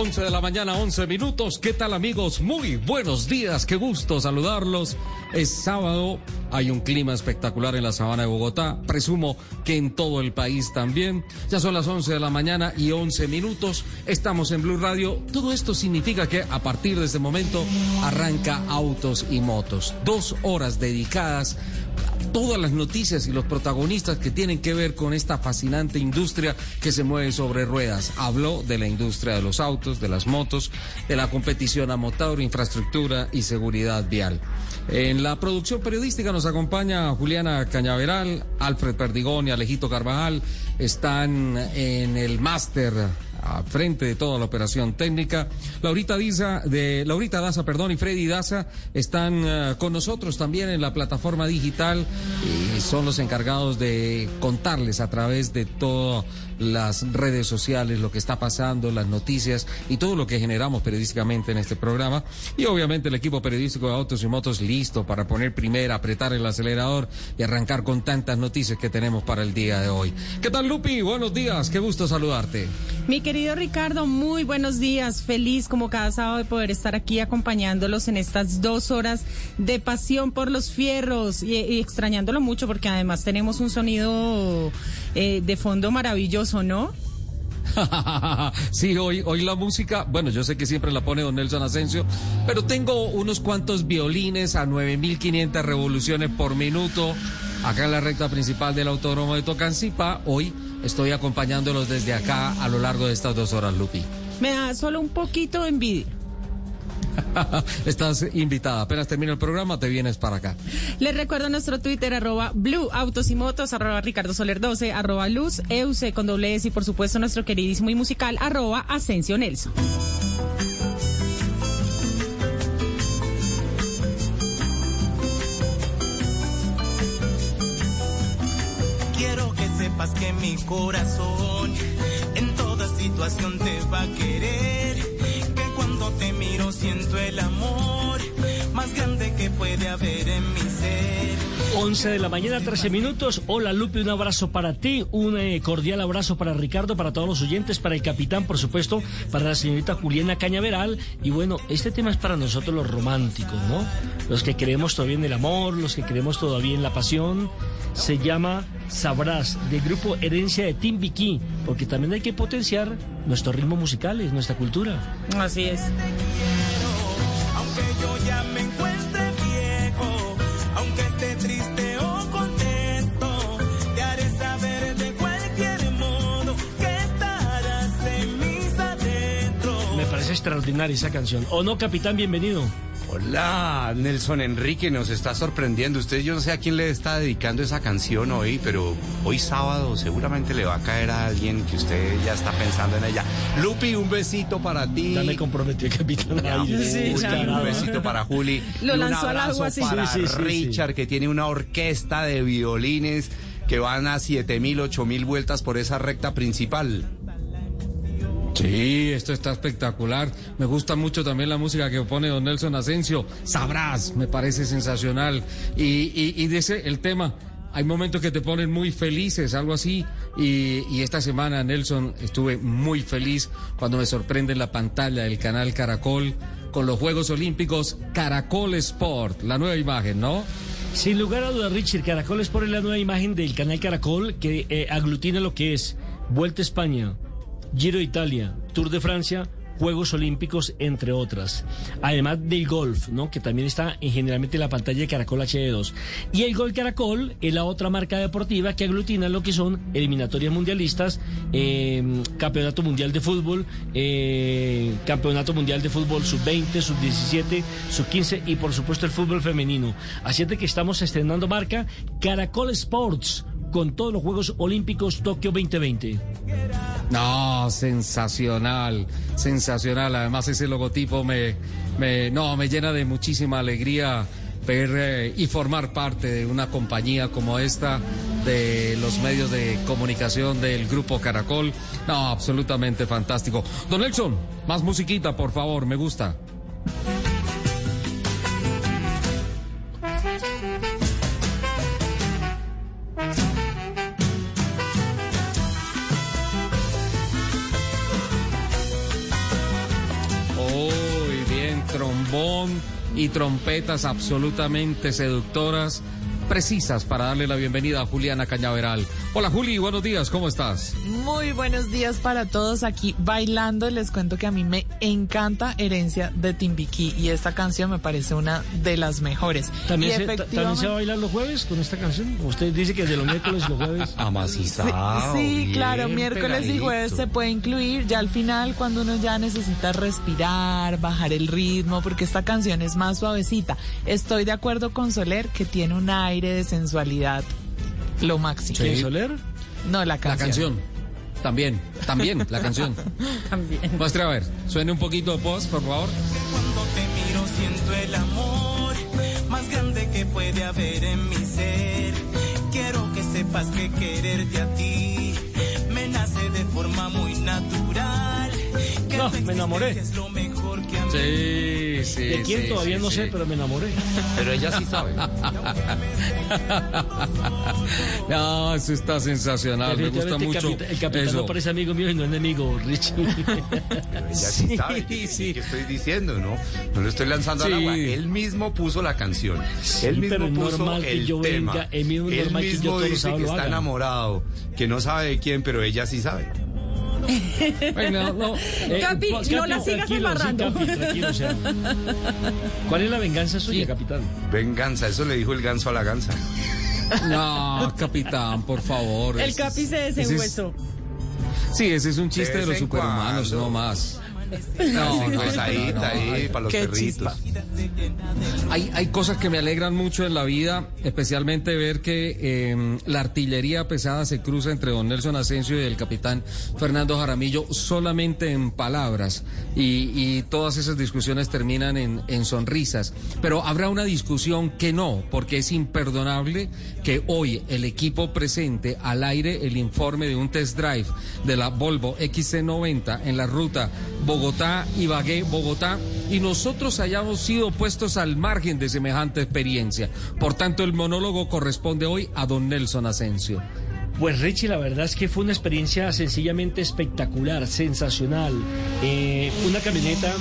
11 de la mañana, 11 minutos. ¿Qué tal amigos? Muy buenos días, qué gusto saludarlos. Es sábado, hay un clima espectacular en la sabana de Bogotá, presumo que en todo el país también. Ya son las 11 de la mañana y 11 minutos, estamos en Blue Radio. Todo esto significa que a partir de este momento arranca Autos y Motos. Dos horas dedicadas todas las noticias y los protagonistas que tienen que ver con esta fascinante industria que se mueve sobre ruedas. Habló de la industria de los autos, de las motos, de la competición a motor, infraestructura y seguridad vial. En la producción periodística nos acompaña Juliana Cañaveral, Alfred Perdigón y Alejito Carvajal. Están en el máster a frente de toda la operación técnica. Laurita Daza, de Laurita Daza, perdón, y Freddy Daza están uh, con nosotros también en la plataforma digital y son los encargados de contarles a través de todas las redes sociales lo que está pasando, las noticias y todo lo que generamos periodísticamente en este programa. Y obviamente el equipo periodístico de Autos y Motos listo para poner primera, apretar el acelerador y arrancar con tantas noticias que tenemos para el día de hoy. ¿Qué tal, Lupi? Buenos días, qué gusto saludarte. Mi querido Ricardo, muy buenos días. Feliz como cada sábado de poder estar aquí acompañándolos en estas dos horas de pasión por los fierros y, y extrañándolo mucho porque además tenemos un sonido eh, de fondo maravilloso, ¿no? sí, hoy, hoy la música, bueno, yo sé que siempre la pone don Nelson Asensio, pero tengo unos cuantos violines a 9.500 revoluciones por minuto acá en la recta principal del Autódromo de Tocancipá. Hoy estoy acompañándolos desde acá a lo largo de estas dos horas, Lupi. Me da solo un poquito de envidia. Estás invitada. Apenas termina el programa, te vienes para acá. Les recuerdo nuestro Twitter, arroba Blue Autos y Motos, arroba Ricardo Soler 12, arroba Luz, Euse con doble S y por supuesto nuestro queridísimo y musical, arroba Asensio Nelson. Quiero que sepas que mi corazón en toda situación te va a querer. Cuando te miro siento el amor más grande que puede haber en mi ser. 11 de la mañana, 13 minutos. Hola Lupe, un abrazo para ti, un eh, cordial abrazo para Ricardo, para todos los oyentes, para el capitán, por supuesto, para la señorita Juliana Cañaveral. Y bueno, este tema es para nosotros los románticos, ¿no? Los que creemos todavía en el amor, los que creemos todavía en la pasión. Se llama Sabrás, del grupo Herencia de Timbiquí, porque también hay que potenciar nuestros ritmos musicales, nuestra cultura. Así es. Aunque yo ya me encuentre extraordinaria esa canción. ¿O no, capitán? Bienvenido. Hola, Nelson Enrique, nos está sorprendiendo. Usted, yo no sé a quién le está dedicando esa canción hoy, pero hoy sábado seguramente le va a caer a alguien que usted ya está pensando en ella. Lupi, un besito para ti. Ya me comprometió el capitán. Sí, Juli, ya no. un besito para Juli. Lo Y un lanzó al agua así. para Sí, sí, sí, sí. Richard, que tiene una orquesta de violines que van a siete mil, ocho mil vueltas por esa recta principal. Sí, esto está espectacular. Me gusta mucho también la música que pone don Nelson Asensio. Sabrás, me parece sensacional. Y, y, y dice el tema. Hay momentos que te ponen muy felices, algo así. Y, esta semana, Nelson, estuve muy feliz cuando me sorprende en la pantalla del canal Caracol con los Juegos Olímpicos Caracol Sport, la nueva imagen, ¿no? Sin lugar a dudas, Richard, Caracol es por la nueva imagen del canal Caracol que eh, aglutina lo que es Vuelta a España, Giro de Italia, Tour de Francia, Juegos Olímpicos, entre otras. Además del golf, ¿no? Que también está en, generalmente en la pantalla de Caracol HD2. Y el Gol Caracol es la otra marca deportiva que aglutina lo que son eliminatorias mundialistas, eh, campeonato mundial de fútbol, eh, campeonato mundial de fútbol sub-20, sub-17, sub-15 y por supuesto el fútbol femenino. Así es de que estamos estrenando marca Caracol Sports con todos los Juegos Olímpicos Tokio 2020. No, sensacional, sensacional. Además ese logotipo me, no, me llena de muchísima alegría ver eh, y formar parte de una compañía como esta, de los medios de comunicación del Grupo Caracol. No, absolutamente fantástico. Don Nelson, más musiquita, por favor, me gusta. Trombón y trompetas absolutamente seductoras, precisas para darle la bienvenida a Juliana Cañaveral. Hola Juli, buenos días, ¿cómo estás? Muy buenos días para todos aquí bailando. Les cuento que a mí me encanta Herencia de Timbiquí y esta canción me parece una de las mejores. ¿También, Y se, ta- ¿También se va a bailar los jueves con esta canción? Usted dice que de los miércoles y los jueves. Amacizado. Sí, sí, claro, miércoles y jueves se puede incluir ya al final cuando uno ya necesita respirar, bajar el ritmo, porque esta canción es más suavecita. Estoy de acuerdo con Soler que tiene un aire de sensualidad lo máximo. ¿Quién Soler? No, la La canción. canción. También, también, la canción. También. Muestre a ver, suene un poquito de post, por favor. Cuando te miro siento el amor más grande que puede haber en mi ser. Quiero que sepas que quererte a ti me nace de forma muy natural. No, me enamoré. Sí, sí. ¿De quién sí, todavía sí, no sí. sé, pero me enamoré? Pero ella sí sabe. No, eso está sensacional, me gusta mucho. El, capita- el capitán eso. no parece amigo mío y no enemigo, Richie. Pero ella sí, sabe. Sí, sí. ¿Qué estoy diciendo, no? No lo estoy lanzando al agua. Él mismo puso la canción. Él mismo puso el yo tema. venga, es mismo Él normal que yo mismo dice que está haga. enamorado, que no sabe de quién, pero ella sí sabe. Bueno, no, Eh, Capi, pa- no la sigas tranquilo, embarrando. Sí, Capi, tranquilo, o sea. ¿Cuál es la venganza suya, Sí. capitán? Venganza, eso le dijo el ganso a la gansa. no, capitán, por favor. El Capi se ese es- desenhuesó. Sí, ese es un chiste De los superhumanos, cuando. no más. No, no, no, ahí, no, ahí, para los qué perritos. Hay, hay cosas que me alegran mucho en la vida, especialmente ver que eh, la artillería pesada se cruza entre don Nelson Asensio y el capitán Fernando Jaramillo solamente en palabras y, y todas esas discusiones terminan en, en sonrisas. Pero habrá una discusión que no, porque es imperdonable que hoy el equipo presente al aire el informe de un test drive de la Volvo XC90 en la ruta Bogotá-Ibagué, Bogotá, y nosotros hayamos sido puestos al margen de semejante experiencia. Por tanto, el monólogo corresponde hoy a don Nelson Asensio. Pues Richie, la verdad es que fue una experiencia sencillamente espectacular, sensacional. Eh, una camioneta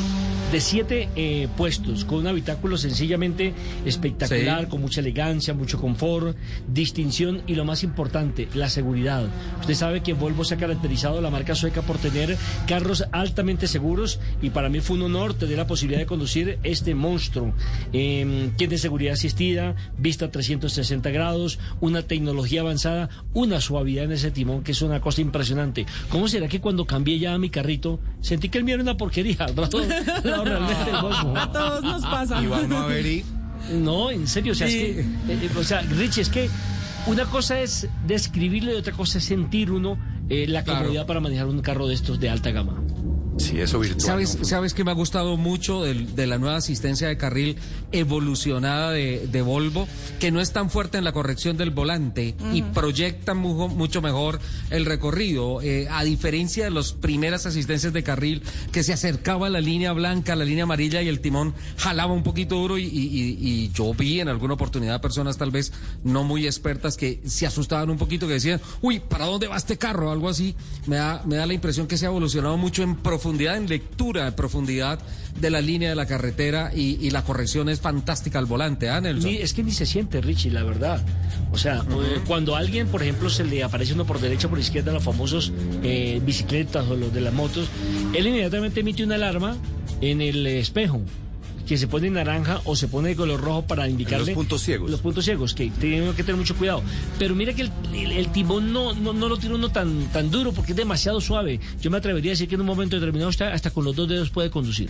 de siete eh, puestos, con un habitáculo sencillamente espectacular, Sí. con mucha elegancia, mucho confort, distinción y lo más importante, la seguridad. Usted sabe que Volvo se ha caracterizado la marca sueca por tener carros altamente seguros y para mí fue un honor tener la posibilidad de conducir este monstruo. Eh, tiene seguridad asistida, vista 360 grados, una tecnología avanzada, una suavidad en ese timón que es una cosa impresionante. ¿Cómo será que cuando cambié ya mi carrito sentí que el mío era una porquería? Realmente el Volvo. A todos nos pasa. Iván Maverick. No, en serio, o sea, es que, eh, eh, o sea, Richie, es que una cosa es describirlo y otra cosa es sentir uno eh, la Claro. comodidad para manejar un carro de estos de alta gama. Sí, eso virtual. ¿Sabes, ¿no? ¿Sabes que me ha gustado mucho del- de, la nueva asistencia de carril evolucionada de, de Volvo? Que no es tan fuerte en la corrección del volante y proyecta mu- mucho mejor el recorrido. Eh, a diferencia de las primeras asistencias de carril que se acercaba a la línea blanca, a la línea amarilla y el timón jalaba un poquito duro y, y- y- y yo vi en alguna oportunidad personas tal vez no muy expertas que se asustaban un poquito, que decían, uy, ¿para dónde va este carro? Algo así. Me da, me da la impresión que se ha evolucionado mucho en profundidad profundidad, en lectura, en profundidad de la línea de la carretera y, y la corrección es fantástica al volante, ¿ah, Nelson? Ni- es que ni se siente, Richie, la verdad. O sea, eh, cuando a alguien, por ejemplo, se le aparece uno por derecha o por izquierda, los famosos eh, bicicletas o los de las motos, él inmediatamente emite una alarma en el espejo que se pone naranja o se pone de color rojo para indicarle puntos ciegos. los puntos ciegos que tienen que tener mucho cuidado pero mira que el, el- el timón no, no, no lo tiene uno tan, tan duro porque es demasiado suave yo me atrevería a decir que en un momento determinado hasta, hasta con los dos dedos puede conducir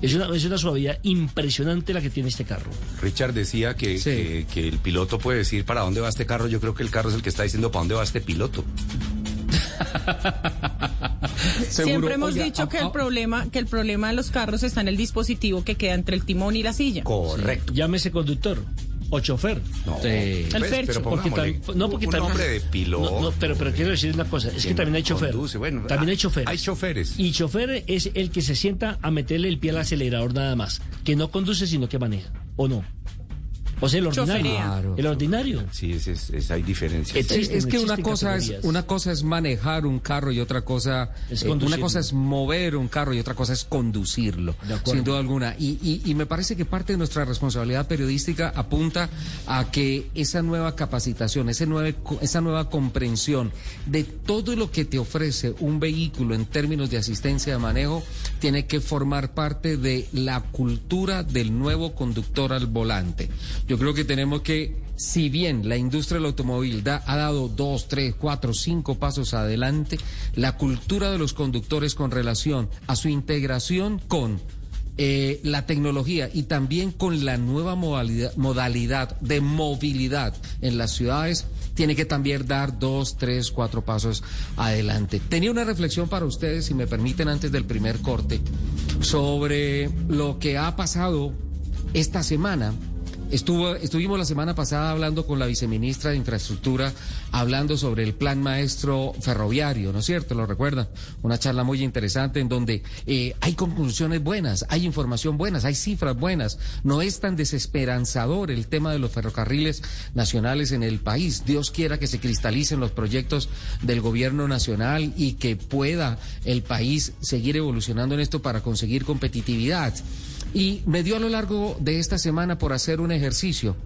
es una, es una suavidad impresionante la que tiene este carro Richard decía que, Sí. que, que el piloto puede decir para dónde va este carro. Yo creo que el carro es el que está diciendo para dónde va este piloto. Seguro. Siempre hemos Oiga, dicho ah, que ah, el problema que el problema de los carros está en el dispositivo que queda entre el timón y la silla. Correcto. llámese conductor o chofer No, Sí. El pues, Fercho. pero Porque tam- no, porque un tam- nombre de piloto. No, no, pero, pero quiero decir una cosa, es que también hay chofer. conduce, bueno, también ah, hay chofer. hay choferes. Y chofer es el que se sienta a meterle el pie al acelerador nada más. Que no conduce, sino que maneja. ¿O no? O sea, el ordinario. Claro. El ordinario. Sí, es, es- es- hay diferencias. Es- que una cosa es una cosa es manejar un carro y otra cosa Es eh, una cosa es mover un carro y otra cosa es conducirlo sin duda alguna y, y- y me parece que parte de nuestra responsabilidad periodística apunta a que esa nueva capacitación ese nueve- esa nueva comprensión de todo lo que te ofrece un vehículo en términos de asistencia de manejo tiene que formar parte de la cultura del nuevo conductor al volante yo creo que tenemos que si bien la industria del automóvil ha dado dos, tres, cuatro, cinco pasos adelante, la cultura de los conductores con relación a su integración con eh, la tecnología y también con la nueva modalidad, modalidad de movilidad en las ciudades tiene que también dar dos, tres, cuatro pasos adelante. Tenía una reflexión para ustedes, si me permiten, antes del primer corte, sobre lo que ha pasado esta semana Estuvo, estuvimos la semana pasada hablando con la viceministra de Infraestructura, hablando sobre el plan maestro ferroviario, ¿no es cierto? ¿Lo recuerdan? Una charla muy interesante en donde eh, hay conclusiones buenas, hay información buenas, hay cifras buenas. No es tan desesperanzador el tema de los ferrocarriles nacionales en el país. Dios quiera que se cristalicen los proyectos del gobierno nacional y que pueda el país seguir evolucionando en esto para conseguir competitividad. Y me dio a lo largo de esta semana por hacer un ejercicio.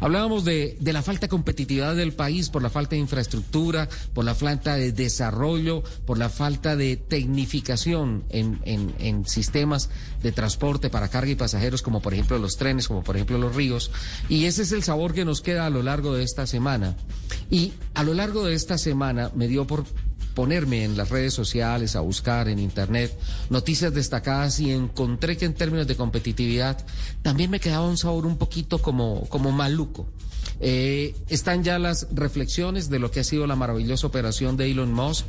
Hablábamos de, de, la falta de competitividad del país por la falta de infraestructura, por la falta de desarrollo, por la falta de tecnificación en, en, en, sistemas de transporte para carga y pasajeros, como por ejemplo los trenes, como por ejemplo los ríos. Y ese es el sabor que nos queda a lo largo de esta semana. Y a lo largo de esta semana me dio por ponerme en las redes sociales, a buscar en internet noticias destacadas y encontré que en términos de competitividad también me quedaba un sabor un poquito como, como maluco. Eh, están ya las reflexiones de lo que ha sido la maravillosa operación de Elon Musk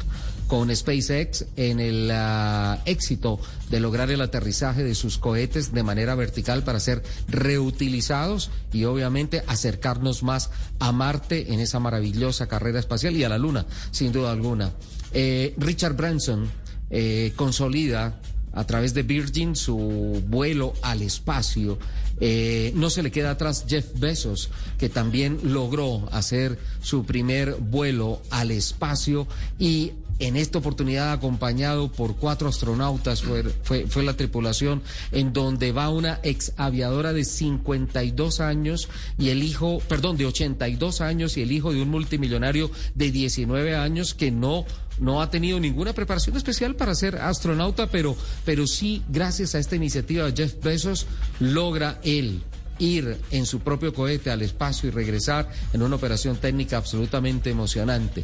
con SpaceX en el uh, éxito de lograr el aterrizaje de sus cohetes de manera vertical para ser reutilizados y obviamente acercarnos más a Marte en esa maravillosa carrera espacial y a la Luna, sin duda alguna. Eh, Richard Branson eh, consolida a través de Virgin su vuelo al espacio. Eh, no se le queda atrás Jeff Bezos, que también logró hacer su primer vuelo al espacio y en esta oportunidad acompañado por cuatro astronautas, fue, fue, fue, la tripulación, en donde va una ex aviadora de 52 años y el hijo, perdón, de 82 años y el hijo de un multimillonario de 19 años que no no ha tenido ninguna preparación especial para ser astronauta, pero, pero sí, gracias a esta iniciativa de Jeff Bezos, logra él ir en su propio cohete al espacio y regresar en una operación técnica absolutamente emocionante.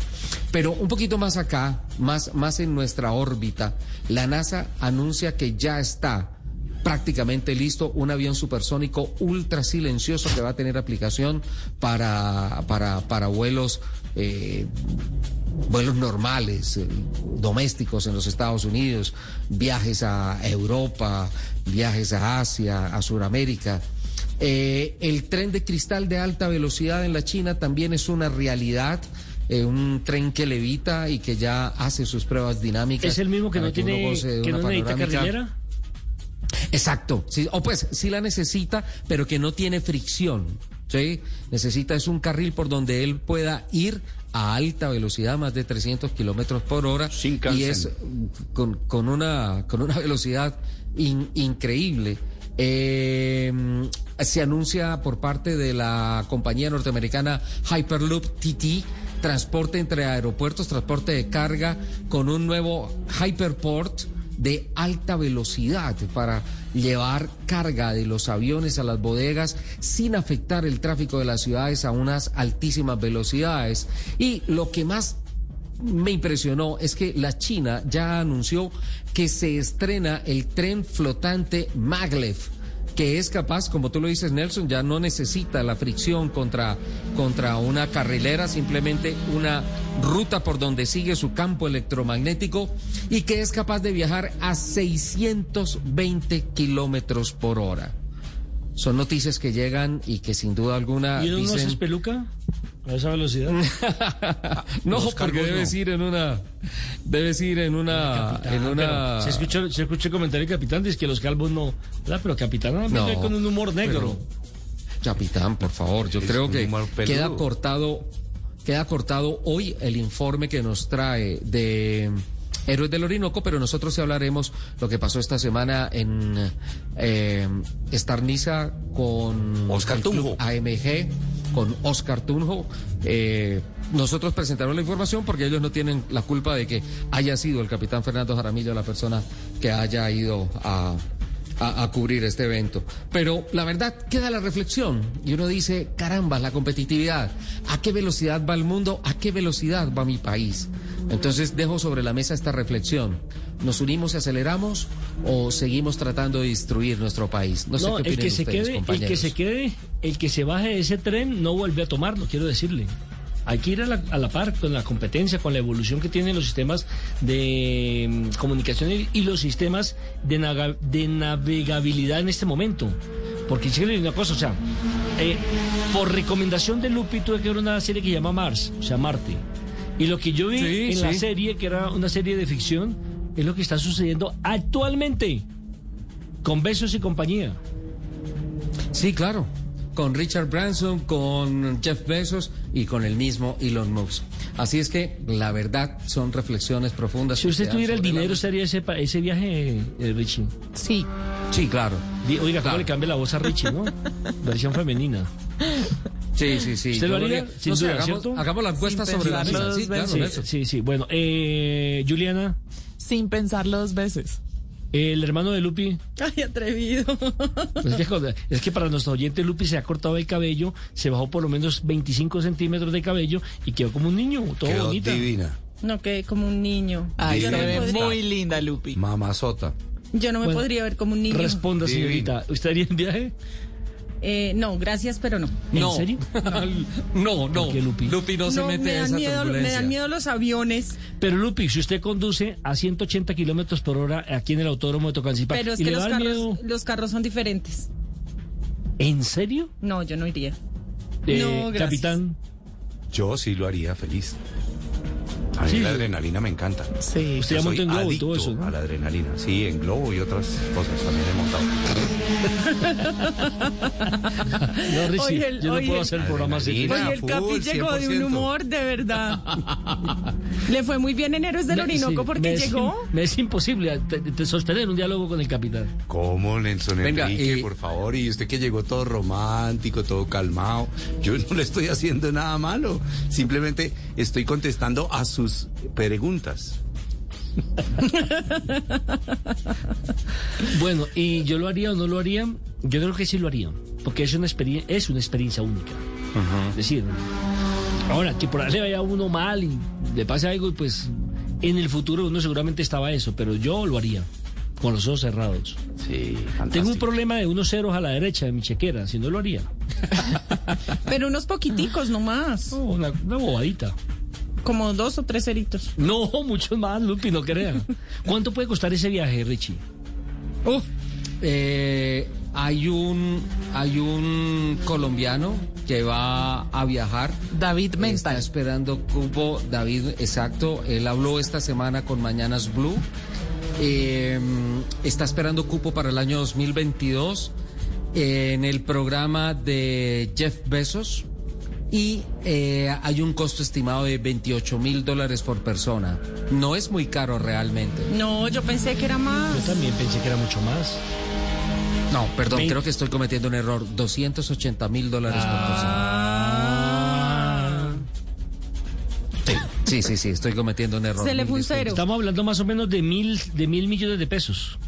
Pero un poquito más acá, más, más en nuestra órbita, la NASA anuncia que ya está prácticamente listo un avión supersónico ultra silencioso que va a tener aplicación para, para, para vuelos eh, vuelos normales, eh, domésticos en los Estados Unidos, viajes a Europa, viajes a Asia, a Sudamérica. Eh, el tren de cristal de alta velocidad en la China también es una realidad. Eh, un tren que levita y que ya hace sus pruebas dinámicas. ¿Es el mismo que no que tiene que no necesita carrilera? Exacto, sí, o pues sí la necesita, pero que no tiene fricción. ¿sí? Necesita es un carril por donde él pueda ir a alta velocidad, más de 300 kilómetros por hora. y es con, con, una, con una velocidad in- increíble. Eh, se anuncia por parte de la compañía norteamericana Hyperloop TT transporte entre aeropuertos, transporte de carga con un nuevo Hyperport de alta velocidad para llevar carga de los aviones a las bodegas sin afectar el tráfico de las ciudades a unas altísimas velocidades. Y lo que más me impresionó es que la China ya anunció que se estrena el tren flotante Maglev que es capaz, como tú lo dices Nelson, ya no necesita la fricción contra, contra una carrilera, simplemente una ruta por donde sigue su campo electromagnético y que es capaz de viajar a 620 kilómetros por hora. Son noticias que llegan y que sin duda alguna ¿Y uno no dicen... a esa velocidad? No, Los porque debes no. ir en una, debes ir en una, en una. Se escuchó, se escuchó el comentario del capitán, dice que los calvos no. ¿verdad? Pero capitán no, No, con un humor negro. Capitán, por favor, yo Es creo que queda cortado, queda cortado hoy el informe que nos trae de Héroes del Orinoco, pero nosotros sí hablaremos lo que pasó esta semana en eh, Estarniza con Oscar el club. AMG, con Oscar Tunjo. Eh, nosotros presentamos la información porque ellos no tienen la culpa de que haya sido el capitán Fernando Jaramillo la persona que haya ido a a, a cubrir este evento. Pero la verdad queda la reflexión y uno dice, caramba, la competitividad, ¿a qué velocidad va el mundo? ¿A qué velocidad va mi país? Entonces dejo sobre la mesa esta reflexión. ¿Nos unimos y aceleramos o seguimos tratando de destruir nuestro país? No sé No, qué el que se quede, el que se quede, el que se baje de ese tren no vuelve a tomarlo, quiero decirle. Hay que ir a la, a la par con la competencia, con la evolución que tienen los sistemas de mm, comunicación y, los sistemas de, naga- de navegabilidad en este momento. Porque digo una cosa, o sea, eh, por recomendación de Lupi tuve que ver una serie que se llama Mars, o sea, Marte. Y lo que yo vi Sí, en la sí. serie, que era una serie de ficción, es lo que está sucediendo actualmente con Besos y compañía. Sí, claro. Con Richard Branson, con Jeff Bezos y con el mismo Elon Musk. Así es que, la verdad, son reflexiones profundas. Si usted tuviera el dinero. ¿estaría ese, ese viaje, eh, Richie? Sí. Sí, claro. Oiga, ¿cómo Claro. le cambia la voz a Richie, no? Versión femenina. Sí, sí, sí. ¿Usted lo haría? Sin No sé, duda, hagamos, ¿cierto? hagamos la encuesta Sin sobre la mesa. Sí, claro. Nelson. Sí, sí. Bueno, eh, Juliana, Sin pensarlo dos veces. El hermano de Lupi. Ay, atrevido. pues es, que, joder, es que para nuestro oyente Lupi se ha cortado el cabello, se bajó por lo menos 25 centímetros de cabello y quedó como un niño, todo Quedó bonita. divina. No quedé como un niño. Ay, se ve muy linda, Lupi. Mamazota. yo no me Bueno, podría ver como un niño. Responda, señorita. ¿Usted haría el viaje? Eh, no, gracias, pero no. ¿En serio? no, no. ¿Por qué, Lupi? no, se mete me en dan, esa miedo, me dan miedo los aviones. Pero Lupi, si usted conduce a 180 kilómetros por hora aquí en el autódromo de Tocancipá, Pero es ¿y que los carros, miedo? los carros son diferentes. ¿En serio? No, yo no iría. Eh, No, gracias. capitán. Yo sí lo haría feliz. A mí Sí. la adrenalina me encanta. Sí. Usted ya montó en globo y todo eso, ¿no? A la adrenalina. Sí, en globo y otras cosas también he montado. No, Richie, Oye, el- yo no puedo hacer el programa así. Oye, el full, Capi llegó de un 100%. humor, de verdad. Le fue muy bien en Héroes del Me- Orinoco sí, porque me es llegó. im- me es imposible te- te sostener un diálogo con el capitán. ¿Cómo, Nelson Venga, Enrique, y- por favor? Y usted que llegó todo romántico, todo calmado. Yo no le estoy haciendo nada malo. Simplemente estoy contestando a sus preguntas. Bueno, y yo lo haría o no lo haría, yo creo que sí lo haría, porque es una experiencia, es una experiencia única. Es decir, ahora que por ahí le vaya uno mal y le pase algo, y pues en el futuro uno seguramente estaba eso, pero yo lo haría con los ojos cerrados. Sí, Tengo un problema de unos ceros a la derecha de mi chequera, si no lo haría. Pero unos poquiticos nomás. No, una, una bobadita. Como dos o tres ceritos. No, muchos más, Lupi, no crean. ¿Cuánto puede costar ese viaje, Richie? Uf, eh, hay un hay un colombiano que va a viajar. David Está Mental. esperando cupo, David, exacto. Él habló esta semana con Mañanas Blue. Eh, está esperando cupo para el año 2022 en el programa de Jeff Bezos. Y eh, hay un costo estimado de 28 mil dólares por persona. No es muy caro realmente. No, yo pensé que era Yo más. también pensé que era mucho más. No, perdón, creo que estoy cometiendo un error. 280 mil dólares por Ah. persona. Sí, sí, sí, estoy cometiendo un error. Se le Mil fue un disculpas. cero. Estamos hablando más o menos de mil, de mil millones de pesos.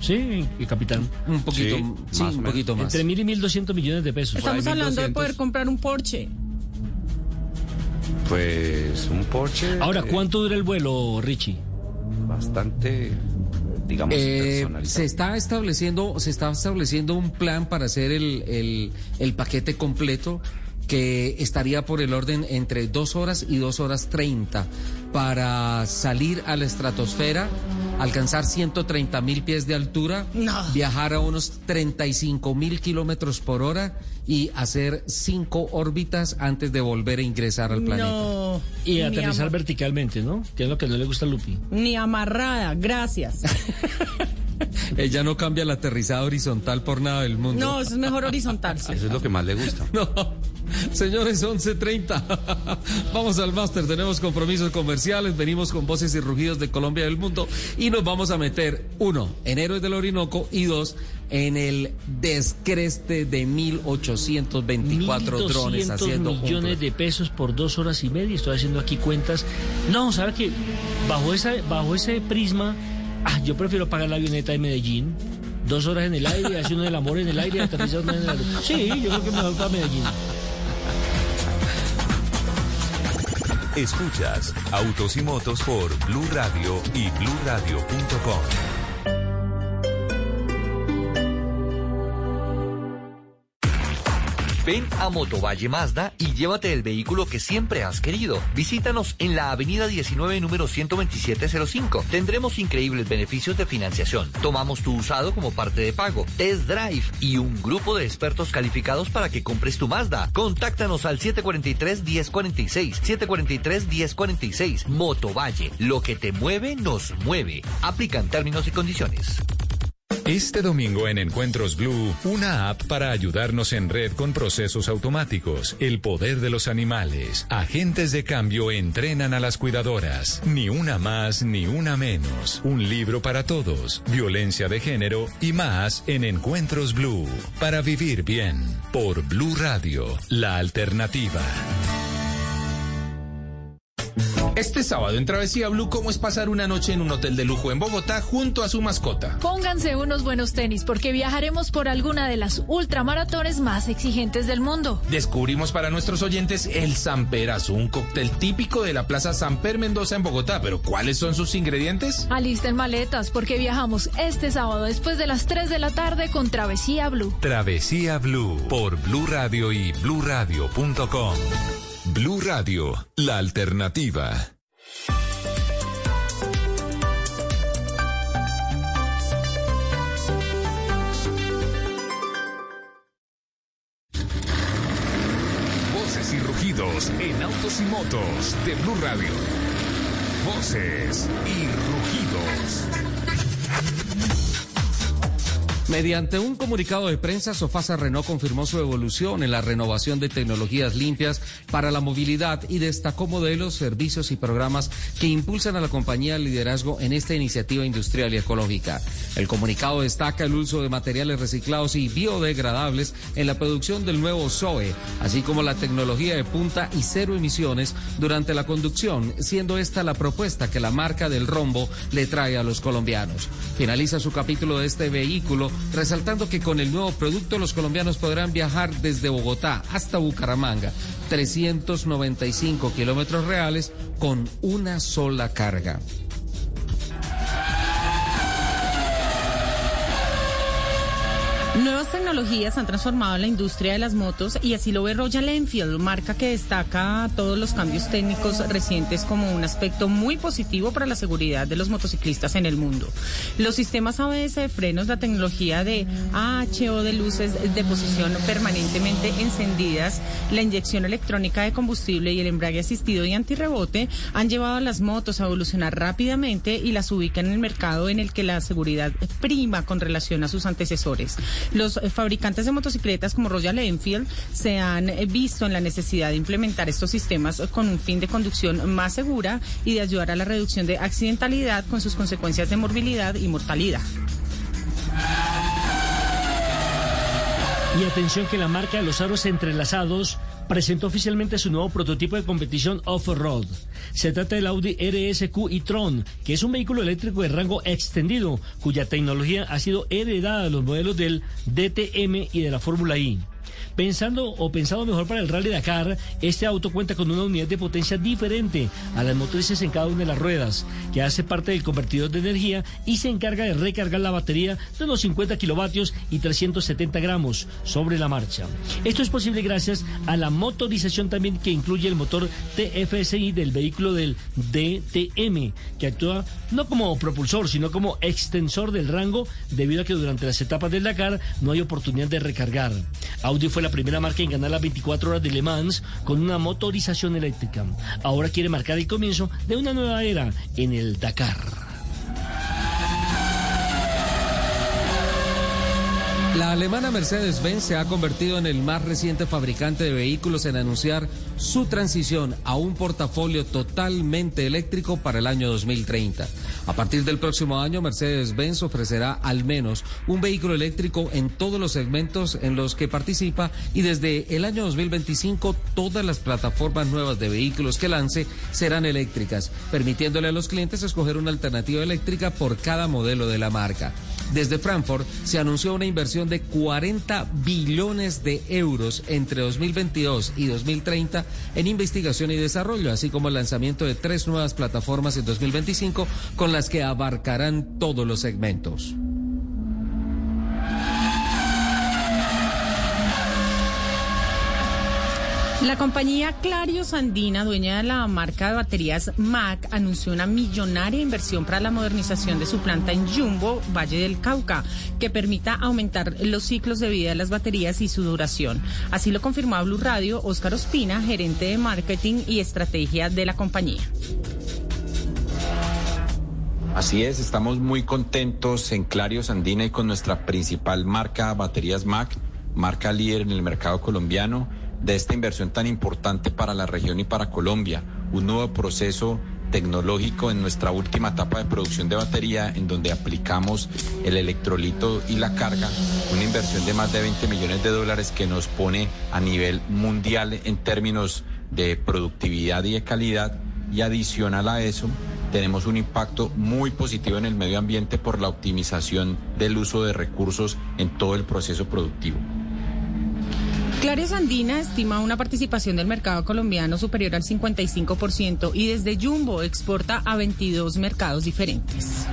Sí, y capitán. Un poquito, Sí, sí, más un poquito más. Entre mil y mil doscientos millones de pesos. Estamos hablando de 1200. poder comprar un Porsche. Pues un Porsche. Ahora, eh, ¿cuánto dura el vuelo, Richie? Bastante, digamos, Eh, se está estableciendo, se está estableciendo un plan para hacer el, el, el paquete completo que estaría por el orden entre dos horas y dos horas treinta para salir a la estratosfera, alcanzar 130 mil pies de altura, No. viajar a unos 35 mil kilómetros por hora y hacer cinco órbitas antes de volver a ingresar al planeta. No. Y aterrizar verticalmente, ¿no? Que es lo que no le gusta a Lupi. Ni amarrada, gracias. Ella no cambia el aterrizado horizontal por nada del mundo. No, eso es mejor horizontal. sí. Eso es lo que más le gusta. No, señores, 11.30. Vamos al máster, tenemos compromisos comerciales, venimos con voces y rugidos de Colombia y del mundo y nos vamos a meter, uno, en Héroes del Orinoco y dos, en el descreste de 1824 drones 1.200 haciendo un millones de pesos por dos horas y media. Estoy haciendo aquí cuentas. No, ¿sabe qué? Bajo, esa, bajo ese prisma, ah, yo prefiero pagar la avioneta de Medellín. Dos horas en el aire, haciendo el amor en el aire, aterrizando en el aire. Sí, yo creo que mejor para Medellín. Escuchas Autos y Motos por Blue Radio y BlueRadio.com. Ven a Motovalle Mazda y llévate el vehículo que siempre has querido. Visítanos en la avenida 19, número 12705. Tendremos increíbles beneficios de financiación. Tomamos tu usado como parte de pago, test drive y un grupo de expertos calificados para que compres tu Mazda. Contáctanos al 743-1046. 743-1046. Motovalle. Lo que te mueve, nos mueve. Aplican términos y condiciones. Este domingo en Encuentros Blue, una app para ayudarnos en red con procesos automáticos, el poder de los animales, agentes de cambio entrenan a las cuidadoras, ni una más ni una menos, un libro para todos, violencia de género y más en Encuentros Blue, para vivir bien, por Blue Radio, la alternativa. Este sábado en Travesía Blue, ¿cómo es pasar una noche en un hotel de lujo en Bogotá junto a su mascota? Pónganse unos buenos tenis porque viajaremos por alguna de las ultramaratones más exigentes del mundo. Descubrimos para nuestros oyentes el Samperazo, un cóctel típico de la Plaza Samper Mendoza en Bogotá. ¿Pero cuáles son sus ingredientes? Alisten maletas porque viajamos este sábado después de las 3 de la tarde con Travesía Blue. Travesía Blue por Blue Radio y BlueRadio.com. Blue Radio, la alternativa. Voces y rugidos en autos y motos de Blue Radio. Voces y rugidos. Mediante un comunicado de prensa, Sofasa Renault confirmó su evolución en la renovación de tecnologías limpias para la movilidad y destacó modelos, servicios y programas que impulsan a la compañía al liderazgo en esta iniciativa industrial y ecológica. El comunicado destaca el uso de materiales reciclados y biodegradables en la producción del nuevo Zoe, así como la tecnología de punta y cero emisiones durante la conducción, siendo esta la propuesta que la marca del rombo le trae a los colombianos. Finaliza su capítulo de este vehículo resaltando que con el nuevo producto los colombianos podrán viajar desde Bogotá hasta Bucaramanga, 395 kilómetros reales con una sola carga. Nuevas tecnologías han transformado la industria de las motos y así lo ve Royal Enfield, marca que destaca todos los cambios técnicos recientes como un aspecto muy positivo para la seguridad de los motociclistas en el mundo. Los sistemas ABS de frenos, la tecnología de AHO de luces de posición permanentemente encendidas, la inyección electrónica de combustible y el embrague asistido y antirrebote han llevado a las motos a evolucionar rápidamente y las ubican en el mercado en el que la seguridad prima con relación a sus antecesores. Los eh, fabricantes de motocicletas como Royal Enfield se han eh, visto en la necesidad de implementar estos sistemas con un fin de conducción más segura y de ayudar a la reducción de accidentalidad con sus consecuencias de morbilidad y mortalidad. Y atención que la marca de los aros entrelazados presentó oficialmente su nuevo prototipo de competición off-road. Se trata del Audi RSQ e-tron, que es un vehículo eléctrico de rango extendido, cuya tecnología ha sido heredada de los modelos del DTM y de la Fórmula I. Pensando o pensado mejor para el Rally Dakar, este auto cuenta con una unidad de potencia diferente a las motrices en cada una de las ruedas, que hace parte del convertidor de energía y se encarga de recargar la batería de unos 50 kilovatios y 370 gramos sobre la marcha. Esto es posible gracias a la motorización también que incluye el motor TFSI del vehículo del DTM, que actúa no como propulsor, sino como extensor del rango, debido a que durante las etapas del Dakar no hay oportunidad de recargar. Audi fue la primera marca en ganar las 24 horas de Le Mans con una motorización eléctrica. Ahora quiere marcar el comienzo de una nueva era en el Dakar. La alemana Mercedes-Benz se ha convertido en el más reciente fabricante de vehículos en anunciar su transición a un portafolio totalmente eléctrico para el año 2030. A partir del próximo año, Mercedes-Benz ofrecerá al menos un vehículo eléctrico en todos los segmentos en los que participa y desde el año 2025 todas las plataformas nuevas de vehículos que lance serán eléctricas, permitiéndole a los clientes escoger una alternativa eléctrica por cada modelo de la marca. Desde Frankfurt se anunció una inversión de 40 billones de euros entre 2022 y 2030 en investigación y desarrollo, así como el lanzamiento de tres nuevas plataformas en 2025 con las que abarcarán todos los segmentos. La compañía Clarios Andina, dueña de la marca de baterías MAC, anunció una millonaria inversión para la modernización de su planta en Jumbo, Valle del Cauca, que permita aumentar los ciclos de vida de las baterías y su duración. Así lo confirmó Blue Radio Óscar Ospina, gerente de marketing y estrategia de la compañía. Así es, estamos muy contentos en Clarios Andina y con nuestra principal marca Baterías MAC, marca líder en el mercado colombiano de esta inversión tan importante para la región y para Colombia, un nuevo proceso tecnológico en nuestra última etapa de producción de batería, en donde aplicamos el electrolito y la carga, una inversión de más de 20 millones de dólares que nos pone a nivel mundial en términos de productividad y de calidad, y adicional a eso, tenemos un impacto muy positivo en el medio ambiente por la optimización del uso de recursos en todo el proceso productivo. Clarios Andina estima una participación del mercado colombiano superior al 55% y desde Jumbo exporta a 22 mercados diferentes.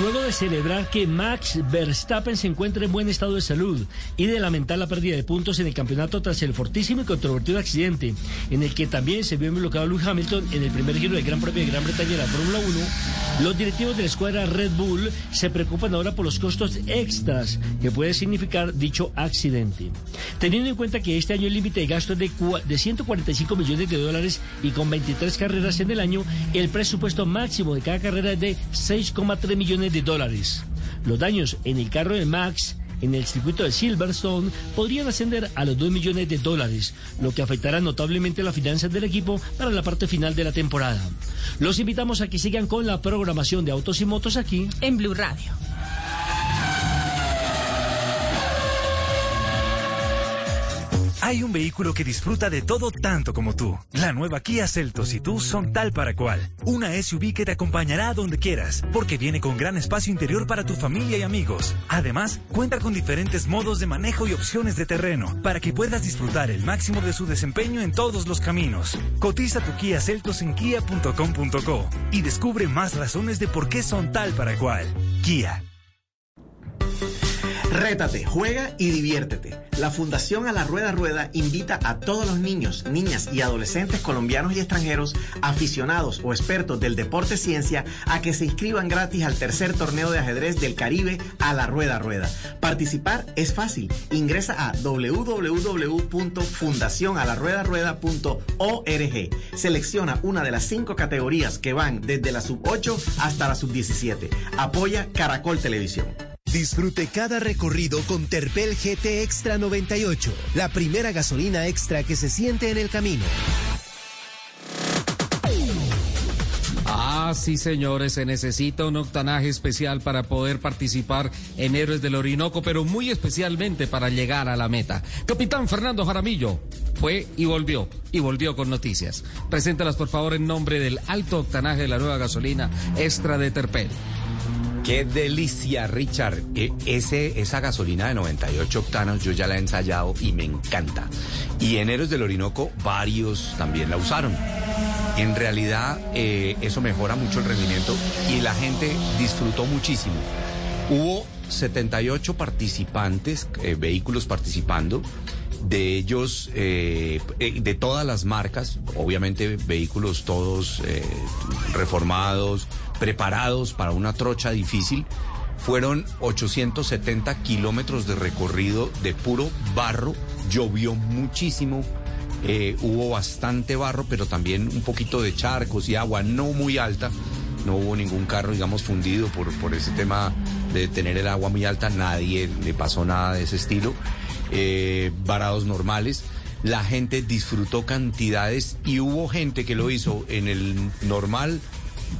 Luego de celebrar que Max Verstappen se encuentra en buen estado de salud y de lamentar la pérdida de puntos en el campeonato tras el fortísimo y controvertido accidente, en el que también se vio involucrado Lewis Hamilton en el primer giro del Gran Premio de Gran Bretaña de la Fórmula 1, los directivos de la escuadra Red Bull se preocupan ahora por los costos extras que puede significar dicho accidente. Teniendo en cuenta que este año el límite de gasto es de 145 millones de dólares y con 23 carreras en el año, el presupuesto máximo de cada carrera es de 6,3 millones de dólares. Los daños en el carro de Max en el circuito de Silverstone podrían ascender a los 2 millones de dólares, lo que afectará notablemente las finanzas del equipo para la parte final de la temporada. Los invitamos a que sigan con la programación de Autos y Motos aquí en Blue Radio. Hay un vehículo que disfruta de todo tanto como tú. La nueva Kia Celtos y tú son tal para cual. Una SUV que te acompañará a donde quieras, porque viene con gran espacio interior para tu familia y amigos. Además, cuenta con diferentes modos de manejo y opciones de terreno, para que puedas disfrutar el máximo de su desempeño en todos los caminos. Cotiza tu Kia Celtos en kia.com.co y descubre más razones de por qué son tal para cual. Kia. Rétate, juega y diviértete. La Fundación A la Rueda Rueda invita a todos los niños, niñas y adolescentes colombianos y extranjeros, aficionados o expertos del deporte ciencia, a que se inscriban gratis al tercer torneo de ajedrez del Caribe A la Rueda Rueda. Participar es fácil. Ingresa a www.fundacionalarruedarueda.org. Selecciona una de las cinco categorías que van desde la sub 8 hasta la sub 17. Apoya Caracol Televisión. Disfrute cada recorrido con Terpel GT Extra 98, la primera gasolina extra que se siente en el camino. Ah, sí, señores, se necesita un octanaje especial para poder participar en Héroes del Orinoco, pero muy especialmente para llegar a la meta. Capitán Fernando Jaramillo fue y volvió, y volvió con noticias. Preséntalas, por favor, en nombre del alto octanaje de la nueva gasolina extra de Terpel. Qué delicia, Richard. E- ese, esa gasolina de 98 octanos yo ya la he ensayado y me encanta. Y en Héroes del Orinoco varios también la usaron. En realidad eh, eso mejora mucho el rendimiento y la gente disfrutó muchísimo. Hubo 78 participantes, eh, vehículos participando, de ellos, eh, de todas las marcas, obviamente vehículos todos reformados, preparados para una trocha difícil. Fueron 870 kilómetros de recorrido de puro barro, llovió muchísimo, eh, hubo bastante barro, pero también un poquito de charcos y agua no muy alta. No hubo ningún carro, digamos, fundido por, por ese tema de tener el agua muy alta. Nadie le pasó nada de ese estilo. Eh, varados normales. La gente disfrutó cantidades y hubo gente que lo hizo en el normal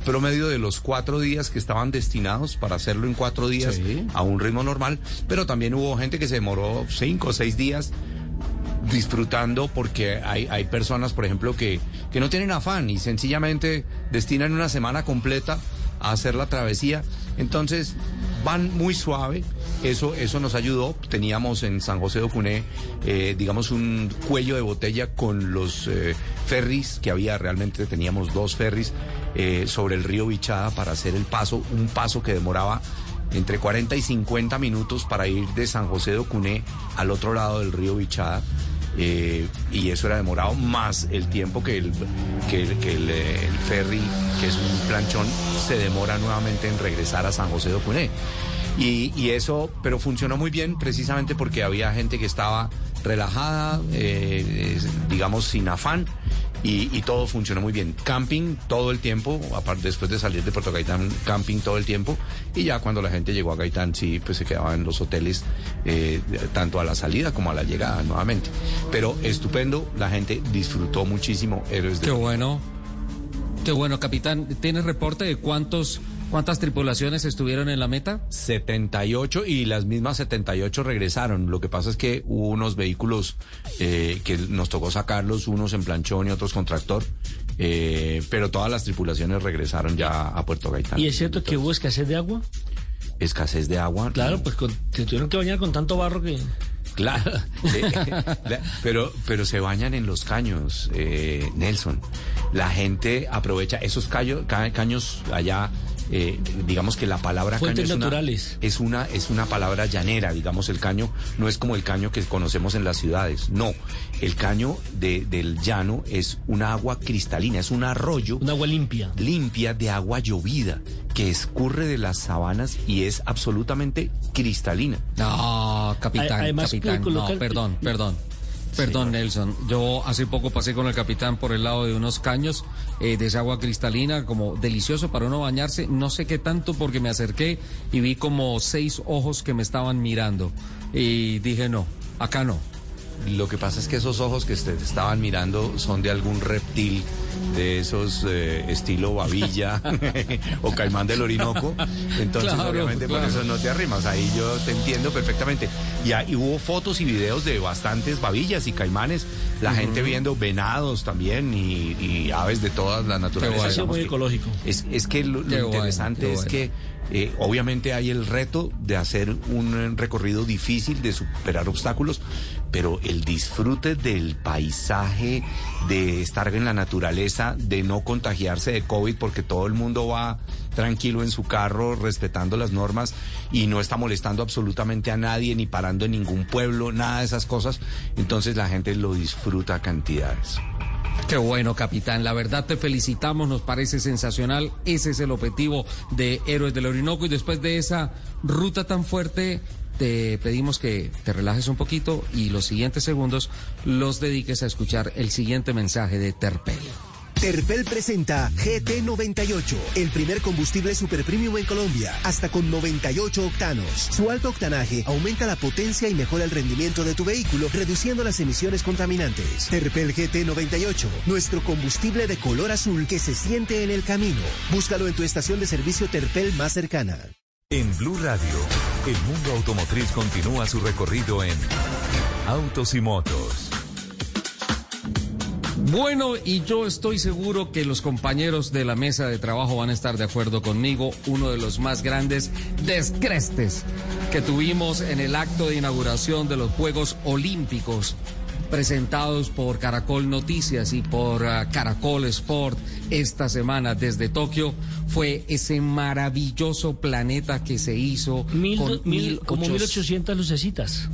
promedio de los cuatro días que estaban destinados para hacerlo en cuatro días a un ritmo normal, pero también hubo gente que se demoró cinco o seis días disfrutando porque hay, hay personas, por ejemplo, que, que no tienen afán y sencillamente destinan una semana completa a hacer la travesía. Entonces van muy suave. Eso, eso nos ayudó. Teníamos en San José de Ocuné, eh, digamos, un cuello de botella con los eh, ferries que había. Realmente teníamos dos ferries eh, sobre el río Bichada para hacer el paso. Un paso que demoraba entre 40 y 50 minutos para ir de San José de Ocuné al otro lado del río Bichada. y eso era demorado más el tiempo que, el, que, el, el ferry, que es un planchón, se demora nuevamente en regresar a San José de Ocuné. Y, y eso, pero funcionó muy bien precisamente porque había gente que estaba relajada, eh, digamos sin afán, y, y todo funcionó muy bien. Camping todo el tiempo, aparte después de salir de Puerto Gaitán, camping todo el tiempo, y ya cuando la gente llegó a Gaitán, sí, pues se quedaba en los hoteles, eh, tanto a la salida como a la llegada nuevamente. Pero estupendo, la gente disfrutó muchísimo Héroes de Qué bueno. Qué bueno, capitán. ¿Tienes reporte de cuántos, cuántas tripulaciones estuvieron en la meta? 78 y las mismas 78 regresaron. Lo que pasa es que hubo unos vehículos eh, que nos tocó sacarlos, unos en planchón y otros con tractor, eh, pero todas las tripulaciones regresaron ya a Puerto Gaitán. ¿Y es cierto que hubo escasez de agua? Escasez de agua. Claro, pues con- se tuvieron que bañar con tanto barro que... Claro, eh, la- pero, pero se bañan en los caños, eh, Nelson. La gente aprovecha esos callo- ca- caños allá. Eh, digamos que la palabra Fuentes caño es una- naturales. es una es una palabra llanera, digamos el caño no es como el caño que conocemos en las ciudades, no, el caño de- del llano es una agua cristalina, es un arroyo, un agua limpia, limpia de agua llovida que escurre de las sabanas y es absolutamente cristalina. No, capitán, Además, capitán, no, colocar- perdón, perdón. Nelson. Yo hace poco pasé con el capitán por el lado de unos caños eh, de esa agua cristalina, como delicioso para uno bañarse. No sé qué tanto porque me acerqué y vi como seis ojos que me estaban mirando. Y dije, no, acá no. Lo que pasa es que esos ojos que usted estaban mirando son de algún reptil de esos eh, estilo babilla o caimán del Orinoco. Entonces, Claro, obviamente, claro. por eso no te arrimas. Ahí yo te entiendo perfectamente. Y, ahí hubo fotos y videos de bastantes babillas y caimanes. La gente viendo venados también y, y aves de todas las naturalezas. Digamos muy que- ecológico. es, es que lo, interesante es que eh, obviamente hay el reto de hacer un eh, recorrido difícil, de superar obstáculos, pero el disfrute del paisaje, de estar en la naturaleza, de no contagiarse de COVID porque todo el mundo va tranquilo en su carro, respetando las normas y no está molestando absolutamente a nadie, ni parando en ningún pueblo, nada de esas cosas. Entonces la gente lo disfruta a cantidades. Qué bueno, capitán. La verdad te felicitamos, nos parece sensacional. Ese es el objetivo de Héroes del Orinoco. Y después de esa ruta tan fuerte, te pedimos que te relajes un poquito y los siguientes segundos los dediques a escuchar el siguiente mensaje de Terpel. Terpel presenta GT98, el primer combustible super premium en Colombia, hasta con 98 octanos. Su alto octanaje aumenta la potencia y mejora el rendimiento de tu vehículo, reduciendo las emisiones contaminantes. Terpel GT98, nuestro combustible de color azul que se siente en el camino. Búscalo en tu estación de servicio Terpel más cercana. En Blue Radio, el mundo automotriz continúa su recorrido en Autos y Motos. Bueno, y yo estoy seguro que los compañeros de la mesa de trabajo van a estar de acuerdo conmigo. Uno de los más grandes descrestes que tuvimos en el acto de inauguración de los Juegos Olímpicos presentados por Caracol Noticias y por uh, Caracol Sport esta semana desde Tokio fue ese maravilloso planeta que se hizo Mil, con mil- como 1800 lucecitas.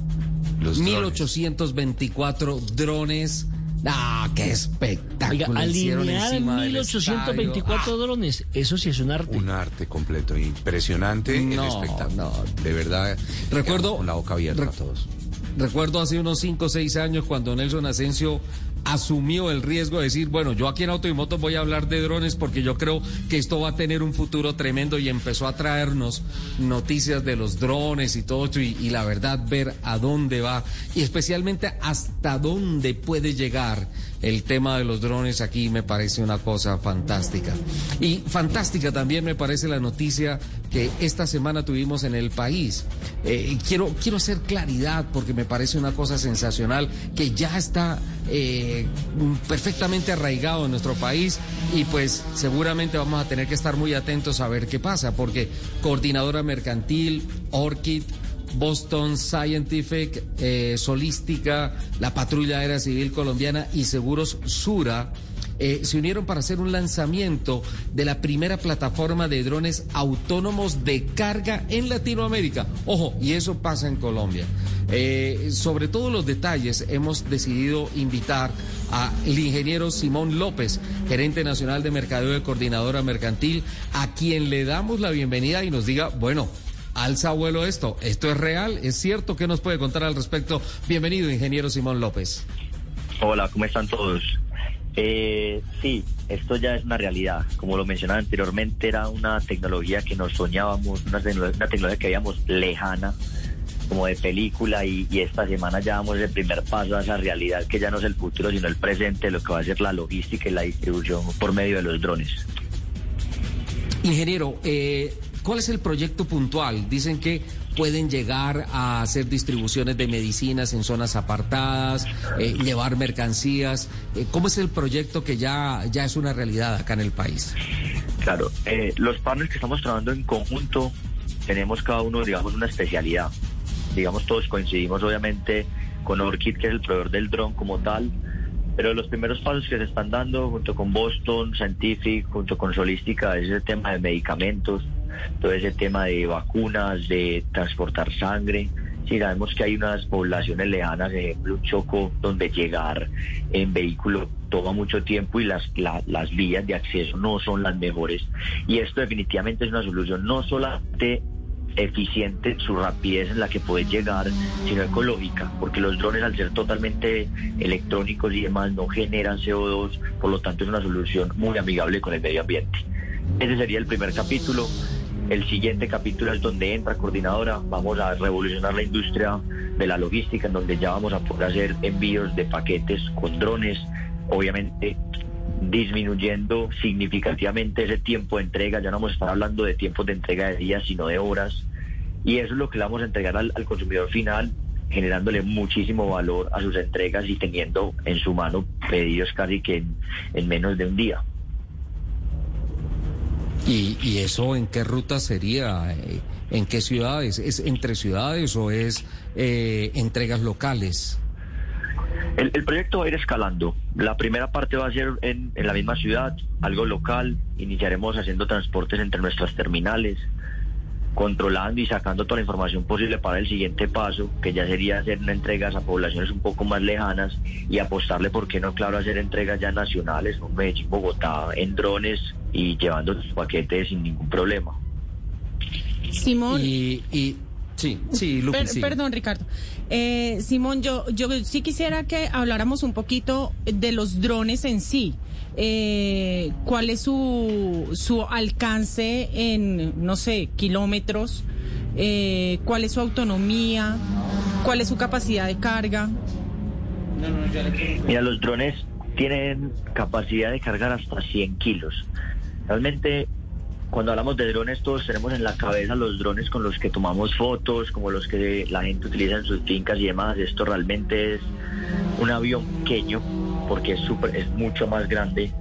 Los 1824 drones. ¡Ah, qué espectáculo! Oiga, alinear encima del 1824 drones, eso sí es un arte. Un arte completo, impresionante No, el espectáculo. De verdad, Recuerdo- con la boca abierta a todos. Recuerdo hace unos 5 o 6 años cuando Nelson Asensio asumió el riesgo de decir, bueno, yo aquí en Auto y Moto voy a hablar de drones porque yo creo que esto va a tener un futuro tremendo y empezó a traernos noticias de los drones y todo esto y, y la verdad ver a dónde va y especialmente hasta dónde puede llegar el tema de los drones aquí me parece una cosa fantástica. Y fantástica también me parece la noticia que esta semana tuvimos en el país. Eh, quiero, quiero hacer claridad porque me parece una cosa sensacional que ya está eh, perfectamente arraigado en nuestro país y pues seguramente vamos a tener que estar muy atentos a ver qué pasa porque coordinadora mercantil, Orchid, Boston Scientific, eh, Solística, la Patrulla Aérea Civil Colombiana y Seguros Sura eh, se unieron para hacer un lanzamiento de la primera plataforma de drones autónomos de carga en Latinoamérica. Ojo, y eso pasa en Colombia. Eh, sobre todos los detalles hemos decidido invitar al ingeniero Simón López, gerente nacional de mercadeo de coordinadora mercantil, a quien le damos la bienvenida y nos diga, bueno, alza vuelo esto, esto es real, es cierto, ¿qué nos puede contar al respecto? Bienvenido, ingeniero Simón López. Hola, ¿cómo están todos? Eh, sí, esto ya es una realidad. Como lo mencionaba anteriormente, era una tecnología que nos soñábamos, una, tecno- una tecnología que veíamos lejana, como de película, y, y esta semana ya damos el primer paso a esa realidad que ya no es el futuro, sino el presente, lo que va a ser la logística y la distribución por medio de los drones. Ingeniero, eh, ¿cuál es el proyecto puntual? Dicen que pueden llegar a hacer distribuciones de medicinas en zonas apartadas, eh, llevar mercancías. Eh, ¿Cómo es el proyecto que ya, ya es una realidad acá en el país? Claro, eh, los partners que estamos trabajando en conjunto tenemos cada uno, digamos, una especialidad. Digamos, todos coincidimos obviamente con Orchid, que es el proveedor del dron como tal, pero los primeros pasos que se están dando junto con Boston Scientific, junto con Solística, es el tema de medicamentos, todo ese tema de vacunas, de transportar sangre. Sí, sabemos que hay unas poblaciones lejanas, ejemplo, un Choco, donde llegar en vehículo toma mucho tiempo y las, la- las vías de acceso no son las mejores. Y esto definitivamente es una solución no solamente eficiente su rapidez en la que puede llegar, sino ecológica, porque los drones al ser totalmente electrónicos y demás no generan CO2, por lo tanto es una solución muy amigable con el medio ambiente. Ese sería el primer capítulo. El siguiente capítulo es donde entra coordinadora. Vamos a revolucionar la industria de la logística, en donde ya vamos a poder hacer envíos de paquetes con drones. Obviamente disminuyendo significativamente ese tiempo de entrega. Ya no vamos a estar hablando de tiempos de entrega de días, sino de horas. Y eso es lo que le vamos a entregar al, consumidor final, generándole muchísimo valor a sus entregas y teniendo en su mano pedidos casi que en menos de un día. ¿Y, y eso en qué ruta sería? Eh, ¿En qué ciudades? ¿Es entre ciudades o es eh, entregas locales? El, proyecto va a ir escalando. La primera parte va a ser en la misma ciudad, algo local. Iniciaremos haciendo transportes entre nuestras terminales, controlando y sacando toda la información posible para el siguiente paso, que ya sería hacer entregas a poblaciones un poco más lejanas y apostarle, ¿por qué no? Claro, hacer entregas ya nacionales, en Medellín, Bogotá, en drones y llevando sus paquetes sin ningún problema. Simón. Y, y sí, sí, Lupi, Per- sí. Perdón, Ricardo. Eh, Simón, yo, yo sí quisiera que habláramos un poquito de los drones en sí. Eh, ¿Cuál es su, su alcance en, no sé, kilómetros? Eh, ¿Cuál es su autonomía? ¿Cuál es su capacidad de carga? Mira, los drones tienen capacidad de cargar hasta 100 kilos. Realmente, cuando hablamos de drones, todos tenemos en la cabeza los drones con los que tomamos fotos, como los que la gente utiliza en sus fincas y demás. Esto realmente es un avión pequeño, porque es, súper- es mucho más grande,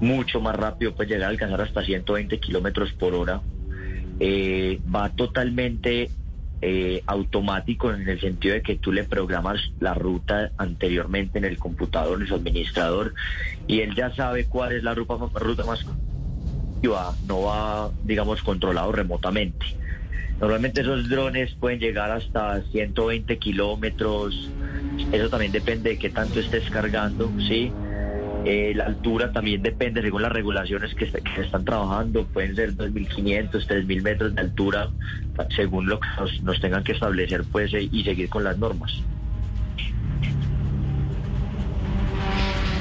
mucho más rápido, puede llegar a alcanzar hasta 120 kilómetros por hora. Eh, va totalmente eh, automático en el sentido de que tú le programas la ruta anteriormente en el computador, en su administrador, y él ya sabe cuál es la ruta, ruta más y va, no va, digamos, controlado remotamente. Normalmente esos drones pueden llegar hasta 120 kilómetros, eso también depende de qué tanto estés cargando, ¿sí? Eh, la altura también depende según las regulaciones que, se- están trabajando, pueden ser 2.500, 3.000 metros de altura, según lo que nos, nos tengan que establecer pues, eh, y seguir con las normas.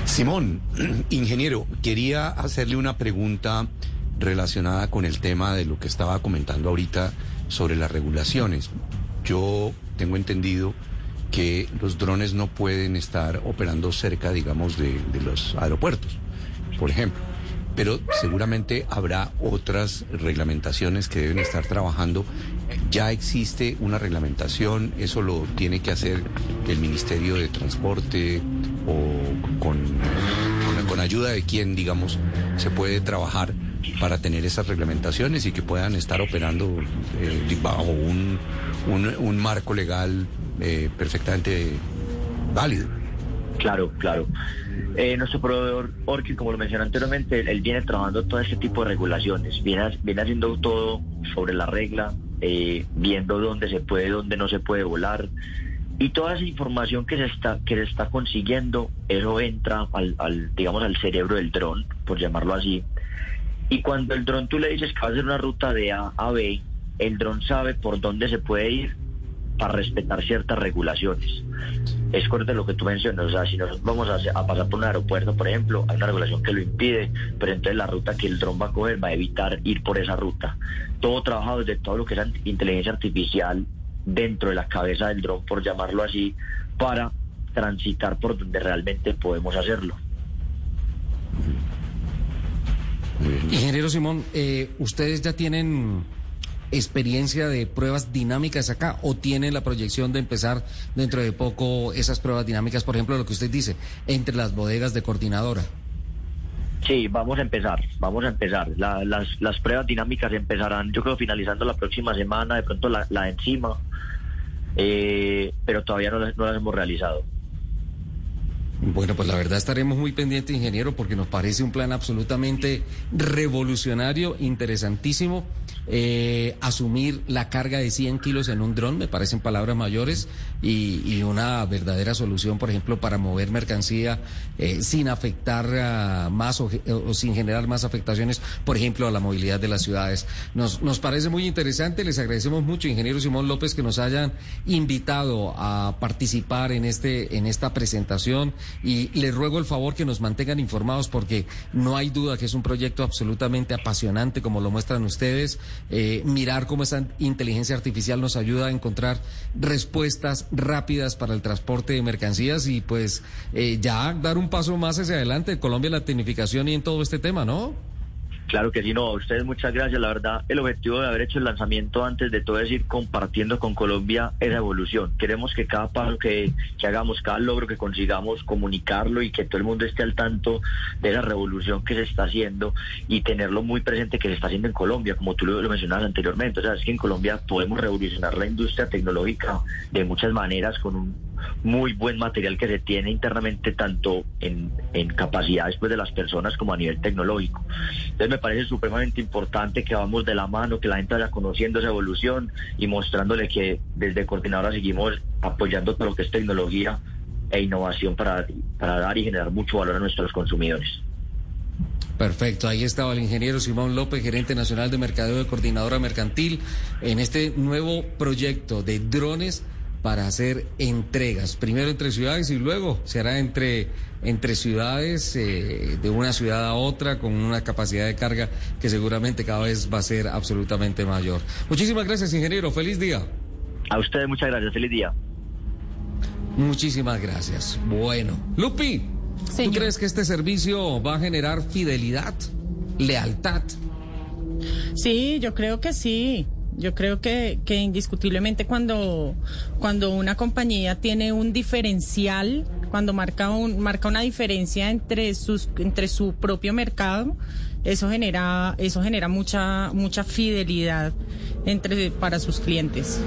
Simón, ingeniero, quería hacerle una pregunta relacionada con el tema de lo que estaba comentando ahorita sobre las regulaciones. Yo tengo entendido que los drones no pueden estar operando cerca, digamos, de, los aeropuertos, por ejemplo. Pero seguramente habrá otras reglamentaciones que deben estar trabajando. Ya existe una reglamentación, eso lo tiene que hacer el Ministerio de Transporte o con, con, con ayuda de quién, digamos, se puede trabajar para tener esas reglamentaciones y que puedan estar operando eh, bajo un, un, marco legal eh, perfectamente válido. Claro, claro. Eh, nuestro proveedor Orchid, como lo mencioné anteriormente, él, él viene trabajando todo este tipo de regulaciones, viene, viene haciendo todo sobre la regla, eh, viendo dónde se puede, dónde no se puede volar. Y toda esa información que se está, que se está consiguiendo, eso entra al, al, digamos, al cerebro del dron, por llamarlo así. Y cuando el dron tú le dices que va a hacer una ruta de A a B, el dron sabe por dónde se puede ir para respetar ciertas regulaciones. Es correcto lo que tú mencionas, o sea, si nos vamos a, a pasar por un aeropuerto, por ejemplo, hay una regulación que lo impide, pero entonces la ruta que el dron va a coger va a evitar ir por esa ruta. Todo trabajado desde todo lo que es inteligencia artificial dentro de la cabeza del dron, por llamarlo así, para transitar por donde realmente podemos hacerlo. Ingeniero Simón, eh, ¿ustedes ya tienen experiencia de pruebas dinámicas acá o tienen la proyección de empezar dentro de poco esas pruebas dinámicas, por ejemplo, lo que usted dice, entre las bodegas de coordinadora? Sí, vamos a empezar, vamos a empezar. La- las, las pruebas dinámicas empezarán, yo creo, finalizando la próxima semana, de pronto la, la de encima, eh, pero todavía no las, no las hemos realizado. Bueno, pues la verdad estaremos muy pendientes, ingeniero, porque nos parece un plan absolutamente revolucionario, interesantísimo. Eh, asumir la carga de 100 kilos en un dron, me parecen palabras mayores, y, una verdadera solución, por ejemplo, para mover mercancía eh, sin afectar más o, o sin generar más afectaciones, por ejemplo, a la movilidad de las ciudades. Nos, nos parece muy interesante, les agradecemos mucho, ingeniero Simón López, que nos hayan invitado a participar en, este, en esta presentación y les ruego el favor que nos mantengan informados porque no hay duda que es un proyecto absolutamente apasionante como lo muestran ustedes. Eh, mirar cómo esa inteligencia artificial nos ayuda a encontrar respuestas rápidas para el transporte de mercancías y pues eh, ya dar un paso más hacia adelante Colombia la tecnificación y en todo este tema, ¿no? Claro que sí, no, a ustedes muchas gracias. La verdad, el objetivo de haber hecho el lanzamiento antes de todo es ir compartiendo con Colombia esa evolución. Queremos que cada paso que, que hagamos, cada logro que consigamos, comunicarlo y que todo el mundo esté al tanto de esa revolución que se está haciendo y tenerlo muy presente que se está haciendo en Colombia, como tú lo mencionabas anteriormente. O sea, es que en Colombia podemos revolucionar la industria tecnológica de muchas maneras con un muy buen material que se tiene internamente tanto en, en capacidades pues, de las personas como a nivel tecnológico. Entonces me parece supremamente importante que vamos de la mano, que la gente vaya conociendo esa evolución y mostrándole que desde Coordinadora seguimos apoyando todo lo que es tecnología e innovación para, para dar y generar mucho valor a nuestros consumidores. Perfecto, ahí estaba el ingeniero Simón López, gerente nacional de mercadeo de Coordinadora Mercantil, en este nuevo proyecto de drones para hacer entregas, primero entre ciudades y luego se hará entre, entre ciudades, eh, de una ciudad a otra, con una capacidad de carga que seguramente cada vez va a ser absolutamente mayor. Muchísimas gracias, ingeniero, feliz día. A ustedes muchas gracias, feliz día. Muchísimas gracias. Bueno, Lupi, ¿tú crees que este servicio va a generar fidelidad, lealtad? Sí, yo creo que sí. Yo creo que, que indiscutiblemente cuando, cuando una compañía tiene un diferencial, cuando marca, un, marca una diferencia entre, sus, entre su propio mercado, eso genera, eso genera mucha, mucha fidelidad entre, para sus clientes.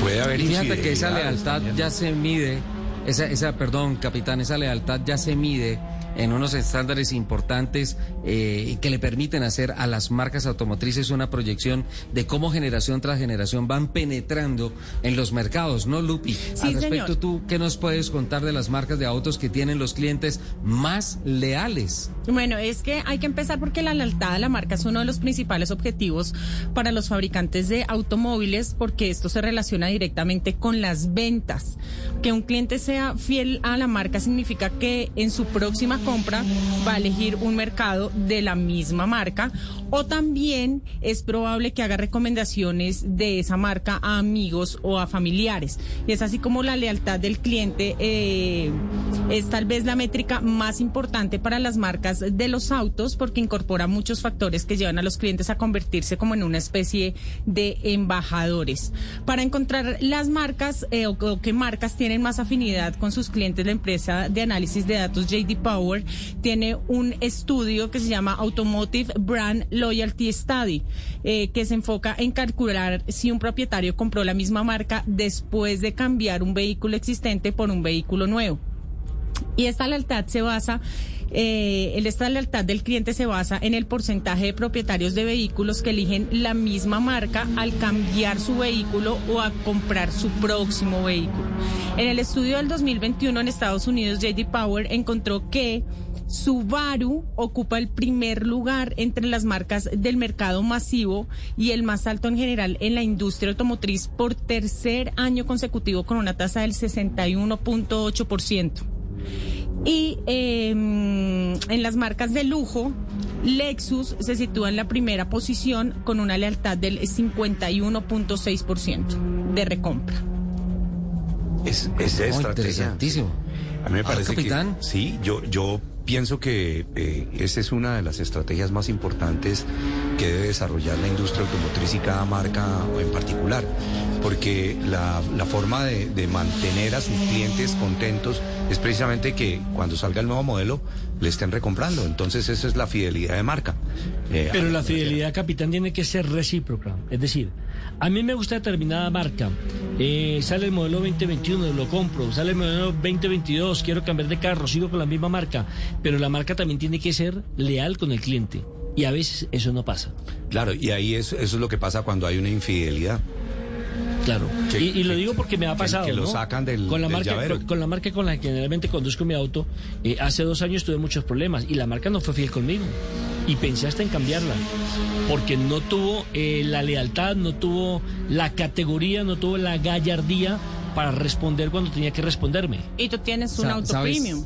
Puede haber Y fíjate que esa lealtad ya se mide, esa, esa, perdón, capitán, esa lealtad ya se mide en unos estándares importantes eh, que le permiten hacer a las marcas automotrices una proyección de cómo generación tras generación van penetrando en los mercados, ¿no, Lupi? Sí, Al respecto, señor. ¿tú qué nos puedes contar de las marcas de autos que tienen los clientes más leales? Bueno, es que hay que empezar porque la lealtad a la marca es uno de los principales objetivos para los fabricantes de automóviles porque esto se relaciona directamente con las ventas. Que un cliente sea fiel a la marca significa que en su próxima compra va a elegir un mercado de la misma marca o también es probable que haga recomendaciones de esa marca a amigos o a familiares. Y es así como la lealtad del cliente eh, es tal vez la métrica más importante para las marcas de los autos porque incorpora muchos factores que llevan a los clientes a convertirse como en una especie de embajadores. Para encontrar las marcas eh, o, o qué marcas tienen más afinidad con sus clientes, la empresa de análisis de datos JD Power tiene un estudio que se llama Automotive Brand Loyalty Study, eh, que se enfoca en calcular si un propietario compró la misma marca después de cambiar un vehículo existente por un vehículo nuevo. Y esta lealtad se basa, eh, esta lealtad del cliente se basa en el porcentaje de propietarios de vehículos que eligen la misma marca al cambiar su vehículo o a comprar su próximo vehículo. En el estudio del 2021 en Estados Unidos, JD Power encontró que Subaru ocupa el primer lugar entre las marcas del mercado masivo y el más alto en general en la industria automotriz por tercer año consecutivo con una tasa del 61.8%. Y eh, en las marcas de lujo, Lexus se sitúa en la primera posición con una lealtad del 51.6% de recompra. Es, es Oh, estrategia. interesantísimo. A mí me Ah, parece capitán. que sí, yo, yo pienso que eh, esa es una de las estrategias más importantes que debe desarrollar la industria automotriz y cada marca en particular, porque la, la forma de, de mantener a sus clientes contentos es precisamente que cuando salga el nuevo modelo le estén recomprando, entonces esa es la fidelidad de marca. Eh, Pero la fidelidad, capitán, tiene que ser recíproca. Es decir, a mí me gusta determinada marca. Eh, sale el modelo 2021, lo compro. Sale el modelo 2022, quiero cambiar de carro, sigo con la misma marca. Pero la marca también tiene que ser leal con el cliente. Y a veces eso no pasa. Claro, y ahí es, eso es lo que pasa cuando hay una infidelidad. Claro. Que- y, y lo que- digo porque me ha que- pasado. que lo ¿no? sacan del- con la del marca, llavero. con, con la marca con la que generalmente conduzco mi auto. eh, hace dos años tuve muchos problemas y la marca no fue fiel conmigo. Y pensé hasta en cambiarla. Porque no tuvo eh, la lealtad, no tuvo la categoría, no tuvo la gallardía para responder cuando tenía que responderme. Y tú tienes un Sa- auto ¿sabes? premium.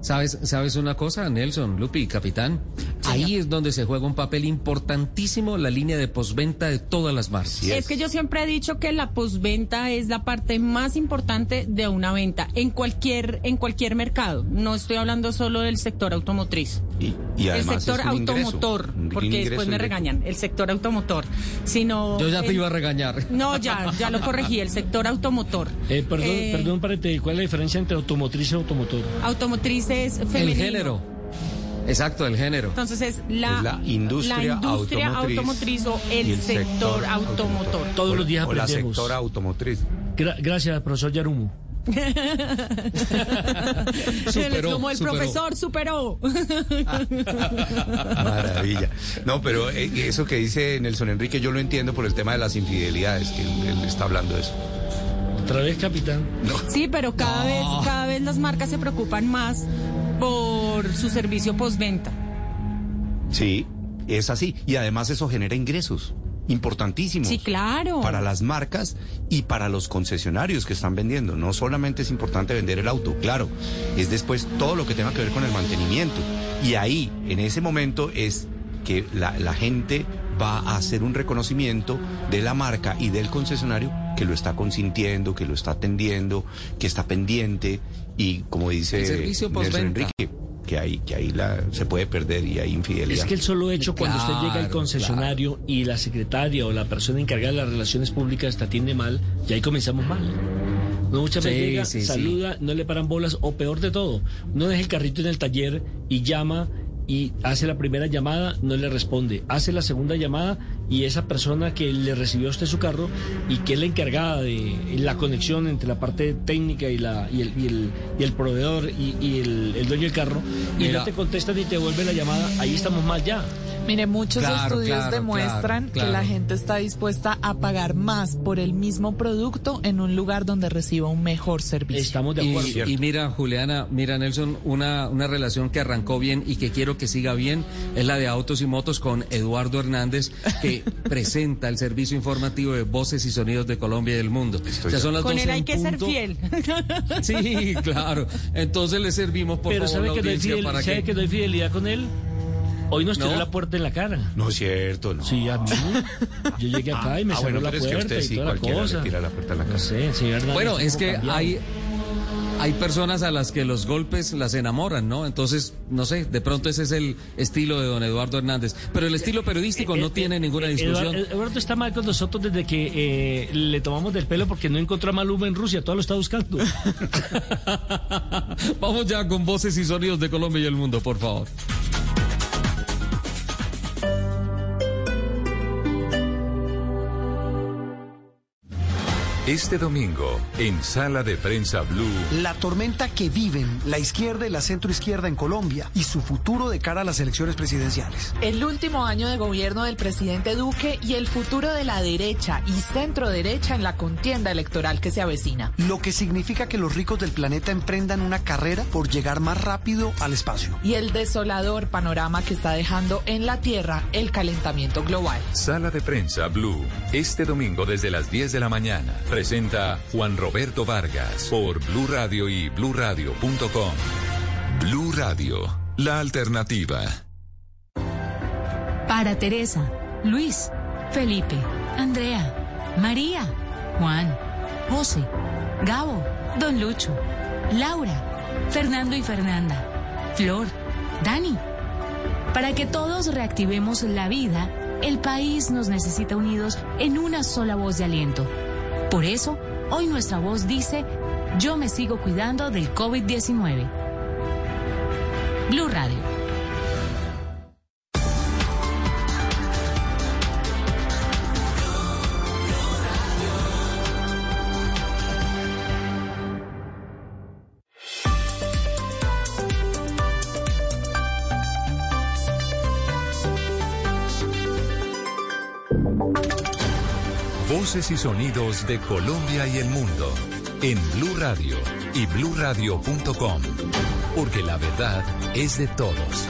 ¿Sabes, ¿Sabes una cosa, Nelson, Lupi, capitán? Ahí es donde se juega un papel importantísimo la línea de postventa de todas las marcas. Es que yo siempre he dicho que la postventa es la parte más importante de una venta en cualquier en cualquier mercado. No estoy hablando solo del sector automotriz. Y, y el además sector es un ingreso, automotor, un porque ingreso después me regañan. El sector automotor, sino Yo ya te el- iba a regañar. No, ya ya lo corregí. El sector automotor. Eh, perdón, Eh, perdón, párate, ¿cuál es la diferencia entre automotriz y automotor? Automotriz es El femenino. género. Exacto, el género. Entonces es la, Es la industria la industria automotriz automotriz o el, sector, sector automotor. Todos O- los días o la aprendemos. sectora automotriz. Gra- gracias, profesor Yarumu. Él es como el superó. profesor superó. Maravilla. No, pero eh, eso que dice Nelson Enrique yo lo entiendo por el tema de las infidelidades, que él, él está hablando de eso. Otra vez, capitán. Sí, pero cada vez, cada vez las marcas se preocupan más por su servicio postventa. Sí, es así. Y además eso genera ingresos importantísimos. Sí, claro. Para las marcas y para los concesionarios que están vendiendo. No solamente es importante vender el auto, claro, es después todo lo que tenga que ver con el mantenimiento. Y ahí, en ese momento, es que la, la gente va a hacer un reconocimiento de la marca y del concesionario que lo está consintiendo, que lo está atendiendo, que está pendiente y como dice El servicio. Enrique, que ahí, que ahí la, se puede perder y hay infidelidad. Es que el solo hecho cuando usted llega al Claro, concesionario y la secretaria o la persona encargada de las relaciones públicas te atiende mal, ya ahí comenzamos mal. No muchas veces Sí, llega, sí, sí. saluda, no le paran bolas o peor de todo, uno deja el carrito en el taller y llama y hace la primera llamada, no le responde, hace la segunda llamada y esa persona que le recibió a usted su carro y que es la encargada de la conexión entre la parte técnica y, la, y, el, y, el, y el proveedor y, y el, el dueño del carro y Mira. no te contesta ni te devuelve la llamada, ahí estamos mal ya. Mire, muchos Claro, estudios claro, demuestran claro, que la gente está dispuesta a pagar más por el mismo producto en un lugar donde reciba un mejor servicio. Estamos Y, y mira, Juliana, mira, Nelson, una, una relación que arrancó bien y que quiero que siga bien es la de Autos y Motos con Eduardo Hernández, que presenta el servicio informativo de voces y sonidos de Colombia y del mundo. O sea, son las Con 12 él hay que ser punto. fiel. Sí, claro. Entonces le servimos, por Pero favor, ¿sabe, la que no, hay audiencia fidel- para sabe que... que no hay fidelidad con él? Hoy nos tiró ¿No? la puerta en la cara. No es cierto, no. Sí, a mí. Yo llegué acá y me Ah, cerró bueno, la pero es que puerta usted y sí, la le tira la puerta en la No cara. sé, señor Hernández, Bueno, es que cambiado. hay, hay personas a las que los golpes las enamoran, ¿no? Entonces, no sé, de pronto ese es el estilo de don Eduardo Hernández. Pero el estilo periodístico no tiene ninguna discusión. Eduardo, Eduardo está mal con nosotros desde que eh, le tomamos del pelo porque no encontró a Maluma en Rusia, todo lo está buscando. Vamos ya con voces y sonidos de Colombia y el mundo, por favor. Este domingo, en Sala de Prensa Blue, La tormenta que viven la izquierda y la centroizquierda en Colombia y su futuro de cara a las elecciones presidenciales. El último año de gobierno del presidente Duque y el futuro de la derecha y centro derecha en la contienda electoral que se avecina. Lo que significa que los ricos del planeta emprendan una carrera por llegar más rápido al espacio. Y el desolador panorama que está dejando en la Tierra el calentamiento global. Sala de Prensa Blue, este domingo desde las 10 de la mañana. Presenta Juan Roberto Vargas por Blue Radio y bluradio.com. Blue Radio, la alternativa. Para Teresa, Luis, Felipe, Andrea, María, Juan, José, Gabo, Don Lucho, Laura, Fernando y Fernanda, Flor, Dani. Para que todos reactivemos la vida, el país nos necesita unidos en una sola voz de aliento. Por eso, hoy nuestra voz dice, yo me sigo cuidando del COVID-19. Blue Radio. Voces y sonidos de Colombia y el mundo en Blue Radio y bluradio.com. Porque la verdad es de todos.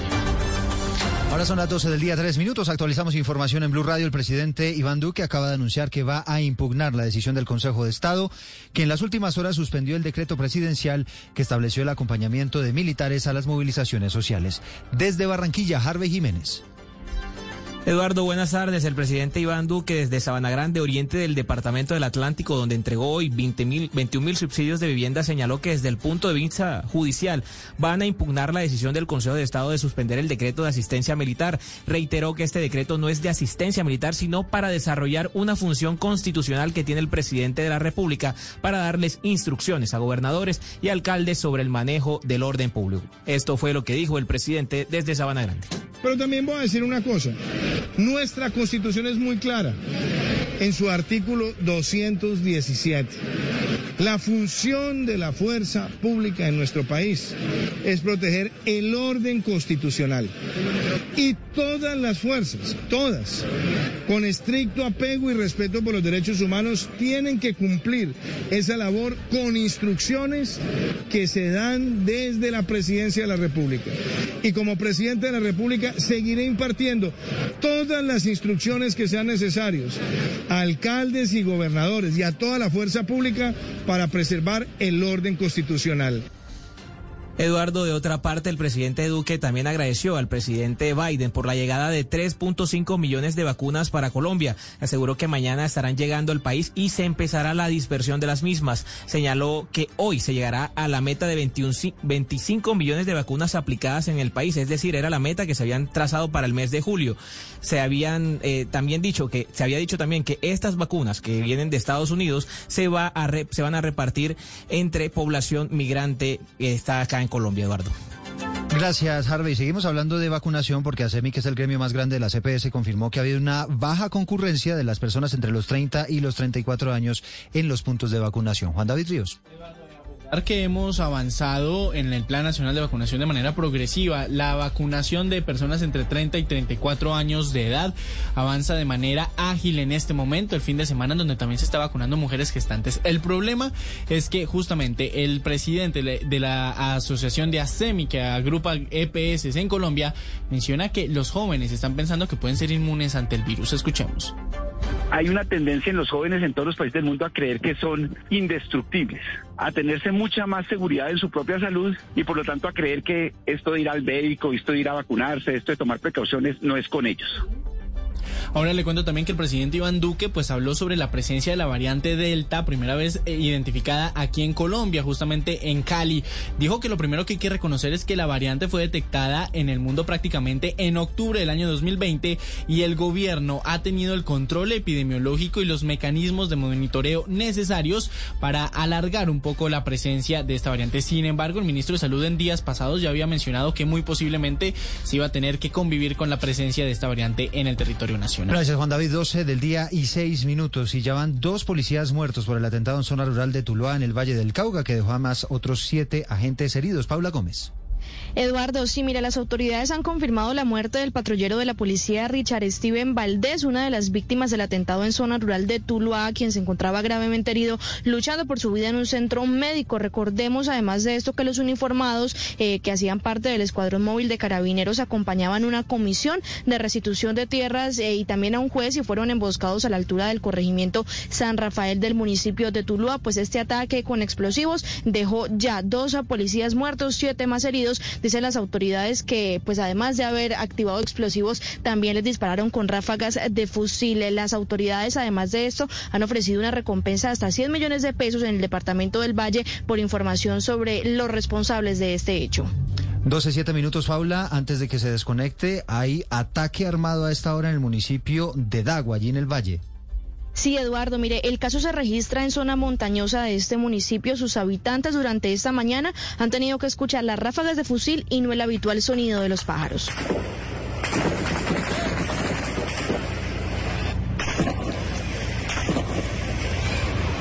Ahora son las 12 del día, tres minutos. Actualizamos información en Blue Radio. El presidente Iván Duque acaba de anunciar que va a impugnar la decisión del Consejo de Estado, que en las últimas horas suspendió el decreto presidencial que estableció el acompañamiento de militares a las movilizaciones sociales. Desde Barranquilla, Harvey Jiménez. Eduardo, buenas tardes. El presidente Iván Duque desde Sabana Grande, oriente del Departamento del Atlántico, donde entregó hoy 20 mil, 21 mil subsidios de vivienda, señaló que desde el punto de vista judicial van a impugnar la decisión del Consejo de Estado de suspender el decreto de asistencia militar. Reiteró que este decreto no es de asistencia militar, sino para desarrollar una función constitucional que tiene el presidente de la República para darles instrucciones a gobernadores y alcaldes sobre el manejo del orden público. Esto fue lo que dijo el presidente desde Sabana Grande. Pero también voy a decir una cosa. Nuestra constitución es muy clara en su artículo 217. La función de la fuerza pública en nuestro país es proteger el orden constitucional. Y todas las fuerzas, todas, con estricto apego y respeto por los derechos humanos, tienen que cumplir esa labor con instrucciones que se dan desde la presidencia de la República. Y como presidente de la República seguiré impartiendo todas las instrucciones que sean necesarias a alcaldes y gobernadores y a toda la fuerza pública para preservar el orden constitucional. Eduardo, de otra parte, el presidente Duque también agradeció al presidente Biden por la llegada de 3.5 millones de vacunas para Colombia. Aseguró que mañana estarán llegando al país y se empezará la dispersión de las mismas. Señaló que hoy se llegará a la meta de 21, 25 millones de vacunas aplicadas en el país, es decir, era la meta que se habían trazado para el mes de julio. Se habían eh, también dicho que se había dicho también que estas vacunas que vienen de Estados Unidos se va a se van a repartir entre población migrante que está acá en Colombia, Eduardo. Gracias, Harvey. Seguimos hablando de vacunación porque ASEMI, que es el gremio más grande de la CPS, confirmó que ha habido una baja concurrencia de las personas entre los 30 y los 34 años en los puntos de vacunación. Juan David Ríos que hemos avanzado en el Plan Nacional de Vacunación de manera progresiva. La vacunación de personas entre 30 y 34 años de edad avanza de manera ágil en este momento, el fin de semana donde también se está vacunando mujeres gestantes. El problema es que justamente el presidente de la Asociación de ASEMI, que agrupa EPS en Colombia, menciona que los jóvenes están pensando que pueden ser inmunes ante el virus. Escuchemos. Hay una tendencia en los jóvenes en todos los países del mundo a creer que son indestructibles, a tenerse mucha más seguridad en su propia salud y por lo tanto a creer que esto de ir al médico, esto de ir a vacunarse, esto de tomar precauciones no es con ellos. Ahora le cuento también que el presidente Iván Duque pues habló sobre la presencia de la variante Delta, primera vez eh, identificada aquí en Colombia, justamente en Cali. Dijo que lo primero que hay que reconocer es que la variante fue detectada en el mundo prácticamente en octubre del año 2020 y el gobierno ha tenido el control epidemiológico y los mecanismos de monitoreo necesarios para alargar un poco la presencia de esta variante. Sin embargo, el ministro de Salud en días pasados ya había mencionado que muy posiblemente se iba a tener que convivir con la presencia de esta variante en el territorio Gracias, Juan David. 12 del día y 6 minutos. Y ya van dos policías muertos por el atentado en zona rural de Tuluá, en el Valle del Cauca, que dejó a más otros siete agentes heridos. Paula Gómez. Eduardo, sí, mira, las autoridades han confirmado la muerte del patrullero de la policía Richard Steven Valdés, una de las víctimas del atentado en zona rural de Tuluá, quien se encontraba gravemente herido luchando por su vida en un centro médico. Recordemos, además de esto, que los uniformados eh, que hacían parte del escuadrón móvil de carabineros acompañaban una comisión de restitución de tierras eh, y también a un juez y fueron emboscados a la altura del corregimiento San Rafael del municipio de Tuluá. Pues este ataque con explosivos dejó ya dos policías muertos, siete más heridos Dicen las autoridades que, pues además de haber activado explosivos, también les dispararon con ráfagas de fusil. Las autoridades, además de esto, han ofrecido una recompensa hasta 100 millones de pesos en el departamento del Valle por información sobre los responsables de este hecho. 12, 7 minutos, Paula. Antes de que se desconecte, hay ataque armado a esta hora en el municipio de Dagua, allí en el Valle. Sí, Eduardo, mire, el caso se registra en zona montañosa de este municipio. Sus habitantes durante esta mañana han tenido que escuchar las ráfagas de fusil y no el habitual sonido de los pájaros.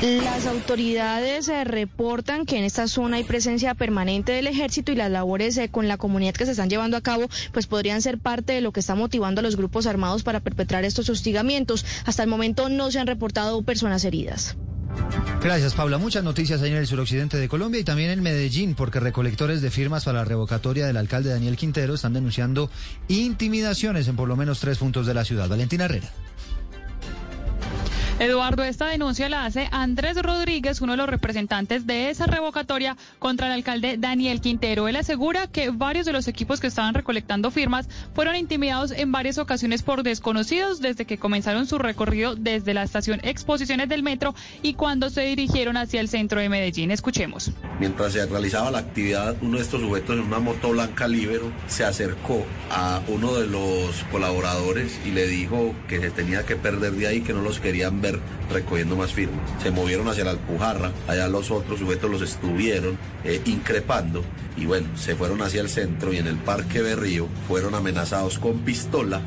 Las autoridades eh, reportan que en esta zona hay presencia permanente del ejército y las labores eh, con la comunidad que se están llevando a cabo pues podrían ser parte de lo que está motivando a los grupos armados para perpetrar estos hostigamientos. Hasta el momento no se han reportado personas heridas. Gracias, Paula. Muchas noticias ahí en el suroccidente de Colombia y también en Medellín, porque recolectores de firmas para la revocatoria del alcalde Daniel Quintero están denunciando intimidaciones en por lo menos tres puntos de la ciudad. Valentina Herrera. Eduardo, esta denuncia la hace Andrés Rodríguez, uno de los representantes de esa revocatoria contra el alcalde Daniel Quintero. Él asegura que varios de los equipos que estaban recolectando firmas fueron intimidados en varias ocasiones por desconocidos desde que comenzaron su recorrido desde la estación Exposiciones del Metro y cuando se dirigieron hacia el centro de Medellín. Escuchemos. Mientras se realizaba la actividad, uno de estos sujetos en una moto blanca Libero se acercó a uno de los colaboradores y le dijo que se tenía que perder de ahí, que no los querían ver recogiendo más firmas. Se movieron hacia la Alpujarra, allá los otros sujetos los estuvieron eh, increpando y bueno, se fueron hacia el centro y en el Parque Berrío fueron amenazados con pistola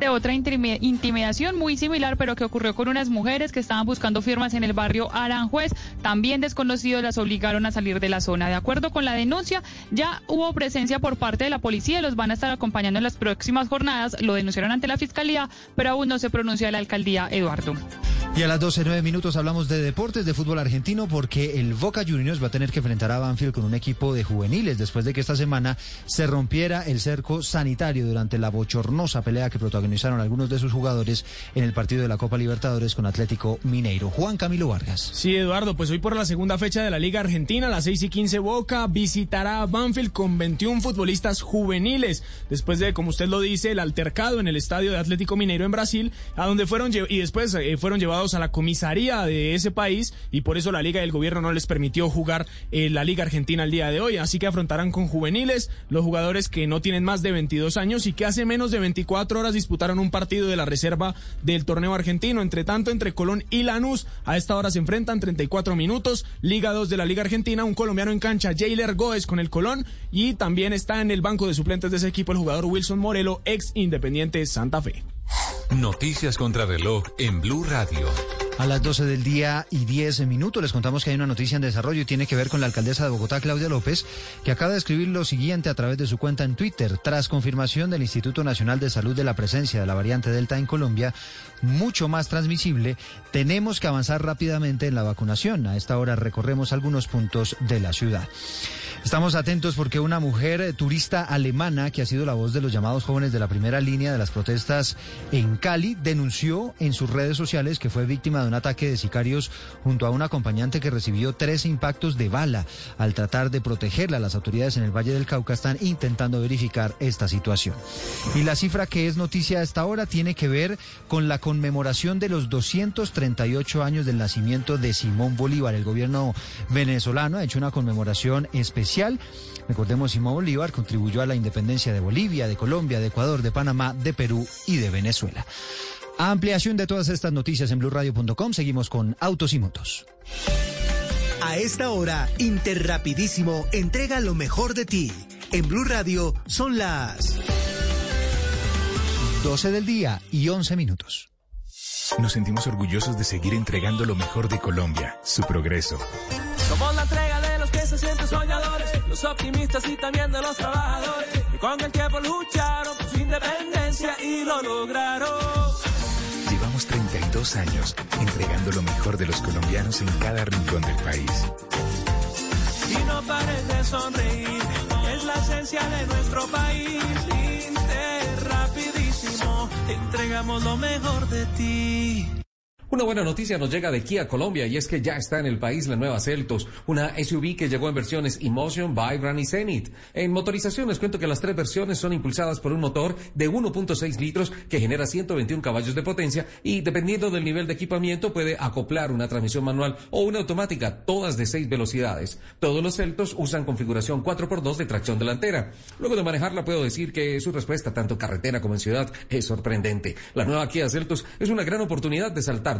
de otra intimidación muy similar, pero que ocurrió con unas mujeres que estaban buscando firmas en el barrio Aranjuez. También desconocidos las obligaron a salir de la zona. De acuerdo con la denuncia, ya hubo presencia por parte de la policía, los van a estar acompañando en las próximas jornadas, lo denunciaron ante la fiscalía, pero aún no se pronuncia la alcaldía Eduardo. Y a las 12, 9 minutos hablamos de deportes, de fútbol argentino, porque el Boca Juniors va a tener que enfrentar a Banfield con un equipo de juveniles después de que esta semana se rompiera el cerco sanitario durante la bochornosa pelea que protagonizaron algunos de sus jugadores en el partido de la Copa Libertadores con Atlético Mineiro. Juan Camilo Vargas. Sí, Eduardo, pues hoy por la segunda fecha de la Liga Argentina, a las 6 y 15 Boca visitará a Banfield con 21 futbolistas juveniles, después de, como usted lo dice, el altercado en el estadio de Atlético Mineiro en Brasil, a donde fueron y después eh, fueron llevados a la comisaría de ese país y por eso la liga y el gobierno no les permitió jugar en la liga argentina el día de hoy. Así que afrontarán con juveniles los jugadores que no tienen más de 22 años y que hace menos de 24 horas disputaron un partido de la reserva del torneo argentino. Entre tanto, entre Colón y Lanús, a esta hora se enfrentan 34 minutos. Liga 2 de la Liga Argentina, un colombiano en cancha, Jailer Goes con el Colón y también está en el banco de suplentes de ese equipo el jugador Wilson Morelo, ex Independiente Santa Fe. Noticias contra reloj en Blue Radio. A las 12 del día y 10 minutos les contamos que hay una noticia en desarrollo y tiene que ver con la alcaldesa de Bogotá, Claudia López, que acaba de escribir lo siguiente a través de su cuenta en Twitter. Tras confirmación del Instituto Nacional de Salud de la presencia de la variante Delta en Colombia, mucho más transmisible, tenemos que avanzar rápidamente en la vacunación. A esta hora recorremos algunos puntos de la ciudad. Estamos atentos porque una mujer eh, turista alemana que ha sido la voz de los llamados jóvenes de la primera línea de las protestas en Cali denunció en sus redes sociales que fue víctima de un ataque de sicarios junto a un acompañante que recibió tres impactos de bala. Al tratar de protegerla, las autoridades en el Valle del Cauca están intentando verificar esta situación. Y la cifra que es noticia a esta hora tiene que ver con la conmemoración de los 238 años del nacimiento de Simón Bolívar. El gobierno venezolano ha hecho una conmemoración especial Recordemos, Simón Bolívar contribuyó a la independencia de Bolivia, de Colombia, de Ecuador, de Panamá, de Perú y de Venezuela. ampliación de todas estas noticias en blurradio.com, seguimos con Autos y Motos. A esta hora, Interrapidísimo entrega lo mejor de ti. En Blue Radio son las 12 del día y 11 minutos. Nos sentimos orgullosos de seguir entregando lo mejor de Colombia, su progreso. Somos la entrega de los que se sienten soñadores, los optimistas y también de los trabajadores, que con el tiempo lucharon por su independencia y lo lograron. Llevamos 32 años entregando lo mejor de los colombianos en cada rincón del país. Y no pares de sonreír, es la esencia de nuestro país. Inter rapidísimo, entregamos lo mejor de ti. Una buena noticia nos llega de Kia Colombia y es que ya está en el país la nueva Celtos, una SUV que llegó en versiones Emotion, Vibrant y Zenith. En motorización les cuento que las tres versiones son impulsadas por un motor de 1.6 litros que genera 121 caballos de potencia y dependiendo del nivel de equipamiento puede acoplar una transmisión manual o una automática, todas de 6 velocidades. Todos los Celtos usan configuración 4x2 de tracción delantera. Luego de manejarla puedo decir que su respuesta tanto carretera como en ciudad es sorprendente. La nueva Kia Celtos es una gran oportunidad de saltar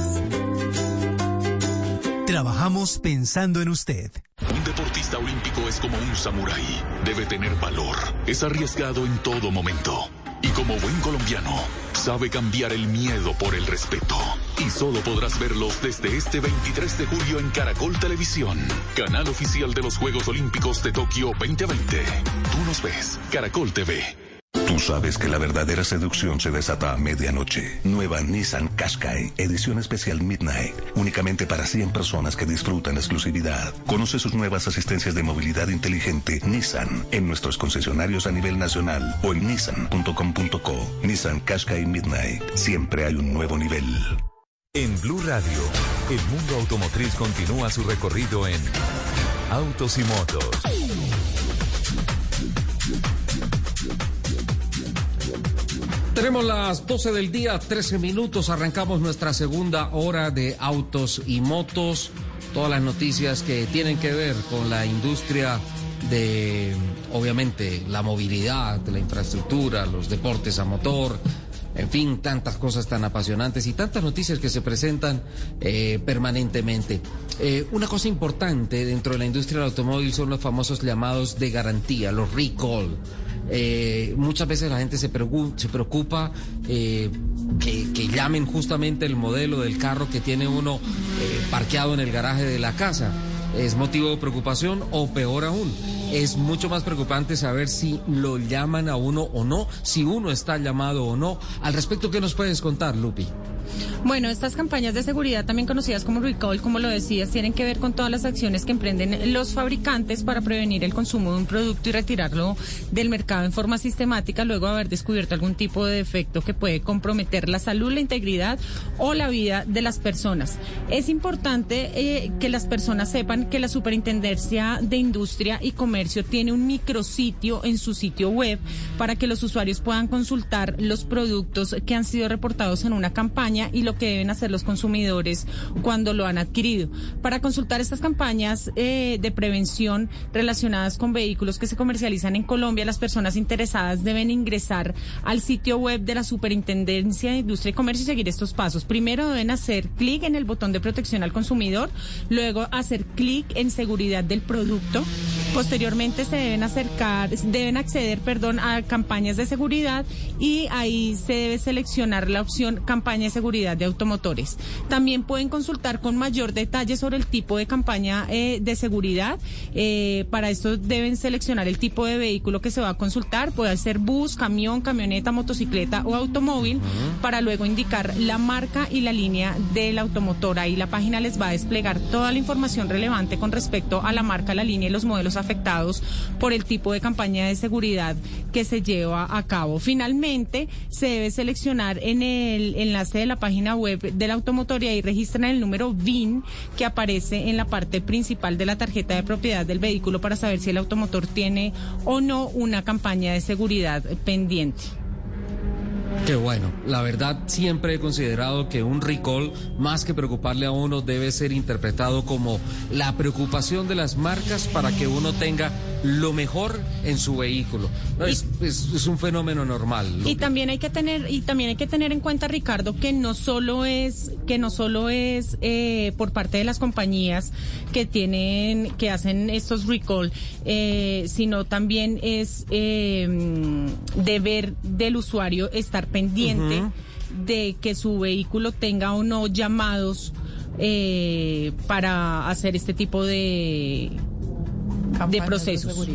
Trabajamos pensando en usted. Un deportista olímpico es como un samurái. Debe tener valor. Es arriesgado en todo momento. Y como buen colombiano, sabe cambiar el miedo por el respeto. Y solo podrás verlos desde este 23 de julio en Caracol Televisión, canal oficial de los Juegos Olímpicos de Tokio 2020. Tú nos ves, Caracol TV. Tú sabes que la verdadera seducción se desata a medianoche. Nueva Nissan Qashqai, edición especial Midnight, únicamente para 100 personas que disfrutan exclusividad. Conoce sus nuevas asistencias de movilidad inteligente Nissan en nuestros concesionarios a nivel nacional o en nissan.com.co. Nissan Qashqai Midnight, siempre hay un nuevo nivel. En Blue Radio, el mundo automotriz continúa su recorrido en Autos y Motos. Tenemos las 12 del día, 13 minutos. Arrancamos nuestra segunda hora de autos y motos. Todas las noticias que tienen que ver con la industria de, obviamente, la movilidad, la infraestructura, los deportes a motor, en fin, tantas cosas tan apasionantes y tantas noticias que se presentan eh, permanentemente. Eh, una cosa importante dentro de la industria del automóvil son los famosos llamados de garantía, los recall. Eh, muchas veces la gente se, se preocupa que, que, llamen justamente el modelo del carro que tiene uno parqueado en el garaje de la casa. ¿Es motivo de preocupación o peor aún? es mucho más preocupante saber si lo llaman a uno o no, si uno está llamado o no. Al respecto, ¿qué nos puedes contar, Lupi? Bueno, estas campañas de seguridad, también conocidas como recall, como lo decías, tienen que ver con todas las acciones que emprenden los fabricantes para prevenir el consumo de un producto y retirarlo del mercado en forma sistemática luego de haber descubierto algún tipo de defecto que puede comprometer la salud, la integridad o la vida de las personas. Es importante eh, que las personas sepan que la Superintendencia de Industria y Comercio tiene un micrositio en su sitio web para que los usuarios puedan consultar los productos que han sido reportados en una campaña y lo que deben hacer los consumidores cuando lo han adquirido. Para consultar estas campañas eh, de prevención relacionadas con vehículos que se comercializan en Colombia, las personas interesadas deben ingresar al sitio web de la Superintendencia de Industria y Comercio y seguir estos pasos. Primero deben hacer clic en el botón de protección al consumidor, luego hacer clic en seguridad del producto. Posteriormente se deben acercar, deben acceder, perdón, a campañas de seguridad y ahí se debe seleccionar la opción campaña de seguridad de automotores. También pueden consultar con mayor detalle sobre el tipo de campaña eh, de seguridad. Eh, para esto deben seleccionar el tipo de vehículo que se va a consultar. Puede ser bus, camión, camioneta, motocicleta o automóvil para luego indicar la marca y la línea del automotor. Ahí la página les va a desplegar toda la información relevante con respecto a la marca, la línea y los modelos afectados por el tipo de campaña de seguridad que se lleva a cabo. Finalmente, se debe seleccionar en el enlace de la página web de la automotor y registran el número VIN que aparece en la parte principal de la tarjeta de propiedad del vehículo para saber si el automotor tiene o no una campaña de seguridad pendiente. Qué bueno, la verdad siempre he considerado que un recall, más que preocuparle a uno, debe ser interpretado como la preocupación de las marcas para que uno tenga lo mejor en su vehículo. es, es, un fenómeno normal. Y también hay que tener y también hay que tener en cuenta Ricardo que no solo es que no solo es eh, por parte de las compañías que tienen que hacen estos recall, eh, sino también es eh, deber del usuario estar pendiente de que su vehículo tenga o no llamados para hacer este tipo de de procesos.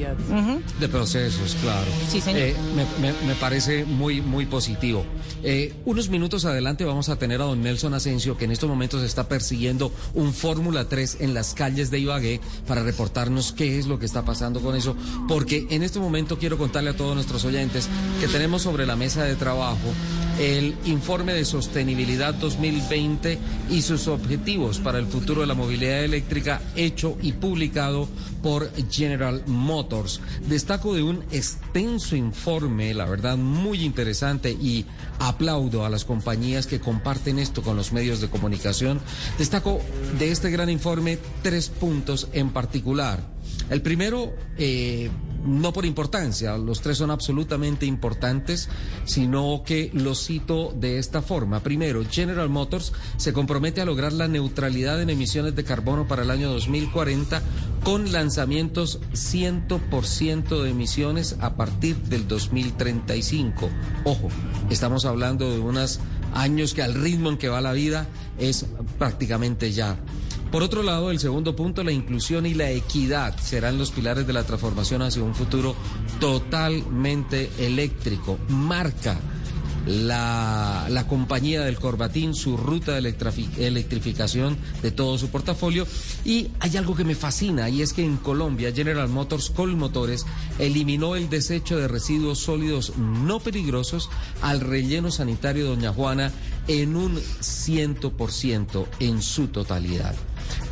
De, procesos, claro. Sí, señor. Eh, me, parece muy, muy positivo. Eh, unos minutos adelante vamos a tener a don Nelson Asensio, que en estos momentos está persiguiendo un Fórmula 3 en las calles de Ibagué para reportarnos qué es lo que está pasando con eso, porque en este momento quiero contarle a todos nuestros oyentes que tenemos sobre la mesa de trabajo el informe de sostenibilidad 2020 y sus objetivos para el futuro de la movilidad eléctrica hecho y publicado por General Motors. Destaco de un extenso informe, la verdad muy interesante y aplaudo a las compañías que comparten esto con los medios de comunicación. Destaco de este gran informe tres puntos en particular. El primero, eh, no por importancia, los tres son absolutamente importantes, sino que los cito de esta forma. Primero, General Motors se compromete a lograr la neutralidad en emisiones de carbono para el año 2040 con lanzamientos 100% de emisiones a partir del 2035. Ojo, estamos hablando de unos años que al ritmo en que va la vida es prácticamente ya. Por otro lado, el segundo punto, la inclusión y la equidad serán los pilares de la transformación hacia un futuro totalmente eléctrico. Marca la, la, compañía del Corbatín, su ruta de electrificación de todo su portafolio. Y hay algo que me fascina y es que en Colombia General Motors Colmotores eliminó el desecho de residuos sólidos no peligrosos al relleno sanitario Doña Juana en un 100% en su totalidad.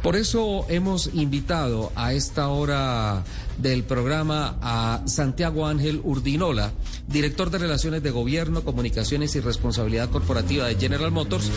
Por eso hemos invitado a esta hora del programa a Santiago Ángel Urdinola, director de Relaciones de Gobierno, Comunicaciones y Responsabilidad Corporativa de General Motors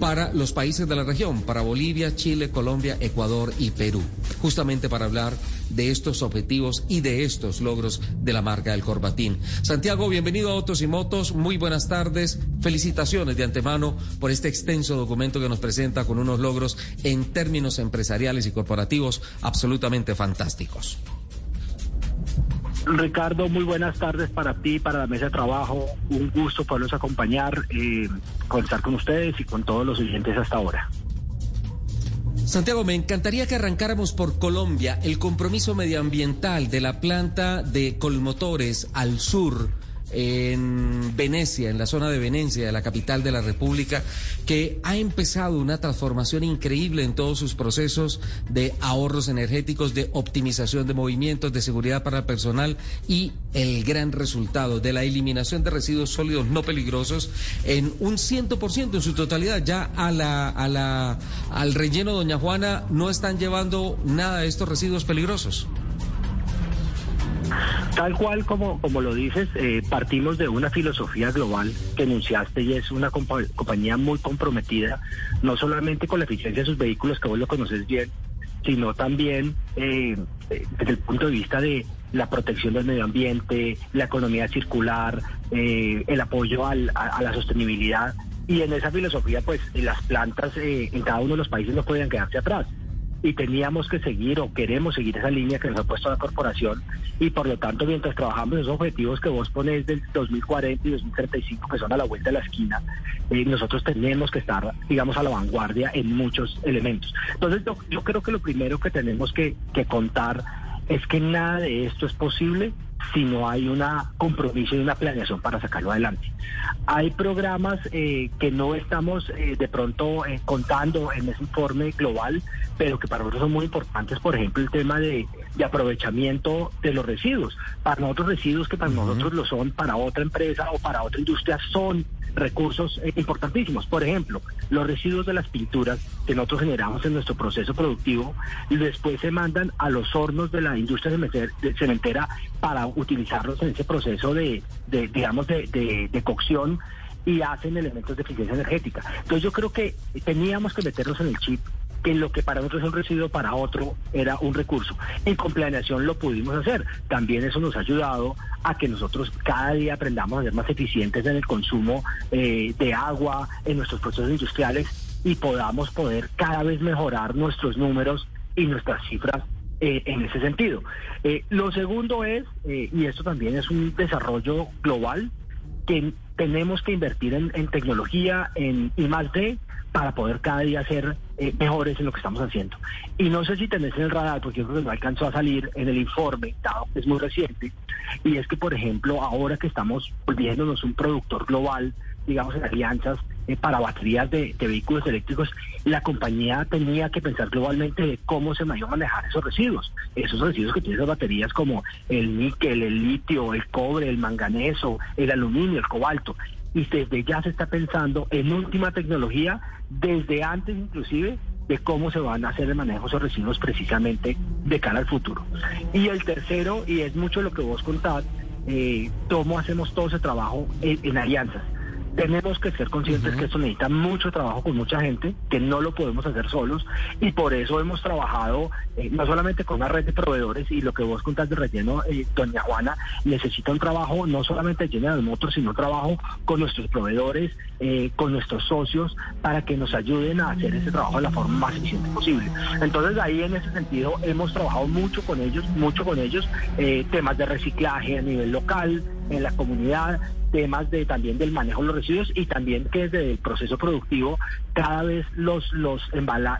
para los países de la región, para Bolivia, Chile, Colombia, Ecuador y Perú, justamente para hablar de estos objetivos y de estos logros de la marca del Corbatín. Santiago, bienvenido a Autos y Motos, muy buenas tardes, felicitaciones de antemano por este extenso documento que nos presenta con unos logros en términos empresariales y corporativos absolutamente fantásticos. Ricardo, muy buenas tardes para ti, para la mesa de trabajo. Un gusto poderlos acompañar, eh, conversar con ustedes y con todos los oyentes hasta ahora. Santiago, me encantaría que arrancáramos por Colombia. El compromiso medioambiental de la planta de Colmotores al sur en Venecia, en la zona de Venecia, la capital de la República, que ha empezado una transformación increíble en todos sus procesos de ahorros energéticos, de optimización de movimientos, de seguridad para el personal y el gran resultado de la eliminación de residuos sólidos no peligrosos en un 100% en su totalidad. Ya a la, a la, al relleno Doña Juana no están llevando nada de estos residuos peligrosos. Tal cual como, como lo dices, eh, partimos de una filosofía global que enunciaste y es una compañía muy comprometida, no solamente con la eficiencia de sus vehículos, que vos lo conoces bien, sino también eh, eh, desde el punto de vista de la protección del medio ambiente, la economía circular, el apoyo a, la sostenibilidad. Y en esa filosofía, pues las plantas en cada uno de los países no podían quedarse atrás y teníamos que seguir o queremos seguir esa línea que nos ha puesto la corporación y por lo tanto mientras trabajamos esos objetivos que vos pones del 2040 y 2035 que son a la vuelta de la esquina, eh, nosotros tenemos que estar digamos a la vanguardia en muchos elementos. Entonces yo, creo que lo primero que tenemos que, que contar es que nada de esto es posible si no hay un compromiso y una planeación para sacarlo adelante. Hay programas eh, que no estamos eh, de pronto eh, contando en ese informe global, pero que para nosotros son muy importantes, por ejemplo, el tema de, aprovechamiento de los residuos. Para nosotros residuos que para nosotros lo son, para otra empresa o para otra industria son recursos importantísimos. Por ejemplo, los residuos de las pinturas que nosotros generamos en nuestro proceso productivo y después se mandan a los hornos de la industria cementera para utilizarlos en ese proceso de, digamos, de, de cocción y hacen elementos de eficiencia energética. Entonces yo creo que teníamos que meternos en el chip que lo que para nosotros es un residuo, para otro era un recurso. En con planeación lo pudimos hacer. También eso nos ha ayudado a que nosotros cada día aprendamos a ser más eficientes en el consumo eh, de agua, en nuestros procesos industriales y podamos poder cada vez mejorar nuestros números y nuestras cifras eh, en ese sentido. Eh, lo segundo es, y esto también es un desarrollo global, que tenemos que invertir en, en tecnología, en I más D, para poder cada día ser eh, mejores en lo que estamos haciendo. Y no sé si tenés en el radar, porque yo creo que no alcanzó a salir en el informe, dado que es muy reciente, y es que, por ejemplo, ahora que estamos volviéndonos un productor global, digamos, en alianzas eh, para baterías de, vehículos eléctricos, la compañía tenía que pensar globalmente de cómo se iba a manejar esos residuos. Esos residuos que tienen esas baterías como el níquel, el litio, el cobre, el manganeso, el aluminio, el cobalto y desde ya se está pensando en última tecnología, desde antes inclusive de cómo se van a hacer el manejo de esos residuos precisamente de cara al futuro. Y el tercero, y es mucho lo que vos contás, eh, cómo hacemos todo ese trabajo en alianzas tenemos que ser conscientes que esto necesita mucho trabajo con mucha gente, que no lo podemos hacer solos y por eso hemos trabajado eh, no solamente con una red de proveedores y lo que vos contás de relleno, eh, doña Juana, necesita un trabajo no solamente de de Motors, sino un trabajo con nuestros proveedores, eh, con nuestros socios, para que nos ayuden a hacer ese trabajo de la forma más eficiente posible. Entonces ahí en ese sentido hemos trabajado mucho con ellos, mucho con ellos, temas de reciclaje a nivel local, en la comunidad, temas de también del manejo de los residuos y también que desde el proceso productivo cada vez los los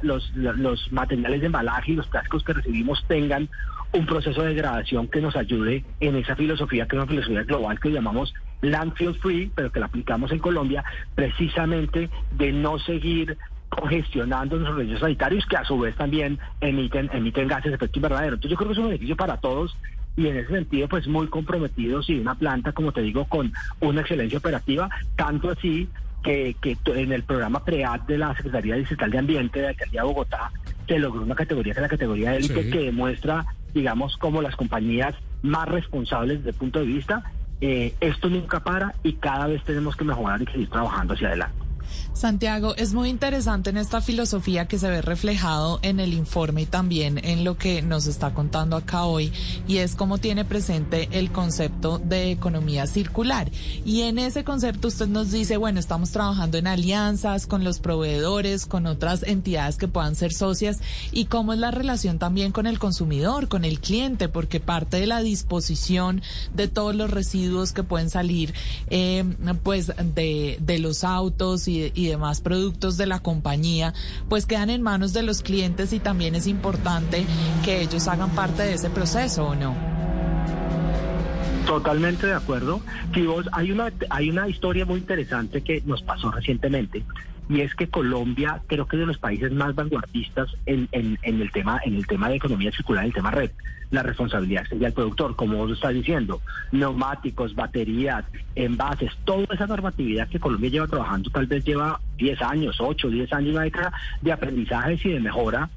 los, los materiales de embalaje y los plásticos que recibimos tengan un proceso de degradación que nos ayude en esa filosofía que es una filosofía global que llamamos landfill free, pero que la aplicamos en Colombia, precisamente de no seguir congestionando nuestros residuos sanitarios que a su vez también emiten emiten gases de efecto invernadero. Entonces yo creo que es un beneficio para todos y en ese sentido pues muy comprometidos y una planta, como te digo, con una excelencia operativa, tanto así que, que en el programa PREAD de la Secretaría Digital de Ambiente de la Alcaldía de Bogotá se logró una categoría que es la categoría élite que demuestra digamos, como las compañías más responsables desde el punto de vista. Eh, esto nunca para y cada vez tenemos que mejorar y seguir trabajando hacia adelante. Santiago, es muy interesante en esta filosofía que se ve reflejado en el informe y también en lo que nos está contando acá hoy, y es cómo tiene presente el concepto de economía circular. Y en ese concepto usted nos dice, bueno, estamos trabajando en alianzas con los proveedores, con otras entidades que puedan ser socias, y cómo es la relación también con el consumidor, con el cliente, porque parte de la disposición de todos los residuos que pueden salir, eh, pues, de, de los autos y y, demás productos de la compañía, pues quedan en manos de los clientes y también es importante que ellos hagan parte de ese proceso, ¿o no? Totalmente de acuerdo. hay una, hay una historia muy interesante que nos pasó recientemente y es que Colombia creo que es de los países más vanguardistas en, en, el tema en el tema de economía circular, en el tema red. La responsabilidad sería el productor, como vos estás diciendo, neumáticos, baterías, envases, toda esa normatividad que Colombia lleva trabajando tal vez lleva 10 años, 8, 10 años, una década de aprendizajes y de mejora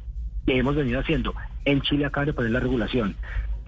que hemos venido haciendo. En Chile acaba de poner la regulación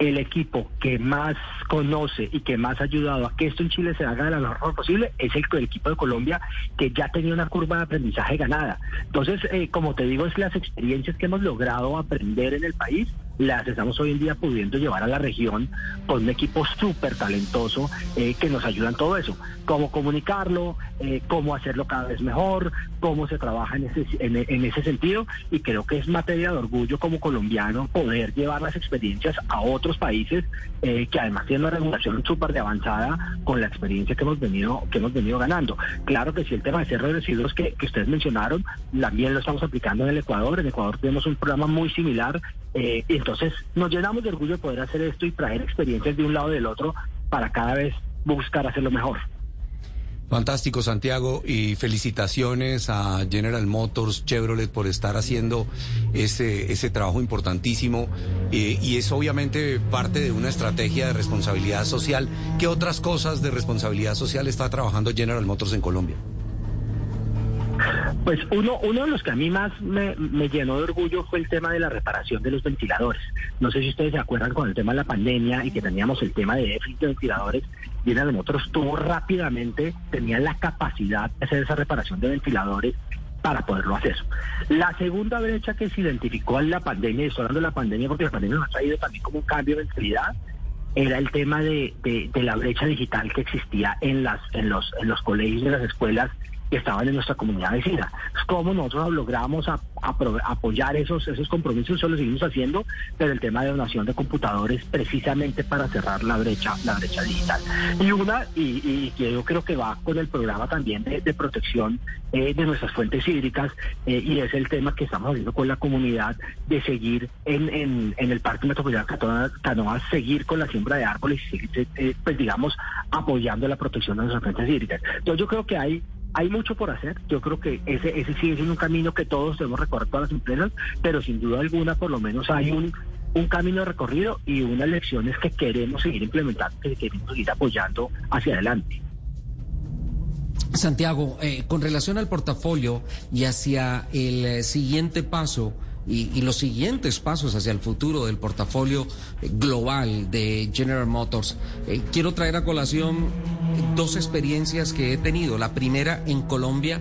el equipo que más conoce y que más ha ayudado a que esto en Chile se haga de la mejor posible es el, equipo de Colombia que ya tenía una curva de aprendizaje ganada. Entonces, eh, como te digo, es las experiencias que hemos logrado aprender en el país las estamos hoy en día pudiendo llevar a la región con un equipo súper talentoso eh, que nos ayuda en todo eso. Cómo comunicarlo, eh, cómo hacerlo cada vez mejor, cómo se trabaja en ese, en, ese sentido. Y creo que es materia de orgullo como colombiano poder llevar las experiencias a otros países eh, que además tienen una regulación súper de avanzada con la experiencia que hemos venido que hemos venido ganando. Claro que si el tema de cierre de residuos que, que ustedes mencionaron, también lo estamos aplicando en el Ecuador. En Ecuador tenemos un programa muy similar. Nos llenamos de orgullo de poder hacer esto y traer experiencias de un lado y del otro para cada vez buscar hacerlo mejor. Fantástico, Santiago, y felicitaciones a General Motors, Chevrolet por estar haciendo ese, ese trabajo importantísimo. Eh, y es obviamente parte de una estrategia de responsabilidad social. ¿Qué otras cosas de responsabilidad social está trabajando General Motors en Colombia? Pues uno, uno de los que a mí más me, llenó de orgullo fue el tema de la reparación de los ventiladores. No sé si ustedes se acuerdan con el tema de la pandemia y que teníamos el tema de déficit de ventiladores. General Motors tuvo rápidamente, tenía la capacidad de hacer esa reparación de ventiladores para poderlo hacer. La segunda brecha que se identificó en la pandemia, y estoy hablando de la pandemia porque la pandemia nos ha traído también como un cambio de mentalidad, era el tema de, de, la brecha digital que existía en las en los en los colegios y en las escuelas que estaban en nuestra comunidad vecina. ¿Cómo nosotros logramos apoyar esos, compromisos? Eso lo seguimos haciendo, pero el tema de donación de computadores precisamente para cerrar la brecha, la brecha digital. Y una, y, que yo creo que va con el programa también de, protección eh, de nuestras fuentes hídricas, eh, y es el tema que estamos haciendo con la comunidad de seguir en, el Parque Metropolitano Canoa, seguir con la siembra de árboles y seguir, eh, pues digamos, apoyando la protección de nuestras fuentes hídricas. Entonces yo creo que hay hay mucho por hacer. Yo creo que ese, ese sigue siendo un camino que todos debemos recorrer todas las empresas, pero sin duda alguna por lo menos hay un, un camino recorrido y unas lecciones que queremos seguir implementando, que queremos seguir apoyando hacia adelante. Santiago, eh, con relación al portafolio y hacia el eh, siguiente paso, y, los siguientes pasos hacia el futuro del portafolio eh, global de General Motors. Eh, quiero traer a colación dos experiencias que he tenido. La primera en Colombia,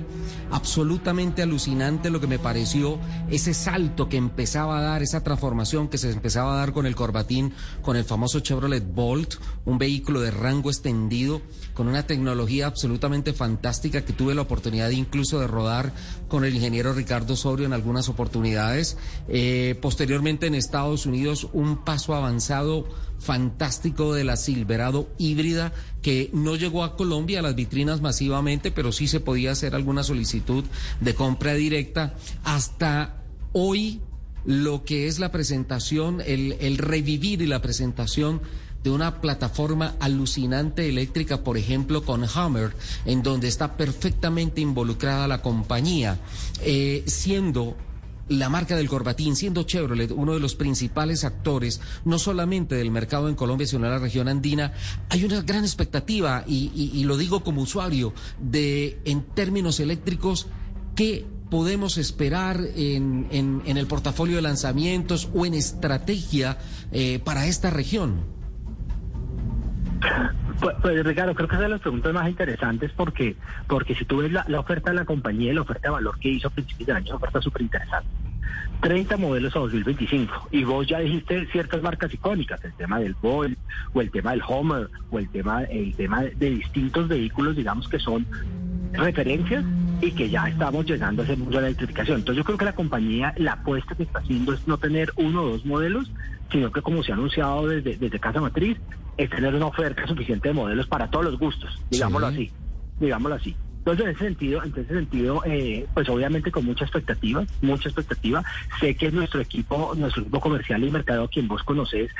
absolutamente alucinante lo que me pareció ese salto que empezaba a dar, esa transformación que se empezaba a dar con el Corbatín, con el famoso Chevrolet Bolt, un vehículo de rango extendido, con una tecnología absolutamente fantástica que tuve la oportunidad incluso de rodar con el ingeniero Ricardo Sobrio en algunas oportunidades. Eh, posteriormente en Estados Unidos, un paso avanzado fantástico de la Silverado híbrida que no llegó a Colombia a las vitrinas masivamente, pero sí se podía hacer alguna solicitud de compra directa. Hasta hoy lo que es la presentación, el, revivir y la presentación de una plataforma alucinante eléctrica, por ejemplo, con Hammer, en donde está perfectamente involucrada la compañía, eh, siendo la marca del Corbatín, siendo Chevrolet uno de los principales actores, no solamente del mercado en Colombia, sino en la región andina, hay una gran expectativa, y, lo digo como usuario, de en términos eléctricos, qué podemos esperar en, en, en el portafolio de lanzamientos o en estrategia eh, para esta región? Pues, pues, Ricardo, creo que es de las preguntas más interesantes porque, porque si tú ves la, oferta de la compañía y la oferta de valor que hizo a principios de año, es una oferta súper interesante. 30 modelos a 2025. Y vos ya dijiste ciertas marcas icónicas, el tema del Volt, o el tema del Homer, o el tema, el tema de distintos vehículos, digamos, que son referencias y que ya estamos llegando a ese mundo de la electrificación. Entonces yo creo que la compañía, la apuesta que está haciendo es no tener uno o dos modelos, sino que como se ha anunciado desde, desde Casa Matriz, es tener una oferta suficiente de modelos para todos los gustos, digámoslo Sí. así, digámoslo así. Entonces, en ese sentido, en ese sentido, eh, pues obviamente con mucha expectativa, mucha expectativa. Sé que nuestro equipo, nuestro equipo comercial y mercado, quien vos conocés,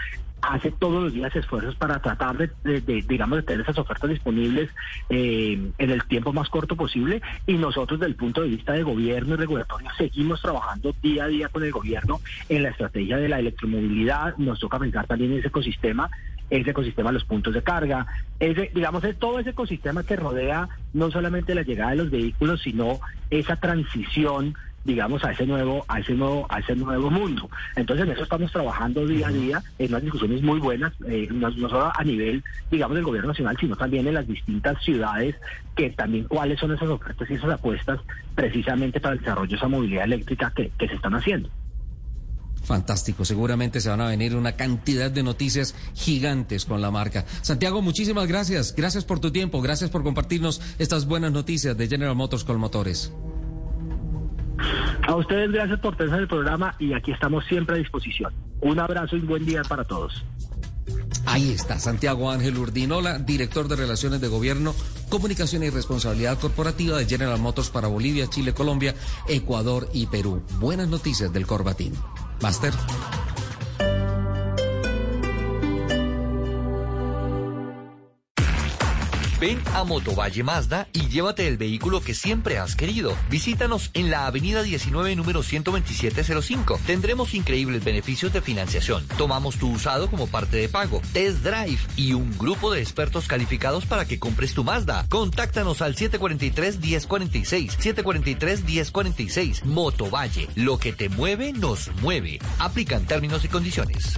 hace todos los días esfuerzos para tratar de, de- de, digamos, de tener esas ofertas disponibles eh, en el tiempo más corto posible. Y nosotros, desde el punto de vista de gobierno y regulatorio, seguimos trabajando día a día con el gobierno en la estrategia de la electromovilidad. Nos toca pensar también en ese ecosistema ese ecosistema los puntos de carga, ese, digamos, es todo ese ecosistema que rodea no solamente la llegada de los vehículos, sino esa transición digamos a ese nuevo a ese nuevo a ese nuevo mundo. Entonces en eso estamos trabajando día a día en unas discusiones muy buenas eh, no, solo a nivel digamos del gobierno nacional sino también en las distintas ciudades que también cuáles son esas ofertas y esas apuestas precisamente para el desarrollo de esa movilidad eléctrica que se están haciendo Fantástico, seguramente se van a venir una cantidad de noticias gigantes con la marca. Santiago, muchísimas gracias. Gracias por tu tiempo, gracias por compartirnos estas buenas noticias de General Motors con motores. A ustedes gracias por tener el programa y aquí estamos siempre a disposición. Un abrazo y buen día para todos. Ahí está, Santiago Ángel Urdinola, director de Relaciones de Gobierno, Comunicación y Responsabilidad Corporativa de General Motors para Bolivia, Chile, Colombia, Ecuador y Perú. Buenas noticias del Corbatín. Master. Ven a Motovalle Mazda y llévate el vehículo que siempre has querido. Visítanos en la avenida 19, número 12705. Tendremos increíbles beneficios de financiación. Tomamos tu usado como parte de pago, test drive y un grupo de expertos calificados para que compres tu Mazda. Contáctanos al 743-1046. 743-1046. Motovalle. Lo que te mueve, nos mueve. Aplican términos y condiciones.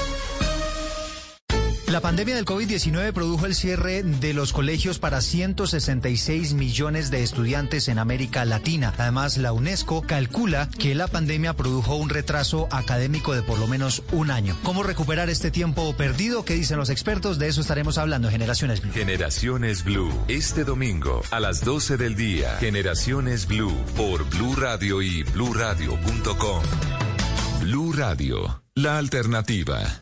La pandemia del COVID-19 produjo el cierre de los colegios para 166 millones de estudiantes en América Latina. Además, la UNESCO calcula que la pandemia produjo un retraso académico de por lo menos un año. ¿Cómo recuperar este tiempo perdido? ¿Qué dicen los expertos? De eso estaremos hablando en Generaciones Blue. Generaciones Blue, este domingo a las 12 del día. Generaciones Blue por Blue Radio y bluradio.com. Blue Radio, la alternativa.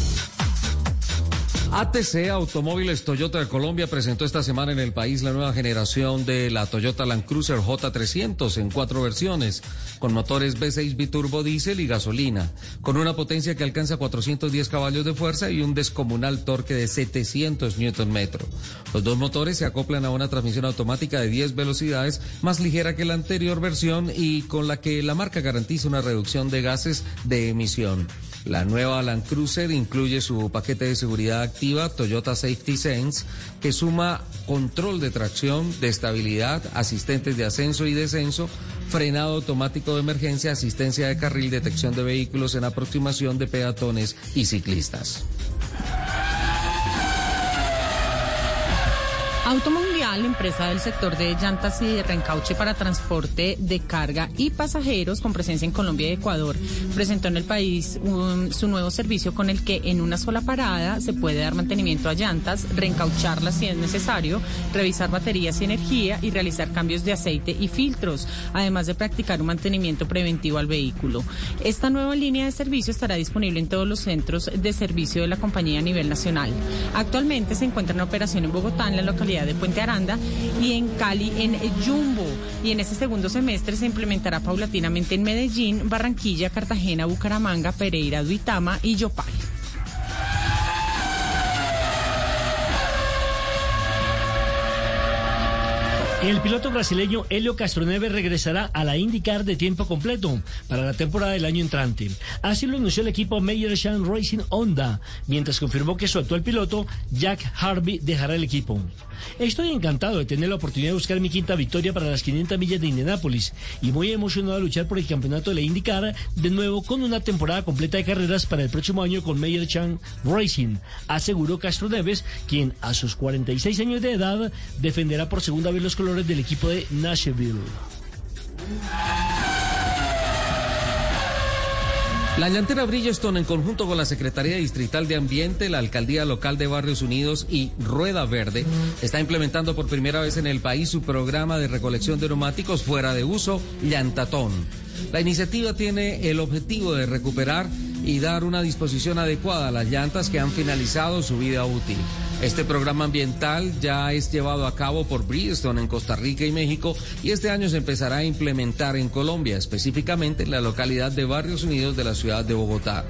ATC Automóviles Toyota de Colombia presentó esta semana en el país la nueva generación de la Toyota Land Cruiser J300 en cuatro versiones, con motores V6 biturbo diésel y gasolina, con una potencia que alcanza 410 caballos de fuerza y un descomunal torque de 700 Nm. Los dos motores se acoplan a una transmisión automática de 10 velocidades, más ligera que la anterior versión y con la que la marca garantiza una reducción de gases de emisión. La nueva Land Cruiser incluye su paquete de seguridad activa Toyota Safety Sense, que suma control de tracción, de estabilidad, asistentes de ascenso y descenso, frenado automático de emergencia, asistencia de carril, detección de vehículos en aproximación de peatones y ciclistas. Automundial, empresa del sector de llantas y de reencauche para transporte de carga y pasajeros con presencia en Colombia y Ecuador, presentó en el país su nuevo servicio con el que en una sola parada se puede dar mantenimiento a llantas, reencaucharlas si es necesario, revisar baterías y energía y realizar cambios de aceite y filtros, además de practicar un mantenimiento preventivo al vehículo. Esta nueva línea de servicio estará disponible en todos los centros de servicio de la compañía a nivel nacional. Actualmente se encuentra en operación en Bogotá, en la localidad de Puente Aranda y en Cali en Jumbo. Y en ese segundo semestre se implementará paulatinamente en Medellín, Barranquilla, Cartagena, Bucaramanga, Pereira, Duitama y Yopal. El piloto brasileño Helio Castroneve regresará a la IndyCar de tiempo completo para la temporada del año entrante. Así lo anunció el equipo Meyer Shan Racing Honda, mientras confirmó que su actual piloto, Jack Harvey, dejará el equipo. Estoy encantado de tener la oportunidad de buscar mi quinta victoria para las 500 millas de Indianápolis y muy emocionado de luchar por el campeonato de la IndyCar de nuevo con una temporada completa de carreras para el próximo año con Meyer Chan Racing, aseguró Castro Neves, quien a sus 46 años de edad defenderá por segunda vez los colores del equipo de Nashville. La llantera Bridgestone, en conjunto con la Secretaría Distrital de Ambiente, la Alcaldía Local de Barrios Unidos y Rueda Verde, está implementando por primera vez en el país su programa de recolección de neumáticos fuera de uso, Llantatón. La iniciativa tiene el objetivo de recuperar y dar una disposición adecuada a las llantas que han finalizado su vida útil. Este programa ambiental ya es llevado a cabo por Bridgestone en Costa Rica y México y este año se empezará a implementar en Colombia, específicamente en la localidad de Barrios Unidos de la ciudad de Bogotá.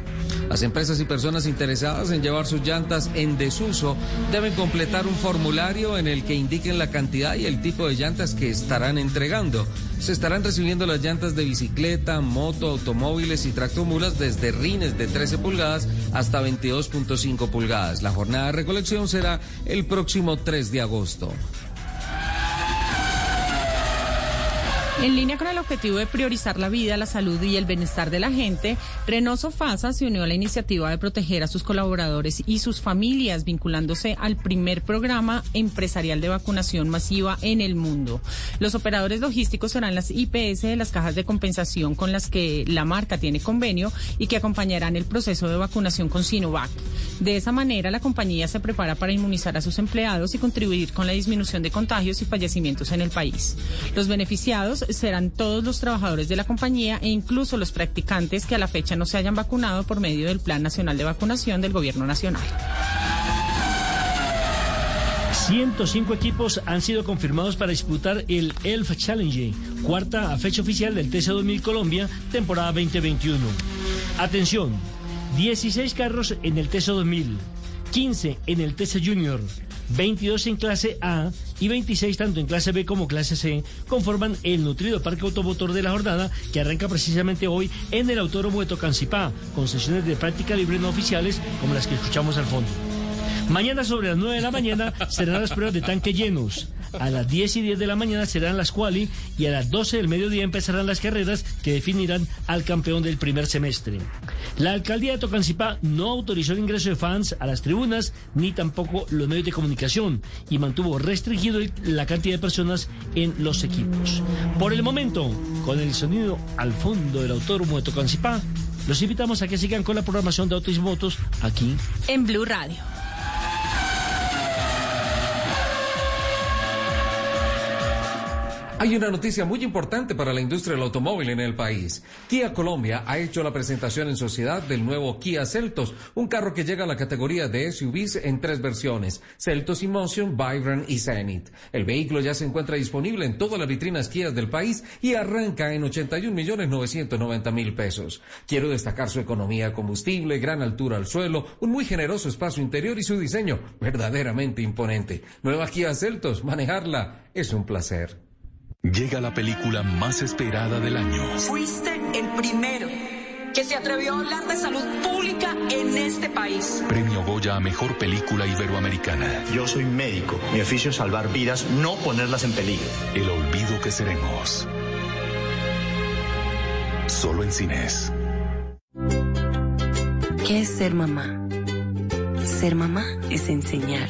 Las empresas y personas interesadas en llevar sus llantas en desuso deben completar un formulario en el que indiquen la cantidad y el tipo de llantas que estarán entregando. Se estarán recibiendo las llantas de bicicleta, moto, automóviles y tractomulas desde rines de 13 pulgadas hasta 22.5 pulgadas. La jornada de recolección el próximo 3 de agosto. En línea con el objetivo de priorizar la vida, la salud y el bienestar de la gente, Renault Sofasa se unió a la iniciativa de proteger a sus colaboradores y sus familias, vinculándose al primer programa empresarial de vacunación masiva en el mundo. Los operadores logísticos serán las IPS de las cajas de compensación con las que la marca tiene convenio y que acompañarán el proceso de vacunación con Sinovac. De esa manera, la compañía se prepara para inmunizar a sus empleados y contribuir con la disminución de contagios y fallecimientos en el país. Los beneficiados serán todos los trabajadores de la compañía e incluso los practicantes que a la fecha no se hayan vacunado por medio del Plan Nacional de Vacunación del Gobierno Nacional. 105 equipos han sido confirmados para disputar el ELF Challenge, cuarta fecha oficial del TC2000 Colombia, temporada 2021. Atención, 16 carros en el TC2000, 15 en el TC Junior, 22 en clase A y 26 tanto en clase B como clase C conforman el nutrido parque automotor de la jornada que arranca precisamente hoy en el Autódromo de Tocancipá, con sesiones de práctica libre no oficiales como las que escuchamos al fondo. Mañana sobre las 9 de la mañana serán las pruebas de tanque llenos. A las 10 y 10 de la mañana serán las quali y a las 12 del mediodía empezarán las carreras que definirán al campeón del primer semestre. La alcaldía de Tocancipá no autorizó el ingreso de fans a las tribunas ni tampoco los medios de comunicación y mantuvo restringido la cantidad de personas en los equipos. Por el momento, con el sonido al fondo del autódromo de Tocancipá, los invitamos a que sigan con la programación de Autos y Motos aquí en Blue Radio. Hay una noticia muy importante para la industria del automóvil en el país. Kia Colombia ha hecho la presentación en sociedad del nuevo Kia Celtos, un carro que llega a la categoría de SUVs en tres versiones, Celtos Emotion, Vibrant y Zenith. El vehículo ya se encuentra disponible en todas las vitrinas Kia del país y arranca en 81 millones 990 mil pesos. Quiero destacar su economía de combustible, gran altura al suelo, un muy generoso espacio interior y su diseño verdaderamente imponente. Nueva Kia Celtos, manejarla es un placer. Llega la película más esperada del año. Fuiste el primero que se atrevió a hablar de salud pública en este país. Premio Goya a Mejor Película Iberoamericana. Yo soy médico. Mi oficio es salvar vidas, no ponerlas en peligro. El olvido que seremos. Solo en cines. ¿Qué es ser mamá? Ser mamá es enseñar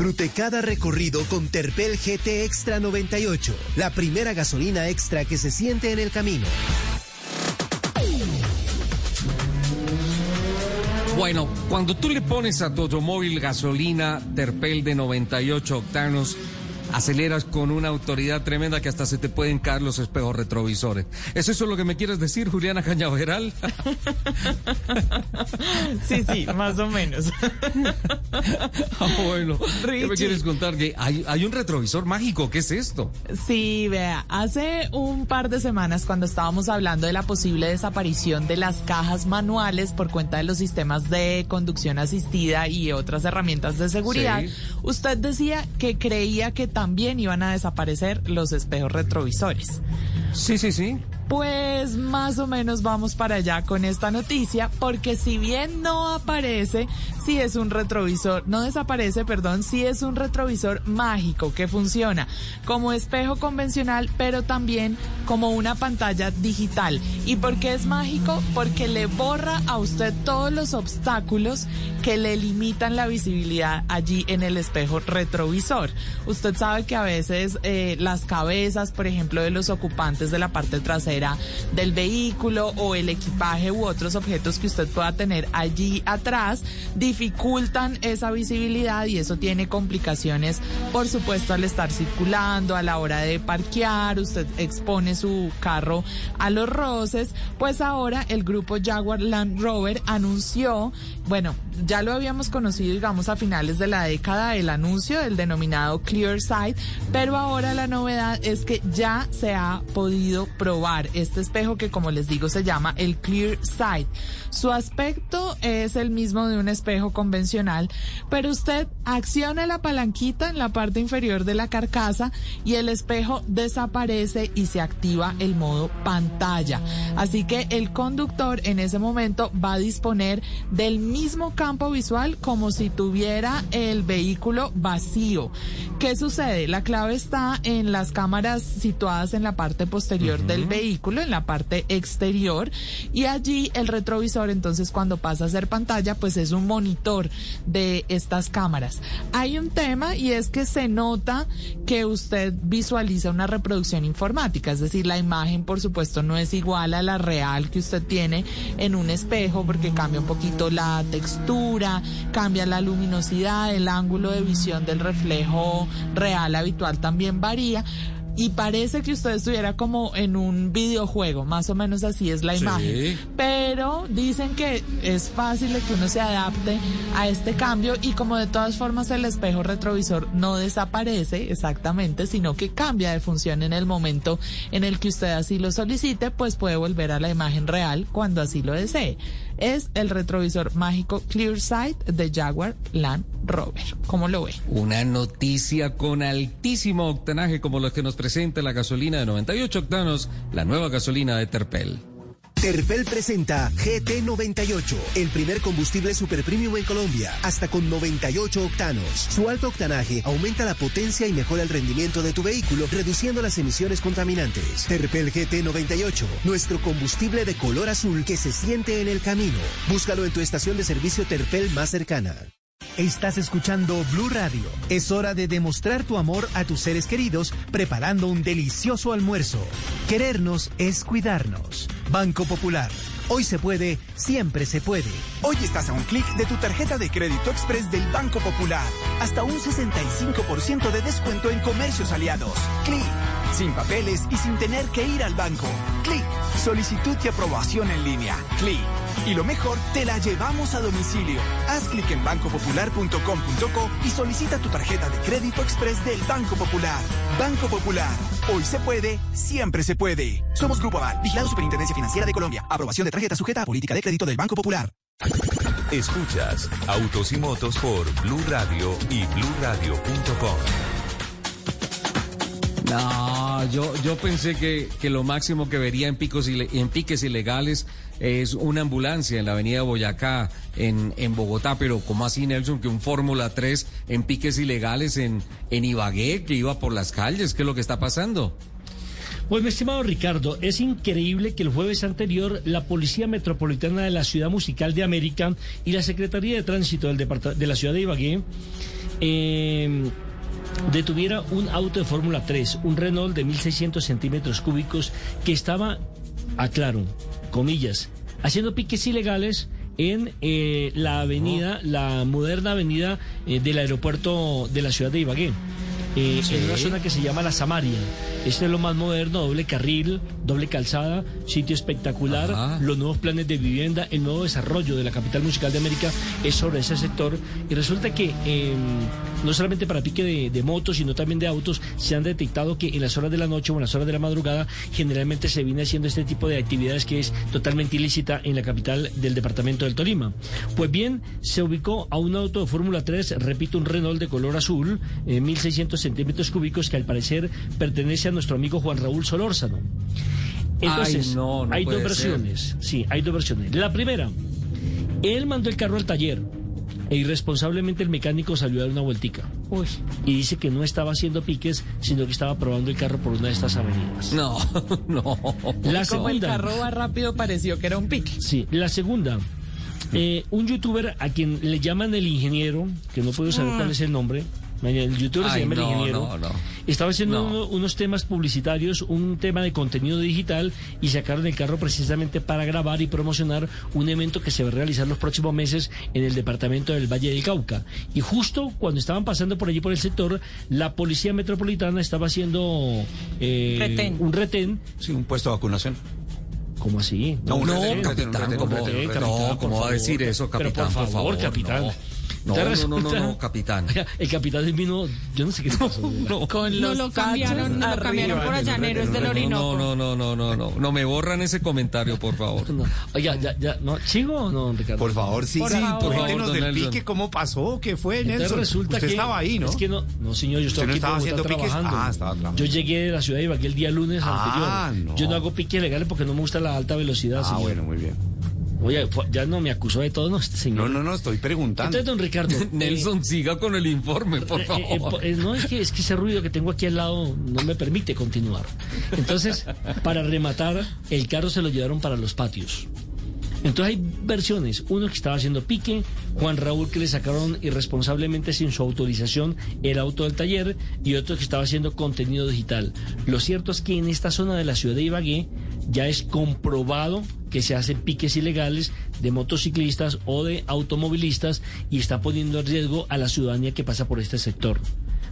Disfrute cada recorrido con Terpel GT Extra 98, la primera gasolina extra que se siente en el camino. Bueno, cuando tú le pones a tu automóvil gasolina Terpel de 98 octanos, aceleras con una autoridad tremenda que hasta se te pueden caer los espejos retrovisores. ¿Es eso lo que me quieres decir, Juliana Cañaveral? sí, sí, más o menos. ah, bueno, ¿qué me quieres contar? Que hay, hay un retrovisor mágico, ¿qué es esto? Sí, vea, hace un par de semanas cuando estábamos hablando de la posible desaparición de las cajas manuales por cuenta de los sistemas de conducción asistida y otras herramientas de seguridad, Sí. usted decía que creía que también iban a desaparecer los espejos retrovisores. Sí, sí, sí. Pues más o menos vamos para allá con esta noticia, porque si bien no aparece, sí es un retrovisor, no desaparece, perdón, sí es un retrovisor mágico que funciona como espejo convencional, pero también como una pantalla digital. ¿Y por qué es mágico? Porque le borra a usted todos los obstáculos que le limitan la visibilidad allí en el espejo retrovisor. Usted sabe que a veces eh, las cabezas, por ejemplo, de los ocupantes de la parte trasera del vehículo o el equipaje u otros objetos que usted pueda tener allí atrás dificultan esa visibilidad y eso tiene complicaciones, por supuesto, al estar circulando, a la hora de parquear, usted expone su carro a los roces, pues ahora el grupo Jaguar Land Rover anunció, bueno, ya lo habíamos conocido, digamos, a finales de la década, el anuncio del denominado Clear Sight, pero ahora la novedad es que ya se ha podido probar este espejo que, como les digo, se llama el Clear Sight. Su aspecto es el mismo de un espejo convencional, pero usted acciona la palanquita en la parte inferior de la carcasa y el espejo desaparece y se activa el modo pantalla. Así que el conductor en ese momento va a disponer del mismo campo visual como si tuviera el vehículo vacío. ¿Qué sucede? La clave está en las cámaras situadas en la parte posterior del vehículo, en la parte exterior, y allí el retrovisor entonces cuando pasa a ser pantalla pues es un monitor de estas cámaras. Hay un tema y es que se nota que usted visualiza una reproducción informática, es decir, la imagen por supuesto no es igual a la real que usted tiene en un espejo porque cambia un poquito la textura, cambia la luminosidad, el ángulo de visión del reflejo real habitual también varía y parece que usted estuviera como en un videojuego, más o menos así es la Sí. imagen. Pero dicen que es fácil de que uno se adapte a este cambio y como de todas formas el espejo retrovisor no desaparece exactamente, sino que cambia de función en el momento en el que usted así lo solicite, pues puede volver a la imagen real cuando así lo desee. Es el retrovisor mágico Clear Sight de Jaguar Land Rover. ¿Cómo lo ve? Una noticia con altísimo octanaje como los que nos presenta la gasolina de 98 octanos, la nueva gasolina de Terpel. Terpel presenta GT98, el primer combustible super premium en Colombia, hasta con 98 octanos. Su alto octanaje aumenta la potencia y mejora el rendimiento de tu vehículo, reduciendo las emisiones contaminantes. Terpel GT98, nuestro combustible de color azul que se siente en el camino. Búscalo en tu estación de servicio Terpel más cercana. Estás escuchando Blue Radio. Es hora de demostrar tu amor a tus seres queridos preparando un delicioso almuerzo. Querernos es cuidarnos. Banco Popular. Hoy se puede, siempre se puede. Hoy estás a un clic de tu tarjeta de crédito express del Banco Popular. Hasta un 65% de descuento en comercios aliados. Clic. sin papeles y sin tener que ir al banco. Clic, solicitud y aprobación en línea. Clic. Y lo mejor, te la llevamos a domicilio. Haz clic en bancopopular.com.co y solicita tu tarjeta de crédito express del Banco Popular. Banco Popular. Hoy se puede, siempre se puede. Somos Grupo Aval, vigilado Superintendencia Financiera de Colombia. Aprobación de tarjeta sujeta a política de crédito del Banco Popular. Escuchas Autos y Motos por Blue Radio y BlueRadio.com. No, yo, yo pensé que, que lo máximo que vería en, picos ile- en piques ilegales es una ambulancia en la avenida Boyacá, en, en Bogotá, pero ¿cómo así, Nelson, que un Fórmula 3 en piques ilegales en, en Ibagué, que iba por las calles? ¿Qué es lo que está pasando? Pues mi estimado Ricardo, es increíble que el jueves anterior la Policía Metropolitana de la Ciudad Musical de América y la Secretaría de Tránsito del de la ciudad de Ibagué eh, detuviera un auto de Fórmula 3, un Renault de 1.600 centímetros cúbicos que estaba, aclaro, comillas, haciendo piques ilegales en eh, la avenida, la moderna avenida eh, del aeropuerto de la ciudad de Ibagué. eh, Sí. en una zona que se llama La Samaria. Este es lo más moderno, doble carril, doble calzada, sitio espectacular, Ajá. los nuevos planes de vivienda, el nuevo desarrollo de la capital musical de América es sobre ese sector. Y resulta que eh, no solamente para pique de, de motos, sino también de autos, se han detectado que en las horas de la noche o en las horas de la madrugada generalmente se viene haciendo este tipo de actividades que es totalmente ilícita en la capital del departamento del Tolima. Pues bien, se ubicó a un auto de Fórmula 3, repito, un Renault de color azul, eh, 1600 centímetros cúbicos, que al parecer pertenece a nuestro amigo Juan Raúl Solórzano. Entonces, Ay, no, no hay dos ser. versiones. Sí, hay dos versiones. La primera, él mandó el carro al taller e irresponsablemente el mecánico salió a dar una vueltica. Uy. Y dice que no estaba haciendo piques, sino que estaba probando el carro por una de estas avenidas. No, no. La Como el segunda. carro va rápido, pareció que era un pique. Sí, la segunda. eh, un youtuber a quien le llaman el ingeniero, que no puedo saber Ah. cuál es el nombre. El youtuber se llama el no, ingeniero. no, no. Estaba haciendo No. uno- unos temas publicitarios, un tema de contenido digital y sacaron el carro precisamente para grabar y promocionar un evento que se va a realizar los próximos meses en el departamento del Valle del Cauca. Y justo cuando estaban pasando por allí por el sector, la policía metropolitana estaba haciendo eh, Retén. un retén. Sí, un puesto de vacunación. ¿Cómo así? No, un No, retén, un retén, un capitán, retén, un ¿cómo- retén, un retén. no, por ¿cómo va a decir eso, capitán? por Por favor, favor, capitán. no. No, no, no, no, no, capitán. El capitán vino, yo no sé qué pasó. Con No los lo cambiaron, no lo arriba. cambiaron por allá en Héroes del No, Orinoco. no, no, no, no, no, no me borran ese comentario, por favor. No. Oiga, ya, ya, no, ¿sigo o no, Ricardo? Por favor, sí, Por sí, favor. cuéntenos Don del pique, cómo pasó, qué fue, Entonces Nelson. resulta Usted que estaba ahí, ¿no? Es que no, no señor, yo estoy ¿Usted no aquí en estaba Bogotá haciendo piques? trabajando. Ah, estaba trabajando. Yo llegué de la ciudad de Ibagué el día lunes Ah, anterior. no. Yo no hago piques legales porque no me gusta la alta velocidad, Ah, señor. bueno, muy bien. Oye, ya no me acusó de todo, no, este señor. No, no, no, estoy preguntando. Entonces, don Ricardo. eh, Nelson, siga con el informe, por Eh, eh, eh, favor. eh, no, es que, es que ese ruido que tengo aquí al lado no me permite continuar. Entonces, para rematar, el carro se lo llevaron para los patios. Entonces hay versiones. Uno que estaba haciendo pique, Juan Raúl que le sacaron irresponsablemente sin su autorización el auto del taller y otro que estaba haciendo contenido digital. Lo cierto es que en esta zona de la ciudad de Ibagué ya es comprobado que se hacen piques ilegales de motociclistas o de automovilistas y está poniendo en riesgo a la ciudadanía que pasa por este sector.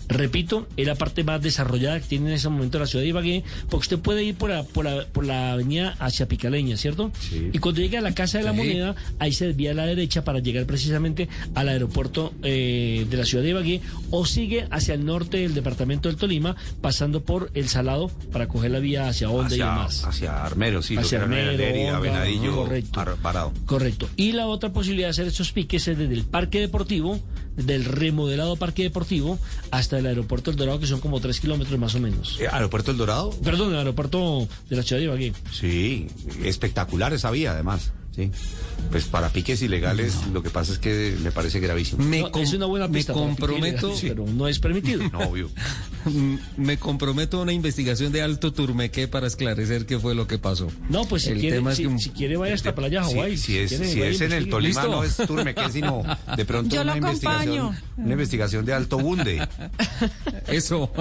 Repito, es la parte más desarrollada que tiene en ese momento la ciudad de Ibagué, porque usted puede ir por la, por la, por la avenida hacia Picaleña, ¿cierto? Sí. Y cuando llega a la Casa de la Sí. Moneda, ahí se desvía a la derecha para llegar precisamente al aeropuerto eh, de la ciudad de Ibagué, o sigue hacia el norte del departamento del Tolima, pasando por El Salado para coger la vía hacia Honda y demás. hacia Armero, sí, Hacia Armero, Herrera, Honda, Venadillo, correcto. Ar- Parado. Correcto. Y la otra posibilidad de hacer estos piques es desde el Parque Deportivo, del remodelado Parque Deportivo, hasta el Aeropuerto El Dorado, que son como tres kilómetros más o menos. Eh, ¿Aeropuerto El Dorado? Perdón, el aeropuerto de la ciudad de Ibagué. Sí, espectacular esa vía, además. Sí. Pues para piques ilegales, lo que pasa es que me parece gravísimo. Me, No, es una buena me pista pique comprometo, pero no es permitido. No, obvio. me comprometo a una investigación de alto turmequé para esclarecer qué fue lo que pasó. No, pues si El quiere, tema es si, que un- si quiere vaya hasta Playa Hawái. si es, quiere, si es en el. Tolima, ¿Listo? no es Turmequé, sino de pronto Yo lo una investigación, una investigación de alto bunde. Eso.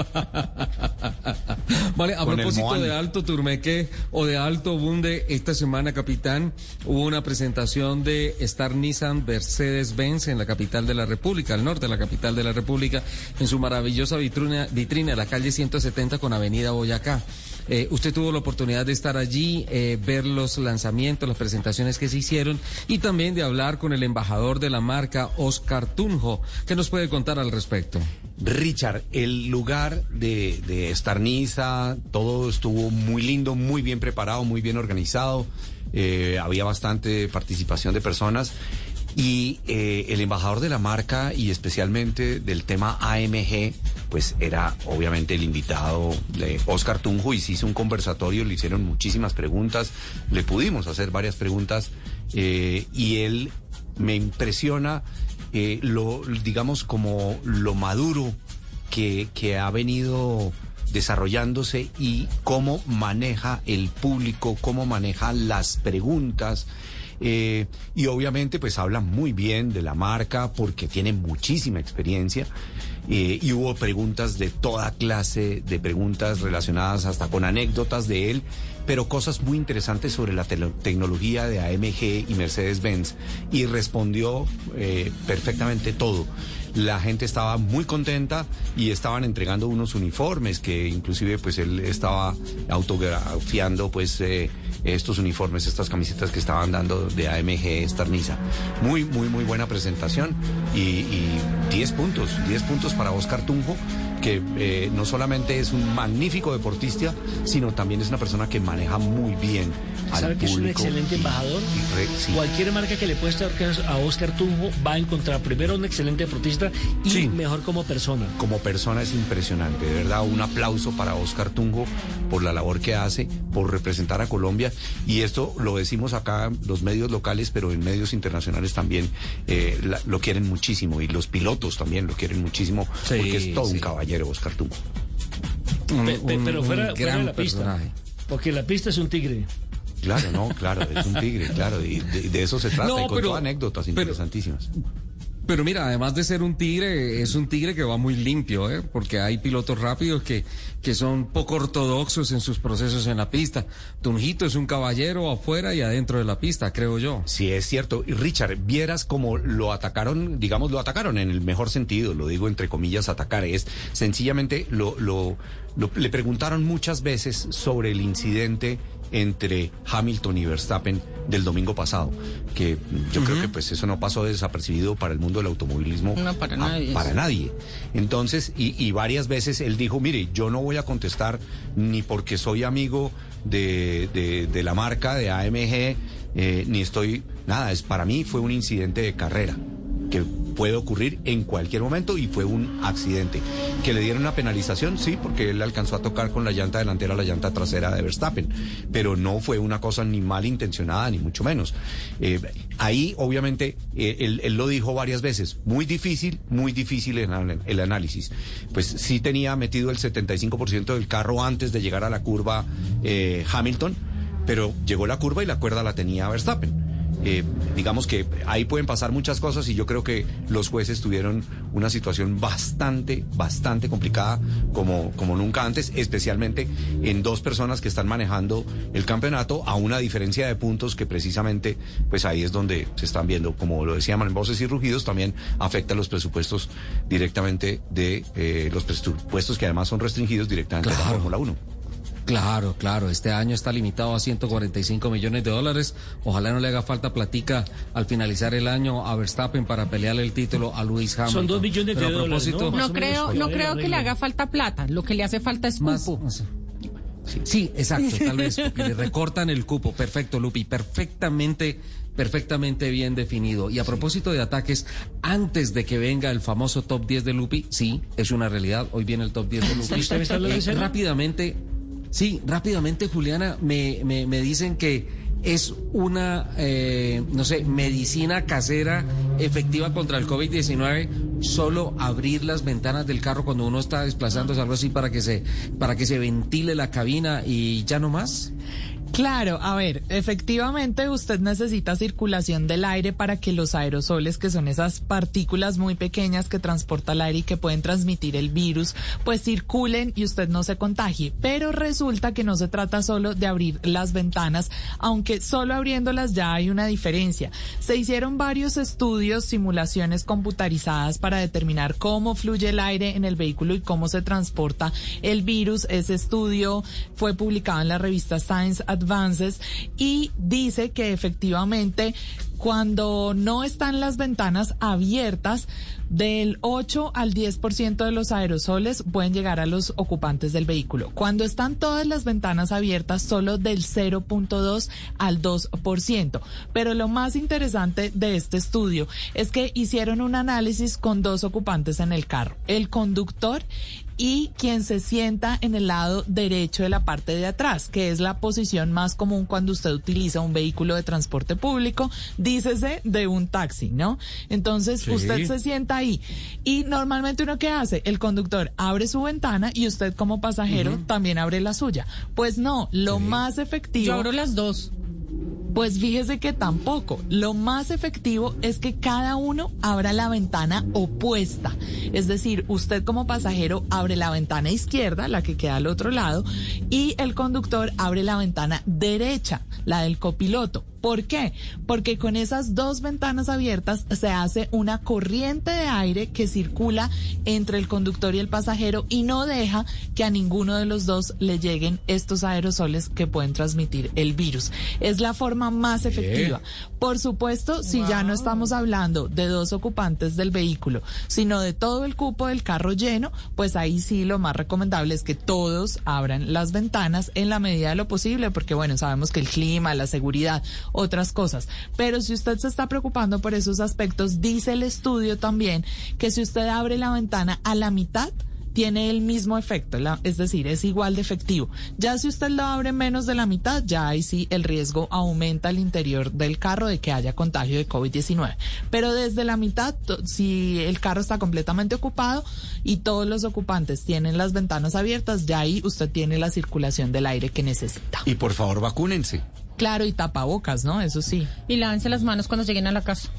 vale, a Con propósito de Alto Turmeque o de Alto Bunde, esta semana, capitán, hubo una presentación de Star Nissan Mercedes-Benz en la capital de la República, al norte de la capital de la República, en su maravillosa vitrina, vitrina la calle 170 con Avenida Boyacá. Eh, usted tuvo la oportunidad de estar allí, eh, ver los lanzamientos, las presentaciones que se hicieron y también de hablar con el embajador de la marca, Oscar Tunjo. ¿Qué nos puede contar al respecto? Richard, el lugar de, de Estarniza, todo estuvo muy lindo, muy bien preparado, muy bien organizado. Eh, había bastante participación de personas. Y eh, el embajador de la marca y especialmente del tema AMG, pues era obviamente el invitado de Oscar Tunjo y se hizo un conversatorio, le hicieron muchísimas preguntas, le pudimos hacer varias preguntas eh, y él me impresiona lo, digamos, como lo maduro que, que ha venido desarrollándose y cómo maneja el público, cómo maneja las preguntas. Eh, y obviamente pues habla muy bien de la marca porque tiene muchísima experiencia eh, y hubo preguntas de toda clase, de preguntas relacionadas hasta con anécdotas de él, pero cosas muy interesantes sobre la te- tecnología de AMG y Mercedes-Benz y respondió eh, perfectamente todo. La gente estaba muy contenta y estaban entregando unos uniformes que inclusive pues él estaba autografiando pues eh, estos uniformes, estas camisetas que estaban dando de AMG Estarniza. Muy, muy, muy buena presentación y, y 10 puntos, 10 puntos para Oscar Tunjo, que eh, no solamente es un magnífico deportista, sino también es una persona que maneja muy bien al ¿Sabe que es un excelente embajador? y re- sí. Cualquier marca que le puesta a Oscar Tunjo va a encontrar primero un excelente deportista y mejor como persona. como persona es impresionante, de verdad, un aplauso para Oscar Tungo por la labor que hace, por representar a Colombia. Y esto lo decimos acá los medios locales, pero en medios internacionales también eh, la- lo quieren muchísimo y los pilotos también lo quieren muchísimo porque es todo un caballero Oscar. Pe- pe- pero fuera, fuera de la pista. Porque la pista es un tigre. Claro, no, claro, es un tigre, claro, y de, de eso se trata, No, y con pero- anécdotas pero- interesantísimas. Pero mira, además de ser un tigre, es un tigre que va muy limpio, ¿eh? porque hay pilotos rápidos que, que son poco ortodoxos en sus procesos en la pista. Tunjito es un caballero afuera y adentro de la pista, creo yo. Sí, es cierto. Y Richard, vieras cómo lo atacaron, digamos, lo atacaron en el mejor sentido, lo digo entre comillas, atacar, es sencillamente lo, lo, lo- le preguntaron muchas veces sobre el incidente entre Hamilton y Verstappen del domingo pasado, que yo creo que pues eso no pasó desapercibido para el mundo del automovilismo. No, para a- nadie. Para nadie. Entonces, y, y varias veces él dijo, mire, yo no voy a contestar ni porque soy amigo de, de- de la marca, de AMG, eh, ni estoy, nada, es para mí fue un incidente de carrera que puede ocurrir en cualquier momento y fue un accidente. Que le dieron una penalización, sí, porque él alcanzó a tocar con la llanta delantera la llanta trasera de Verstappen, pero no fue una cosa ni malintencionada, ni mucho menos. Eh, ahí, obviamente, eh, él, él lo dijo varias veces, muy difícil, muy difícil el, el análisis. Pues sí tenía metido el 75% del carro antes de llegar a la curva eh, Hamilton, pero llegó la curva y la cuerda la tenía Verstappen. Eh, digamos que ahí pueden pasar muchas cosas y yo creo que los jueces tuvieron una situación bastante, bastante complicada como, como nunca antes, especialmente en dos personas que están manejando el campeonato a una diferencia de puntos que precisamente pues ahí es donde se están viendo, como lo decíamos en voces y rugidos, también afecta los presupuestos directamente de eh, los presupuestos que además son restringidos directamente de la Claro. Fórmula 1. Claro, claro, este año está limitado a 145 millones de dólares. Ojalá no le haga falta platica al finalizar el año a Verstappen para pelearle el título a Luis Hamilton. dos billones de Pero a dólares, propósito- No creo, no creo que le haga falta plata. Lo que le hace falta es Más- cupo. más- Sí, exacto, tal vez, porque le recortan el cupo. Perfecto, Lupi, perfectamente, perfectamente bien definido. Y a propósito de ataques, antes de que venga el famoso top 10 de Lupi, sí, es una realidad, hoy viene el top 10 de Lupi. ¿Usted me está hablando en Eh, rápidamente, sí, rápidamente, Juliana, me, me, me dicen que es una, eh, no sé, medicina casera efectiva contra el COVID-19, solo abrir las ventanas del carro cuando uno está desplazándose, algo así para que se, para que se ventile la cabina y ya no más. Claro, a ver, efectivamente usted necesita circulación del aire para que los aerosoles, que son esas partículas muy pequeñas que transporta el aire y que pueden transmitir el virus, pues circulen y usted no se contagie. Pero resulta que no se trata solo de abrir las ventanas, aunque solo abriéndolas ya hay una diferencia. Se hicieron varios estudios, simulaciones computarizadas para determinar cómo fluye el aire en el vehículo y cómo se transporta el virus. Ese estudio fue publicado en la revista Science Y dice que efectivamente cuando no están las ventanas abiertas, del 8 al 10% de los aerosoles pueden llegar a los ocupantes del vehículo. Cuando están todas las ventanas abiertas, solo del 0.2 al 2%. Pero lo más interesante de este estudio es que hicieron un análisis con dos ocupantes en el carro, el conductor y quien se sienta en el lado derecho de la parte de atrás, que es la posición más común cuando usted utiliza un vehículo de transporte público, dícese de un taxi, ¿no? Entonces Sí. usted se sienta ahí y normalmente uno qué hace, el conductor abre su ventana y usted como pasajero también abre la suya. Pues no, lo más efectivo. Yo abro las dos. Pues fíjese que tampoco. Lo más efectivo es que cada uno abra la ventana opuesta. Es decir, usted como pasajero abre la ventana izquierda, la que queda al otro lado, y el conductor abre la ventana derecha, la del copiloto. ¿Por qué? Porque con esas dos ventanas abiertas se hace una corriente de aire que circula entre el conductor y el pasajero y no deja que a ninguno de los dos le lleguen estos aerosoles que pueden transmitir el virus. Es la forma más efectiva. Por supuesto, si ya no estamos hablando de dos ocupantes del vehículo, sino de todo el cupo del carro lleno, pues ahí sí lo más recomendable es que todos abran las ventanas en la medida de lo posible, porque bueno, sabemos que el clima, la seguridad, otras cosas. Pero si usted se está preocupando por esos aspectos, dice el estudio también que si usted abre la ventana a la mitad, tiene el mismo efecto, la- es decir, es igual de efectivo. Ya si usted lo abre menos de la mitad, ya ahí sí el riesgo aumenta al interior del carro de que haya contagio de COVID-19. Pero desde la mitad, to- si el carro está completamente ocupado y todos los ocupantes tienen las ventanas abiertas, ya ahí usted tiene la circulación del aire que necesita. Y por favor, vacúnense. Claro, y tapabocas, ¿no? Eso sí. Y lávense las manos cuando lleguen a la casa.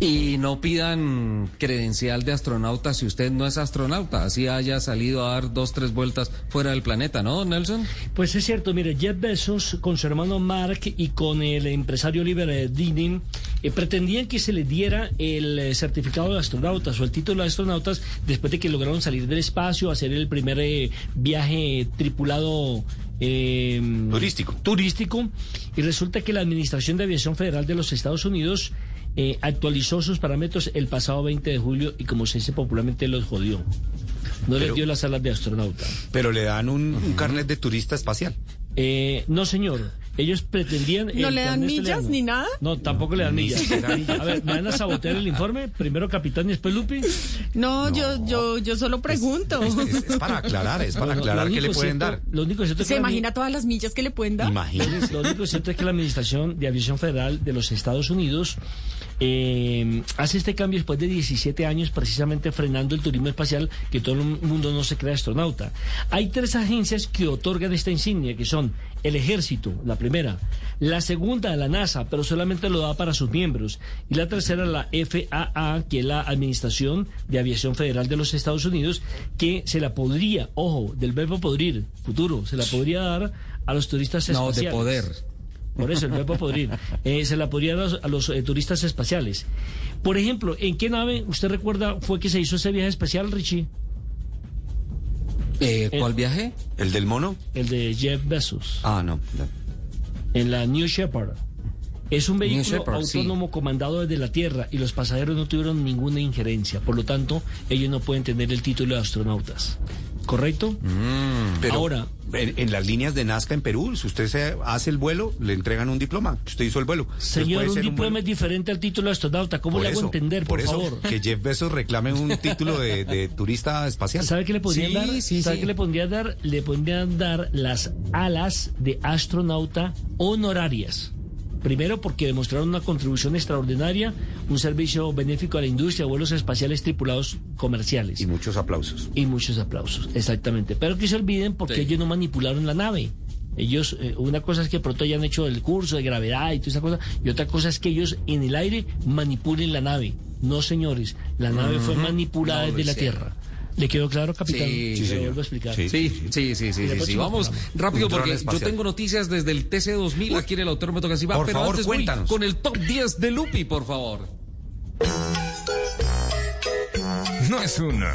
Y no pidan credencial de astronauta si usted no es astronauta, así haya salido a dar dos, tres vueltas fuera del planeta, ¿no, Nelson? Pues es cierto, mire, Jeff Bezos con su hermano Mark y con el empresario Oliver eh, Dinning eh, pretendían que se les diera el eh, certificado de astronautas o el título de astronautas después de que lograron salir del espacio, hacer el primer eh, viaje tripulado eh, Turístico. turístico y resulta que la Administración de Aviación Federal de los Estados Unidos eh, actualizó sus parámetros el pasado 20 de julio y como se dice popularmente los jodió. No les dio las alas de astronauta. Pero le dan un, un carnet de turista espacial. Eh, no, señor. Ellos pretendían. ¿No le dan millas italiano. ni nada? No, tampoco le dan millas. A ver, ¿me van a sabotear el informe? Primero Capitán y después Lupi. No, yo, yo, yo solo pregunto. Es, es para aclarar, es para No, aclarar qué le pueden cierto- dar. Lo único cierto es ¿Se que la imagina todas las millas que le pueden dar? Imagínense. Lo único cierto es que la Administración de Aviación Federal de los Estados Unidos eh, hace este cambio después de 17 años precisamente frenando el turismo espacial que todo el mundo no se crea astronauta. Hay tres agencias que otorgan esta insignia que son el ejército, la primera, la segunda la NASA, pero solamente lo da para sus miembros, y la tercera la FAA, que es la Administración de Aviación Federal de los Estados Unidos, que se la podría, ojo, del verbo podrir, futuro, se la podría dar a los turistas No, espaciales. de poder. Por eso, el verbo podrir. Eh, se la podría dar a los, a los, eh, turistas espaciales. Por ejemplo, ¿en qué nave, usted recuerda, fue que se hizo ese viaje especial, Richie? Eh, ¿Cuál viaje? ¿El del mono? El de Jeff Bezos. Ah, no. En la New Shepard. Es un vehículo Shepard, sí. autónomo comandado desde la Tierra y los pasajeros no tuvieron ninguna injerencia. Por lo tanto, ellos no pueden tener el título de astronautas. ¿Correcto? Pero Ahora, en, en las líneas de Nazca en Perú, si usted se hace el vuelo, le entregan un diploma. que Usted hizo el vuelo. Señor, puede un ser diploma es diferente al título de astronauta. ¿Cómo Por le hago eso, entender, por, eso, favor? Que Jeff Bezos reclame un título de, de turista espacial. ¿Sabe qué le podrían Sí, dar? sí, ¿Sabe sí. qué le podrían dar? Le podrían dar las alas de astronauta honorarias. Primero porque demostraron una contribución extraordinaria, un servicio benéfico a la industria, vuelos espaciales tripulados comerciales. Y muchos aplausos. Y muchos aplausos, exactamente. Pero que se olviden porque Sí. ellos no manipularon la nave. Ellos, eh, una cosa es que pronto hayan hecho el curso de gravedad y toda esa cosa, y otra cosa es que ellos en el aire manipulen la nave. No, señores, la nave fue manipulada No, desde la. Tierra. ¿Le quedó claro, capitán? Sí, lo señor. vuelvo a explicar. Sí, sí, sí, sí, sí, sí, sí. Vamos rápido porque yo tengo noticias desde el TC 2000 aquí en el Autódromo Tocancipá, Por pero favor, antes voy cuéntanos. con el top 10 de Lupi, por favor. No es una,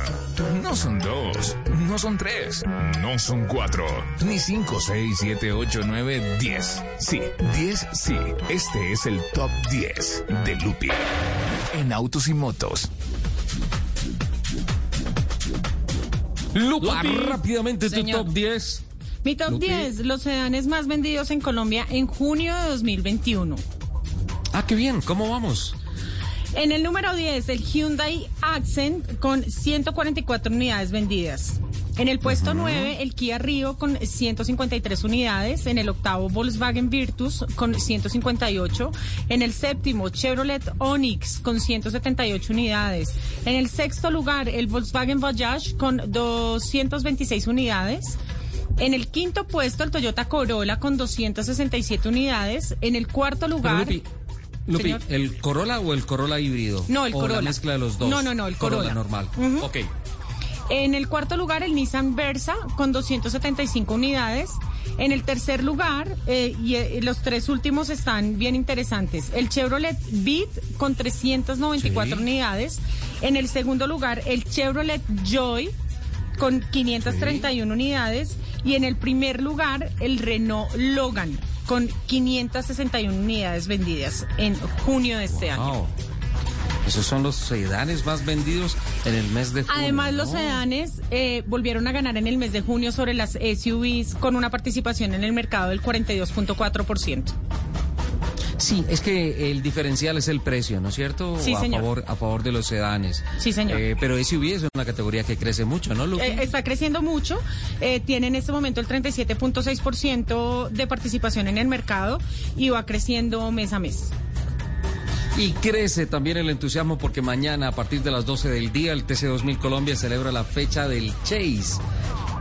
no son dos, no son tres, no son cuatro, ni cinco, seis, siete, ocho, nueve, diez. Sí, diez, sí. Este es el top 10 de Lupi en autos y motos. Lupa, Lupi. rápidamente tu Señor. top 10. Mi top Lupi. 10, los sedanes más vendidos en Colombia en junio de 2021. Ah, qué bien, ¿cómo vamos? En el número 10, el Hyundai Accent con 144 unidades vendidas. En el puesto 9, el Kia Rio con 153 unidades. En el octavo, Volkswagen Virtus con 158. En el séptimo, Chevrolet Onix con 178 unidades. En el sexto lugar, el Volkswagen Voyage con 226 unidades. En el quinto puesto, el Toyota Corolla con 267 unidades. En el cuarto lugar... Lupi. ¿el Corolla o el Corolla híbrido? No, el ¿O Corolla. la mezcla de los dos? No, no, no, el Corolla. normal. Ujú. Ok. En el cuarto lugar, el Nissan Versa con 275 unidades. En el tercer lugar, eh, y eh, los tres últimos están bien interesantes. El Chevrolet Beat con 394 Sí. unidades. En el segundo lugar, el Chevrolet Joy con 531 unidades. Y en el primer lugar, el Renault Logan con 561 unidades vendidas en junio de este año. Esos son los sedanes más vendidos en el mes de junio. Además, los sedanes eh, volvieron a ganar en el mes de junio sobre las SUVs con una participación en el mercado del 42.4%. Sí, es que el diferencial es el precio, ¿no es cierto? Sí, a señor. favor a favor de los sedanes. Sí, señor. Eh, pero SUV es una categoría que crece mucho, ¿no, Lupi? Eh, está creciendo mucho, eh, tiene en este momento el 37.6% de participación en el mercado y va creciendo mes a mes. Y crece también el entusiasmo porque mañana a partir de las 12 del día el TC2000 Colombia celebra la fecha del Chase.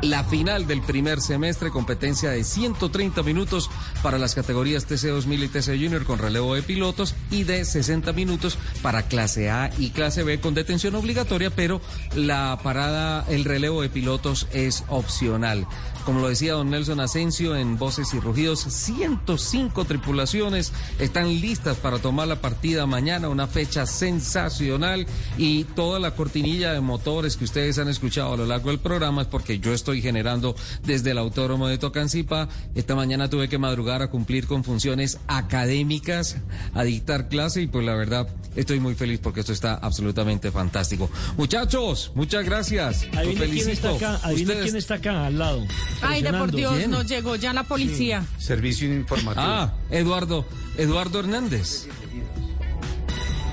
La final del primer semestre, competencia de 130 minutos para las categorías TC2000 y TC Junior con relevo de pilotos y de 60 minutos para clase A y clase B con detención obligatoria, pero la parada, el relevo de pilotos es opcional. Como lo decía don Nelson Asensio en Voces y Rugidos, 105 tripulaciones están listas para tomar la partida mañana, una fecha sensacional y toda la cortinilla de motores que ustedes han escuchado a lo largo del programa es porque yo estoy generando desde el Autódromo de Tocancipá. Esta mañana tuve que madrugar a cumplir con funciones académicas, a dictar clase y pues la verdad estoy muy feliz porque esto está absolutamente fantástico. Muchachos, muchas gracias. Adivine quién está acá, adivine quién está acá al lado. Ay, de por. Dios, ¿Quién? nos llegó ya la policía. Servicio informativo. Ah, Eduardo, Eduardo Hernández.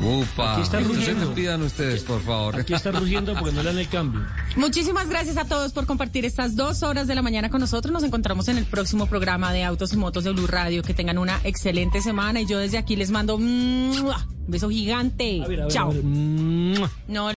Upa. Aquí está rugiendo. despidan ustedes, por favor. Aquí está rugiendo porque no le dan el cambio. Muchísimas gracias a todos por compartir estas dos horas de la mañana con nosotros. Nos encontramos en el próximo programa de Autos y Motos de Blue Radio. Que tengan una excelente semana y yo desde aquí les mando un beso gigante. A ver, a ver, Chao. a ver. Mua. No,